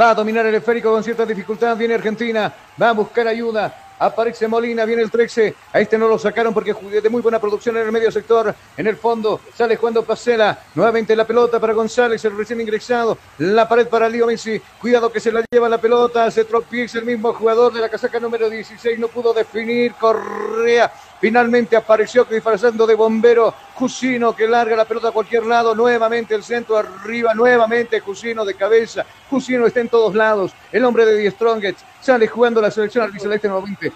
Va a dominar el esférico con cierta dificultad. Viene Argentina. Va a buscar ayuda. Aparece Molina, viene el 13. A este no lo sacaron porque de muy buena producción en el medio sector. En el fondo sale Juan Pacela. Nuevamente la pelota para González, el recién ingresado. La pared para Lío Messi. Cuidado que se la lleva la pelota. Se tropieza el mismo jugador de la casaca número 16. No pudo definir. Correa Finalmente apareció disfrazando de bombero Cusino que larga la pelota a cualquier lado. Nuevamente el centro arriba, nuevamente Cusino de cabeza. Cusino está en todos lados. El hombre de Die Strongest sale jugando la selección albiceleste nuevamente.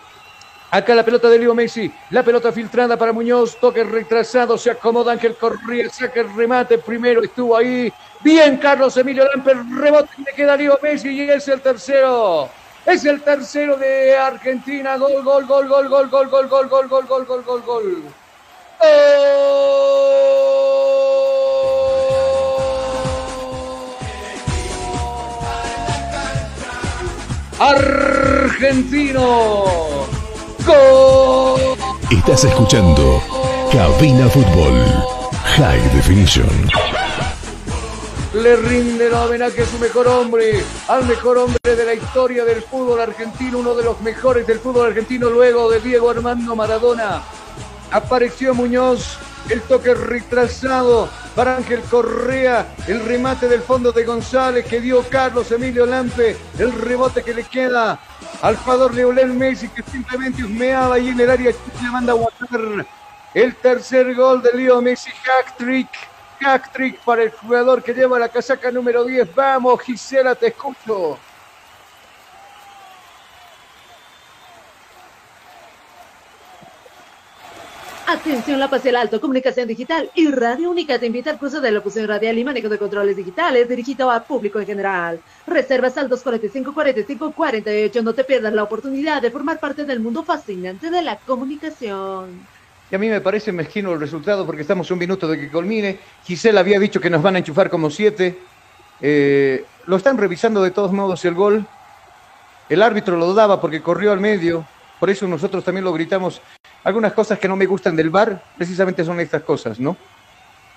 Acá la pelota de Leo Messi, la pelota filtrada para Muñoz, toque retrasado, se acomoda Ángel Correa, saca el remate, primero estuvo ahí. Bien Carlos Emilio Lamper, rebote le queda Leo Messi y es el tercero. Es el tercero de Argentina. Gol, gol, gol, gol, gol, gol, gol, gol, gol, gol, gol, gol, gol, gol. Argentino. Gol. Estás escuchando Cabina Fútbol High Definition le rinde el homenaje a su mejor hombre, al mejor hombre de la historia del fútbol argentino, uno de los mejores del fútbol argentino luego de Diego Armando Maradona. Apareció Muñoz, el toque retrasado para Ángel Correa, el remate del fondo de González que dio Carlos Emilio Lampe, el rebote que le queda al jugador Leonel Messi que simplemente husmeaba ahí en el área le manda a guardar el tercer gol de Leo Messi, hack trick Hack-trick para el jugador que lleva la casaca número 10. Vamos, Gisela, te escucho. Atención, La Paz el Alto, Comunicación Digital y Radio Única te invita al curso de locución radial y manejo de controles digitales dirigido al público en general. Reservas al 245 45 48. No te pierdas la oportunidad de formar parte del mundo fascinante de la comunicación. A mí me parece mezquino el resultado porque estamos un minuto de que culmine. Gisela había dicho que nos van a enchufar como siete. Eh, lo están revisando de todos modos el gol. El árbitro lo daba porque corrió al medio. Por eso nosotros también lo gritamos. Algunas cosas que no me gustan del bar, precisamente son estas cosas, ¿no?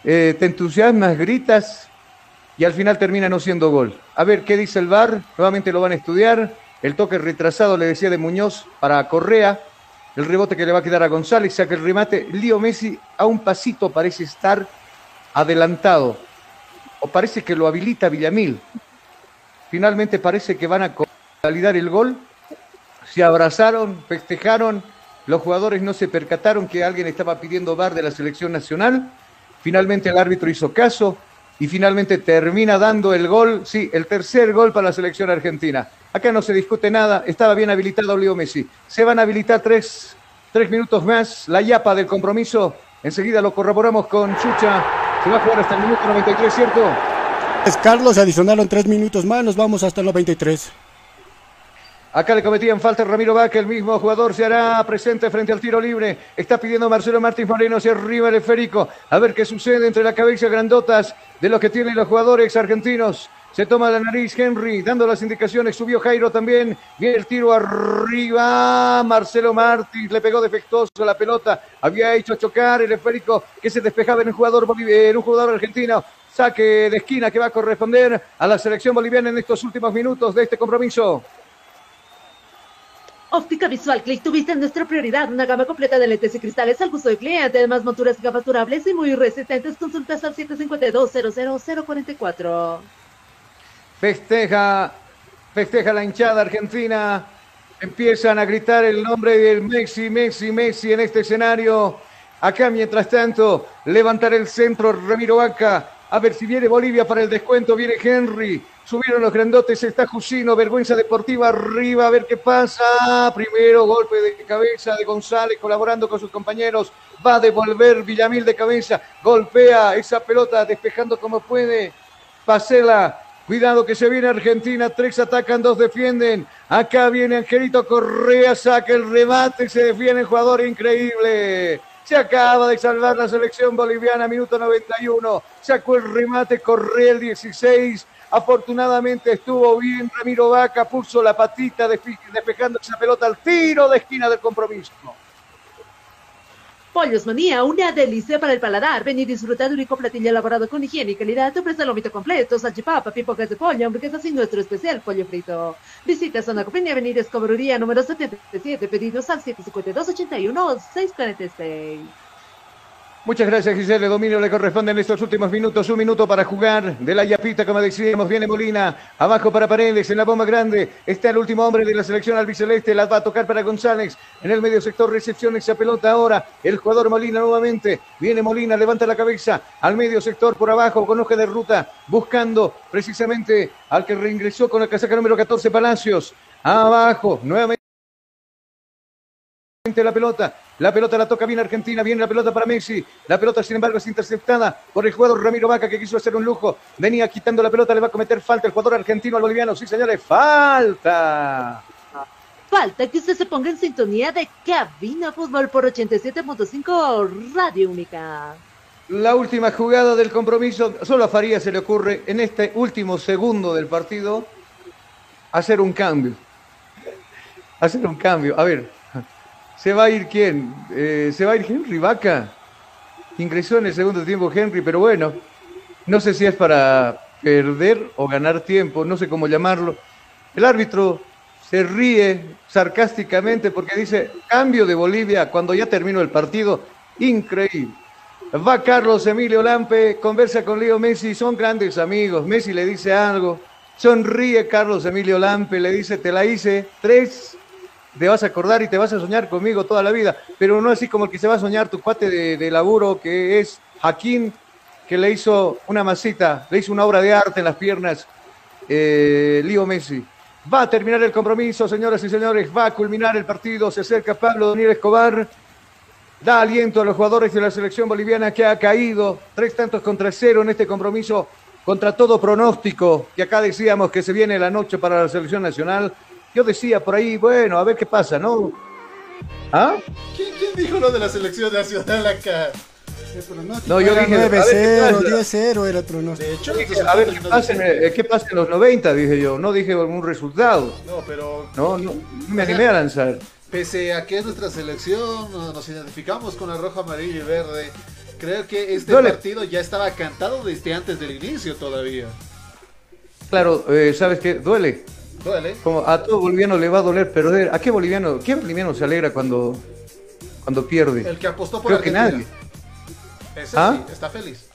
Eh, te entusiasmas, gritas y al final termina no siendo gol. A ver, ¿qué dice el bar? Nuevamente lo van a estudiar. El toque retrasado, le decía de Muñoz, para Correa el rebote que le va a quedar a González, que el remate, Lío Messi a un pasito parece estar adelantado, o parece que lo habilita Villamil. Finalmente parece que van a validar el gol, se abrazaron, festejaron, los jugadores no se percataron que alguien estaba pidiendo bar de la selección nacional, finalmente el árbitro hizo caso y finalmente termina dando el gol, sí, el tercer gol para la selección argentina. Acá no se discute nada, estaba bien habilitado Leo Messi. Se van a habilitar tres, minutos más. La yapa del compromiso, enseguida lo corroboramos con Chucha. Se va a jugar hasta el minuto 93, ¿cierto? Es Carlos, adicionaron tres minutos más, nos vamos hasta el 93. Acá le cometían falta Ramiro Vaca, el mismo jugador se hará presente frente al tiro libre. Está pidiendo Marcelo Martínez Moreno hacia arriba el esférico. A ver qué sucede entre las cabezas grandotas de los que tienen los jugadores argentinos. Se toma la nariz Henry, dando las indicaciones. Subió Jairo también. Viene el tiro arriba. Marcelo Martins le pegó defectuoso la pelota. Había hecho chocar el esférico que se despejaba en un jugador, en un jugador argentino. Saque de esquina que va a corresponder a la selección boliviana en estos últimos minutos de este compromiso. Óptica Visual Click, tuviste nuestra prioridad, una gama completa de lentes y cristales al gusto del cliente, además monturas gafas durables y muy resistentes. Consultas al 752 00044 Festeja, festeja la hinchada argentina. Empiezan a gritar el nombre del Messi, Messi, Messi en este escenario. Acá, mientras tanto, levantar el centro Ramiro Vaca. A ver si viene Bolivia para el descuento. Viene Henry. Subieron los grandotes. Está Jusino. Vergüenza deportiva arriba. A ver qué pasa. Primero golpe de cabeza de González colaborando con sus compañeros. Va a devolver Villamil de cabeza. Golpea esa pelota despejando como puede. Pasela Cuidado que se viene Argentina, tres atacan, dos defienden. Acá viene Angelito Correa, saca el remate, se defiende el jugador increíble. Se acaba de salvar la selección boliviana, minuto 91. Sacó el remate, corrió el 16. Afortunadamente estuvo bien Ramiro Vaca, puso la patita despejando esa pelota al tiro de esquina del compromiso. Pollos Manía, una delicia para el paladar. Ven y disfruta de un rico platillo elaborado con higiene y calidad. Te ofrece lomito completo, salchipapa, pipocas de pollo, hamburguesas y nuestro especial pollo frito. Visita Zona Copiña, Avenida Escoberuría, número 77, pedidos al 752-81-646. Muchas gracias, Giselle. Dominio le corresponde en estos últimos minutos. Un minuto para jugar. De la yapita, como decíamos, viene Molina. Abajo para Paredes, en la bomba grande. Está el último hombre de la selección albiceleste. La va a tocar para González. En el medio sector, recepción esa pelota ahora. El jugador Molina nuevamente. Viene Molina, levanta la cabeza. Al medio sector, por abajo, con hoja de ruta. Buscando precisamente al que reingresó con la casaca número 14, Palacios. Abajo, nuevamente la pelota. La pelota la toca bien Argentina, viene la pelota para Messi. La pelota, sin embargo, es interceptada por el jugador Ramiro Vaca, que quiso hacer un lujo. Venía quitando la pelota, le va a cometer falta el jugador argentino al boliviano. Sí, señores, falta. Falta que usted se ponga en sintonía de Cabina Fútbol por 87.5 Radio Única. La última jugada del compromiso, solo a Faría se le ocurre en este último segundo del partido hacer un cambio. Hacer un cambio. A ver, ¿Se va a ir quién? Eh, ¿Se va a ir Henry Vaca? Ingresó en el segundo tiempo Henry, pero bueno, no sé si es para perder o ganar tiempo, no sé cómo llamarlo. El árbitro se ríe sarcásticamente porque dice, cambio de Bolivia cuando ya terminó el partido, increíble. Va Carlos Emilio Lampe, conversa con Leo Messi, son grandes amigos, Messi le dice algo, sonríe Carlos Emilio Lampe, le dice, te la hice, tres te vas a acordar y te vas a soñar conmigo toda la vida, pero no así como el que se va a soñar tu cuate de, laburo que es Jaquín, que le hizo una masita, le hizo una obra de arte en las piernas, eh, Lío Messi. Va a terminar el compromiso, señoras y señores, va a culminar el partido, se acerca Pablo Daniel Escobar, da aliento a los jugadores de la selección boliviana que ha caído. Tres tantos contra cero en este compromiso contra todo pronóstico, que acá decíamos que se viene la noche para la selección nacional, yo decía por ahí, bueno, a ver qué pasa, ¿no? ¿Ah? ¿Quién, dijo lo de la selección nacional acá? No, yo dije 9-0, 10-0 era el pronóstico. De hecho, a ver, ¿qué pasa, en, eh, ¿qué pasa en los 90? Dije yo, no dije algún resultado. No, pero. No, no, me animé a lanzar. Pese a que es nuestra selección, nos identificamos con la roja, amarillo y verde. Creo que este partido ya estaba cantado desde antes del inicio todavía. Claro, eh, ¿sabes qué? Duele. Como a todo boliviano le va a doler perder. ¿A qué boliviano, qué boliviano se alegra cuando, cuando pierde? El que apostó por Creo que nadie. Ese ¿Ah? sí, está feliz.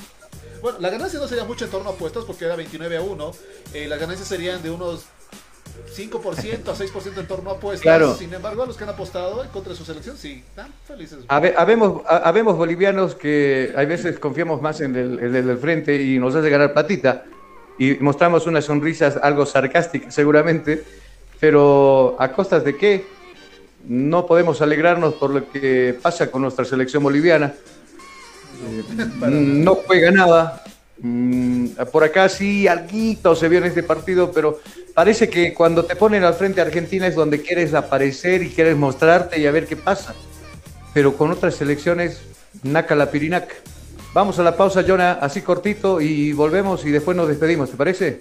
Bueno, la ganancia no sería mucho en torno a apuestas porque era 29 a 1. Eh, las ganancias serían de unos 5% a 6% en torno a apuestas. Sin embargo, los que han apostado en contra de su selección, sí, están felices. Habemos, bolivianos que a veces confiamos más en el, en el del frente y nos hace ganar platita y mostramos unas sonrisas algo sarcásticas seguramente, pero ¿a costas de qué? No podemos alegrarnos por lo que pasa con nuestra selección boliviana. Eh, no juega nada. Mm, por acá sí, algo se vio en este partido, pero parece que cuando te ponen al frente a Argentina es donde quieres aparecer y quieres mostrarte y a ver qué pasa. Pero con otras selecciones, naca la pirinaca. Vamos a la pausa, Jonah, así cortito y volvemos y después nos despedimos, ¿te parece?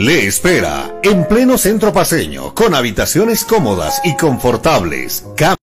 Le espera en pleno centro paseño, con habitaciones cómodas y confortables,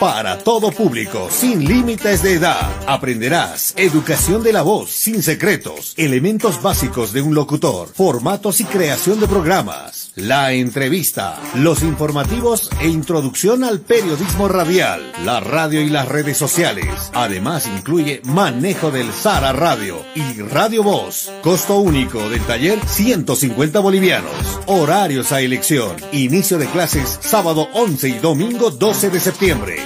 Para todo público, sin límites de edad. Aprenderás educación de la voz, sin secretos, elementos básicos de un locutor, formatos y creación de programas, la entrevista, los informativos e introducción al periodismo radial, la radio y las redes sociales. Además incluye manejo del Sara Radio y Radio Voz. Costo único del taller 150 bolivianos. Horarios a elección. Inicio de clases sábado 11 y domingo 12 de septiembre.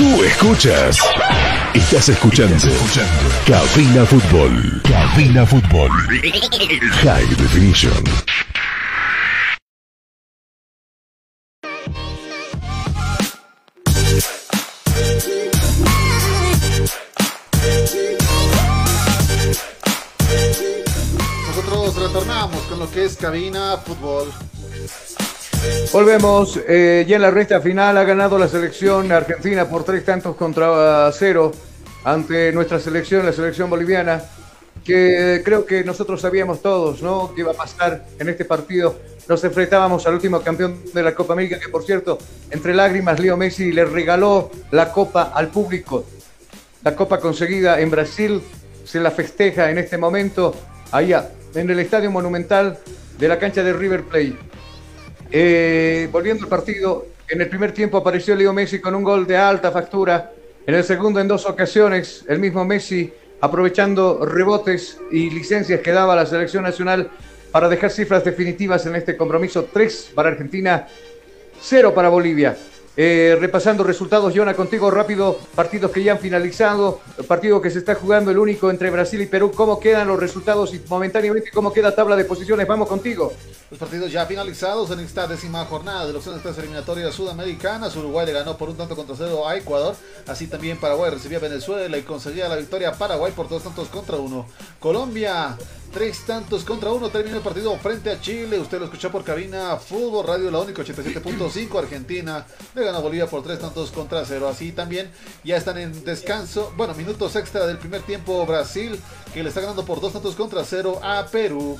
Tú escuchas. Estás escuchando. Cabina Fútbol. Cabina Fútbol. High Definition. Nosotros retornamos con lo que es cabina fútbol. Volvemos, eh, ya en la recta final ha ganado la selección argentina por tres tantos contra cero ante nuestra selección, la selección boliviana, que creo que nosotros sabíamos todos, ¿no? Que iba a pasar en este partido. Nos enfrentábamos al último campeón de la Copa América, que por cierto, entre lágrimas, Leo Messi le regaló la copa al público. La copa conseguida en Brasil se la festeja en este momento allá, en el Estadio Monumental de la cancha de River Plate. Eh, volviendo al partido, en el primer tiempo apareció Leo Messi con un gol de alta factura. En el segundo, en dos ocasiones, el mismo Messi aprovechando rebotes y licencias que daba la selección nacional para dejar cifras definitivas en este compromiso. Tres para Argentina, cero para Bolivia. Eh, repasando resultados, Jonah, contigo rápido, partidos que ya han finalizado, partido que se está jugando el único entre Brasil y Perú, ¿cómo quedan los resultados y momentáneamente cómo queda tabla de posiciones? Vamos contigo. Los partidos ya finalizados en esta décima jornada de los tres eliminatorias sudamericanas. Uruguay le ganó por un tanto contra cero a Ecuador. Así también Paraguay recibía a Venezuela y conseguía la victoria Paraguay por dos tantos contra uno. Colombia Tres tantos contra uno terminó el partido frente a Chile. Usted lo escuchó por cabina Fútbol Radio La Única 87.5. Argentina le ganó a Bolivia por tres tantos contra cero. Así también ya están en descanso. Bueno, minutos extra del primer tiempo Brasil que le está ganando por dos tantos contra cero a Perú.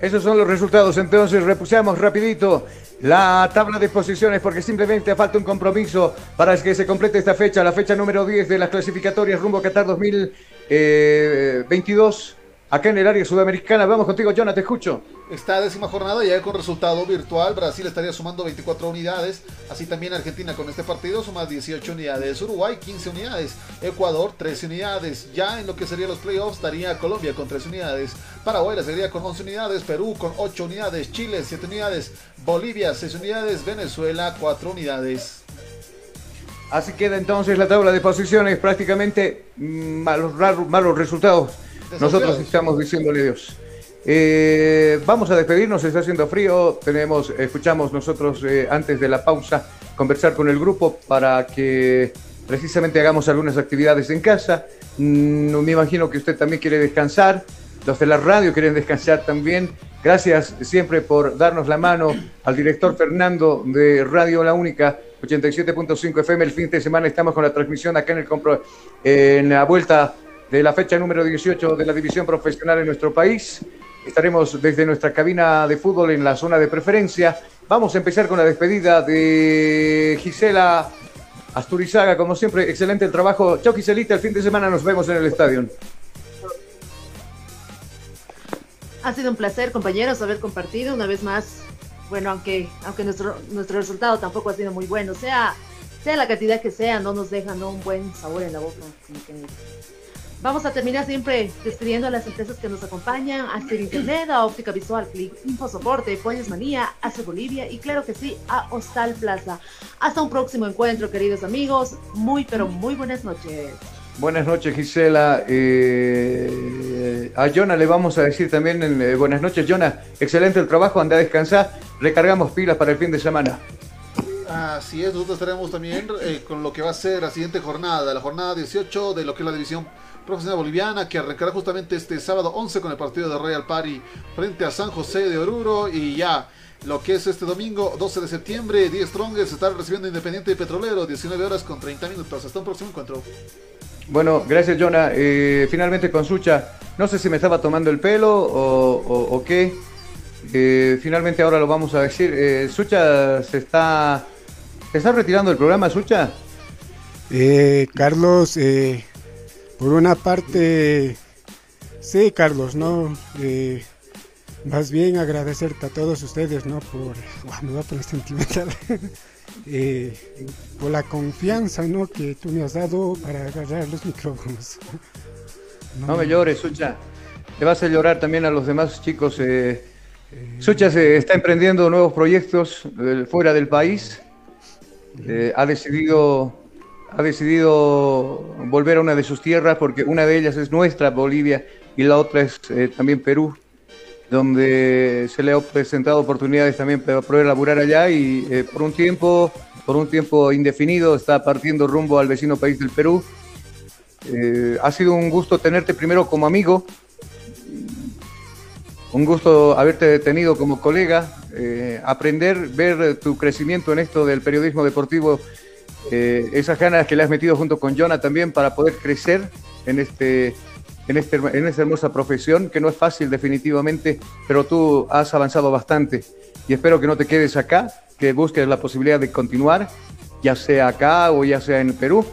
Esos son los resultados. Entonces repusamos rapidito la tabla de posiciones porque simplemente falta un compromiso para que se complete esta fecha, la fecha número 10 de las clasificatorias rumbo a Qatar 2022 acá en el área sudamericana. Vamos contigo, Jonah, te escucho. Esta décima jornada ya con resultado virtual. Brasil estaría sumando 24 unidades. Así también Argentina con este partido suma 18 unidades. Uruguay 15 unidades. Ecuador 13 unidades. Ya en lo que serían los playoffs estaría Colombia con 3 unidades. Paraguay la sería con 11 unidades. Perú con 8 unidades. Chile 7 unidades. Bolivia 6 unidades. Venezuela 4 unidades. Así queda entonces la tabla de posiciones. Prácticamente mm, malos, malos resultados nosotros estamos diciéndole Dios. Eh, vamos a despedirnos, está haciendo frío. Tenemos, escuchamos nosotros eh, antes de la pausa conversar con el grupo para que precisamente hagamos algunas actividades en casa. Mm, me imagino que usted también quiere descansar. Los de la radio quieren descansar también. Gracias siempre por darnos la mano al director Fernando de Radio La Única 87.5 FM. El fin de semana estamos con la transmisión acá en el compro, en la vuelta de la fecha número 18 de la división profesional en nuestro país. Estaremos desde nuestra cabina de fútbol en la zona de preferencia. Vamos a empezar con la despedida de Gisela Asturizaga. Como siempre, excelente el trabajo. Chao Giselita, el fin de semana nos vemos en el estadio. Ha sido un placer, compañeros, haber compartido una vez más. Bueno, aunque, aunque nuestro, nuestro resultado tampoco ha sido muy bueno, sea, sea la cantidad que sea, no nos deja un buen sabor en la boca. Vamos a terminar siempre despidiendo a las empresas que nos acompañan, a Ser Internet, a Óptica Visual, Click, Infosoporte, Pollos Manía, Hace Bolivia y claro que sí, a Hostal Plaza. Hasta un próximo encuentro, queridos amigos. Muy, pero muy buenas noches. Buenas noches, Gisela. Eh, a Jonah le vamos a decir también eh, buenas noches, Jonah. Excelente el trabajo, anda a descansar. Recargamos pilas para el fin de semana. Así es, nosotros estaremos también eh, con lo que va a ser la siguiente jornada, la jornada 18 de lo que es la división profesional boliviana que arrancará justamente este sábado 11 con el partido de Royal Party frente a San José de Oruro y ya lo que es este domingo 12 de septiembre 10 Strongest estará recibiendo Independiente Petrolero 19 horas con 30 minutos hasta un próximo encuentro bueno, gracias Jonah. Eh, finalmente con Sucha, no sé si me estaba tomando el pelo o, qué. Eh, finalmente ahora lo vamos a decir. Sucha se está, se está retirando del programa, Sucha. Carlos, por una parte, sí, Carlos, ¿no? Eh, más bien agradecerte a todos ustedes, ¿no? Por, me voy a poner sentimental, *laughs* eh, por la confianza, ¿no? Que tú me has dado para agarrar los micrófonos. *laughs* No, me llores, Sucha. Te vas a llorar también a los demás chicos. Eh, Sucha se está emprendiendo nuevos proyectos fuera del país. Ha decidido ha decidido volver a una de sus tierras porque una de ellas es nuestra, Bolivia, y la otra es eh, también Perú, donde se le ha presentado oportunidades también para poder laburar allá y eh, por un tiempo, por un tiempo indefinido, está partiendo rumbo al vecino país del Perú. Eh, ha sido un gusto tenerte primero como amigo, un gusto haberte tenido como colega, aprender, ver tu crecimiento en esto del periodismo deportivo eh, esas ganas que le has metido junto con Jonah también para poder crecer en, este, en, este, en esta hermosa profesión, que no es fácil definitivamente, pero tú has avanzado bastante y espero que no te quedes acá, que busques la posibilidad de continuar, ya sea acá o ya sea en Perú.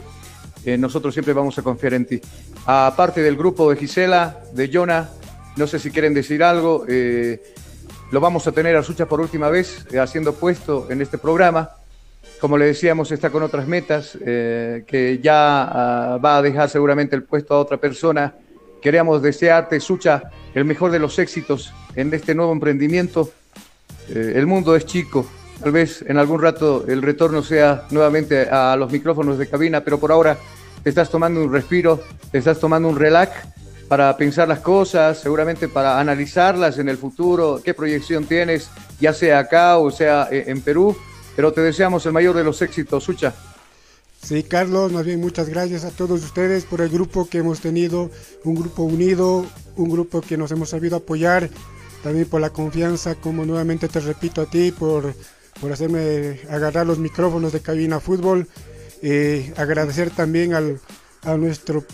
Eh, nosotros siempre vamos a confiar en ti. Aparte del grupo de Gisela, de Jonah, no sé si quieren decir algo. Eh, lo vamos a tener a Sucha por última vez eh, haciendo puesto en este programa. Como le decíamos, está con otras metas, eh, que ya ah, va a dejar seguramente el puesto a otra persona. Queríamos desearte, Sucha, el mejor de los éxitos en este nuevo emprendimiento. El mundo es chico, tal vez en algún rato el retorno sea nuevamente a los micrófonos de cabina, pero por ahora te estás tomando un respiro, te estás tomando un relax para pensar las cosas, seguramente para analizarlas en el futuro, qué proyección tienes, ya sea acá o sea eh, en Perú, pero te deseamos el mayor de los éxitos, Sucha. Sí, Carlos, más bien muchas gracias a todos ustedes por el grupo que hemos tenido, un grupo unido, un grupo que nos hemos sabido apoyar, también por la confianza, como nuevamente te repito a ti, por, por hacerme agarrar los micrófonos de Cabina Fútbol. Eh, agradecer también al, a, nuestro,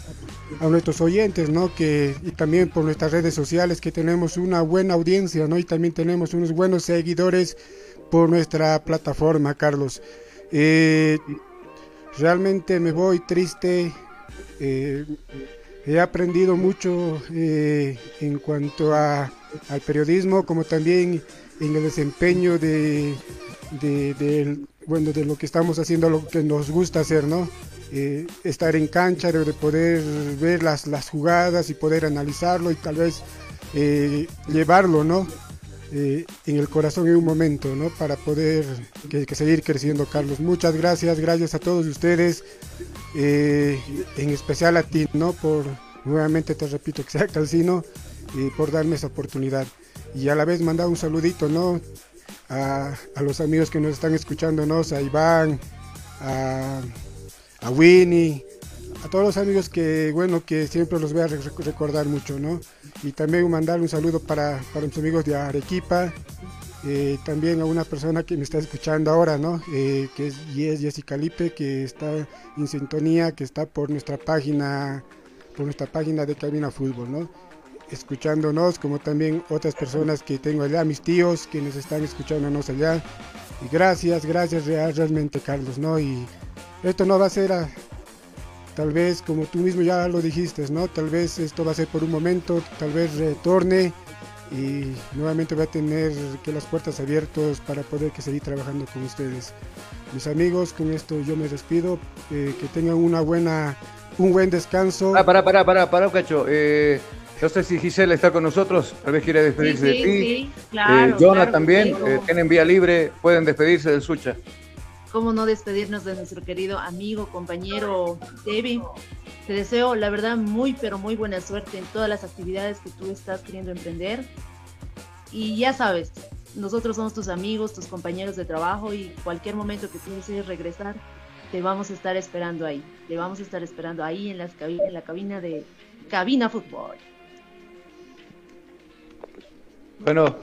a nuestros oyentes, ¿no? Que, y también por nuestras redes sociales, que tenemos una buena audiencia, ¿no? Y también tenemos unos buenos seguidores por nuestra plataforma, Carlos. Eh, realmente me voy triste. Eh, he aprendido mucho eh, en cuanto a, al periodismo, como también en el desempeño de, de, bueno, de lo que estamos haciendo, lo que nos gusta hacer, ¿no? Eh, estar en cancha, de, poder ver las, las, jugadas y poder analizarlo y tal vez eh, llevarlo, ¿no? Eh, en el corazón en un momento, ¿no? Para poder que, seguir creciendo, Carlos. Muchas gracias, gracias a todos ustedes, en especial a ti, ¿no? Por, nuevamente te repito, que sea Calcino, y por darme esa oportunidad. Y a la vez mandar un saludito, ¿no? A, los amigos que nos están escuchando, ¿no? A Iván, a a Winnie, a todos los amigos que, bueno, que siempre los voy a recordar mucho, ¿no? Y también mandar un saludo para, para mis amigos de Arequipa, eh, también a una persona que me está escuchando ahora, ¿no? Eh, que es Jessica Lipe, que está en sintonía, que está por nuestra página, por nuestra página de Cabina Fútbol, ¿no? Escuchándonos, como también otras personas que tengo allá, mis tíos, que nos están escuchándonos allá. Y gracias, gracias realmente, Carlos, ¿no? Y esto no va a ser tal vez como tú mismo ya lo dijiste, ¿no? Tal vez esto va a ser por un momento, tal vez retorne y nuevamente va a tener que las puertas abiertas para poder que seguir trabajando con ustedes. Mis amigos, con esto yo me despido, eh, que tengan una buena, un buen descanso. Ah, para, para, para, para, Cacho. Eh, no sé si Gisela está con nosotros, tal vez quiere despedirse de ti. Sí, claro, eh, Jonah también, eh, tienen vía libre, pueden despedirse del Sucha cómo no despedirnos de nuestro querido amigo, compañero David. Te deseo, la verdad, muy, pero muy buena suerte en todas las actividades que tú estás queriendo emprender. Y ya sabes, nosotros somos tus amigos, tus compañeros de trabajo y cualquier momento que tú desees regresar, te vamos a estar esperando ahí. Te vamos a estar esperando ahí en, las en la cabina de Cabina Fútbol. Bueno,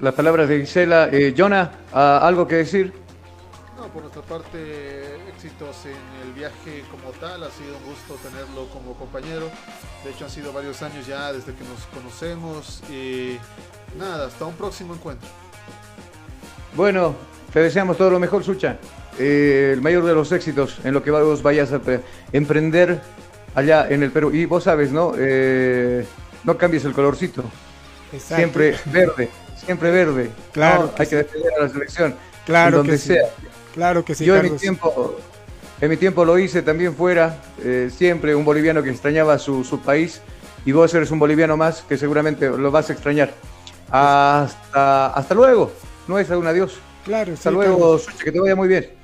las palabras de Gisela. Eh, Jonah, ¿algo que decir? Por nuestra parte, éxitos en el viaje como tal. Ha sido un gusto tenerlo como compañero. De hecho, han sido varios años ya desde que nos conocemos. Y nada, hasta un próximo encuentro. Bueno, te deseamos todo lo mejor, Sucha. Eh, el mayor de los éxitos en lo que vos vayas a emprender allá en el Perú. Y vos sabes, ¿no? Eh, no cambies el colorcito. Siempre verde, siempre verde. Claro. Hay que defender a la selección. Claro. donde sea. Claro que sí. Yo en mi tiempo, en mi tiempo lo hice también fuera, eh, siempre un boliviano que extrañaba su, su, país y vos eres un boliviano más que seguramente lo vas a extrañar. Hasta, hasta luego, no es un adiós. Claro, Hasta luego, que te vaya muy bien.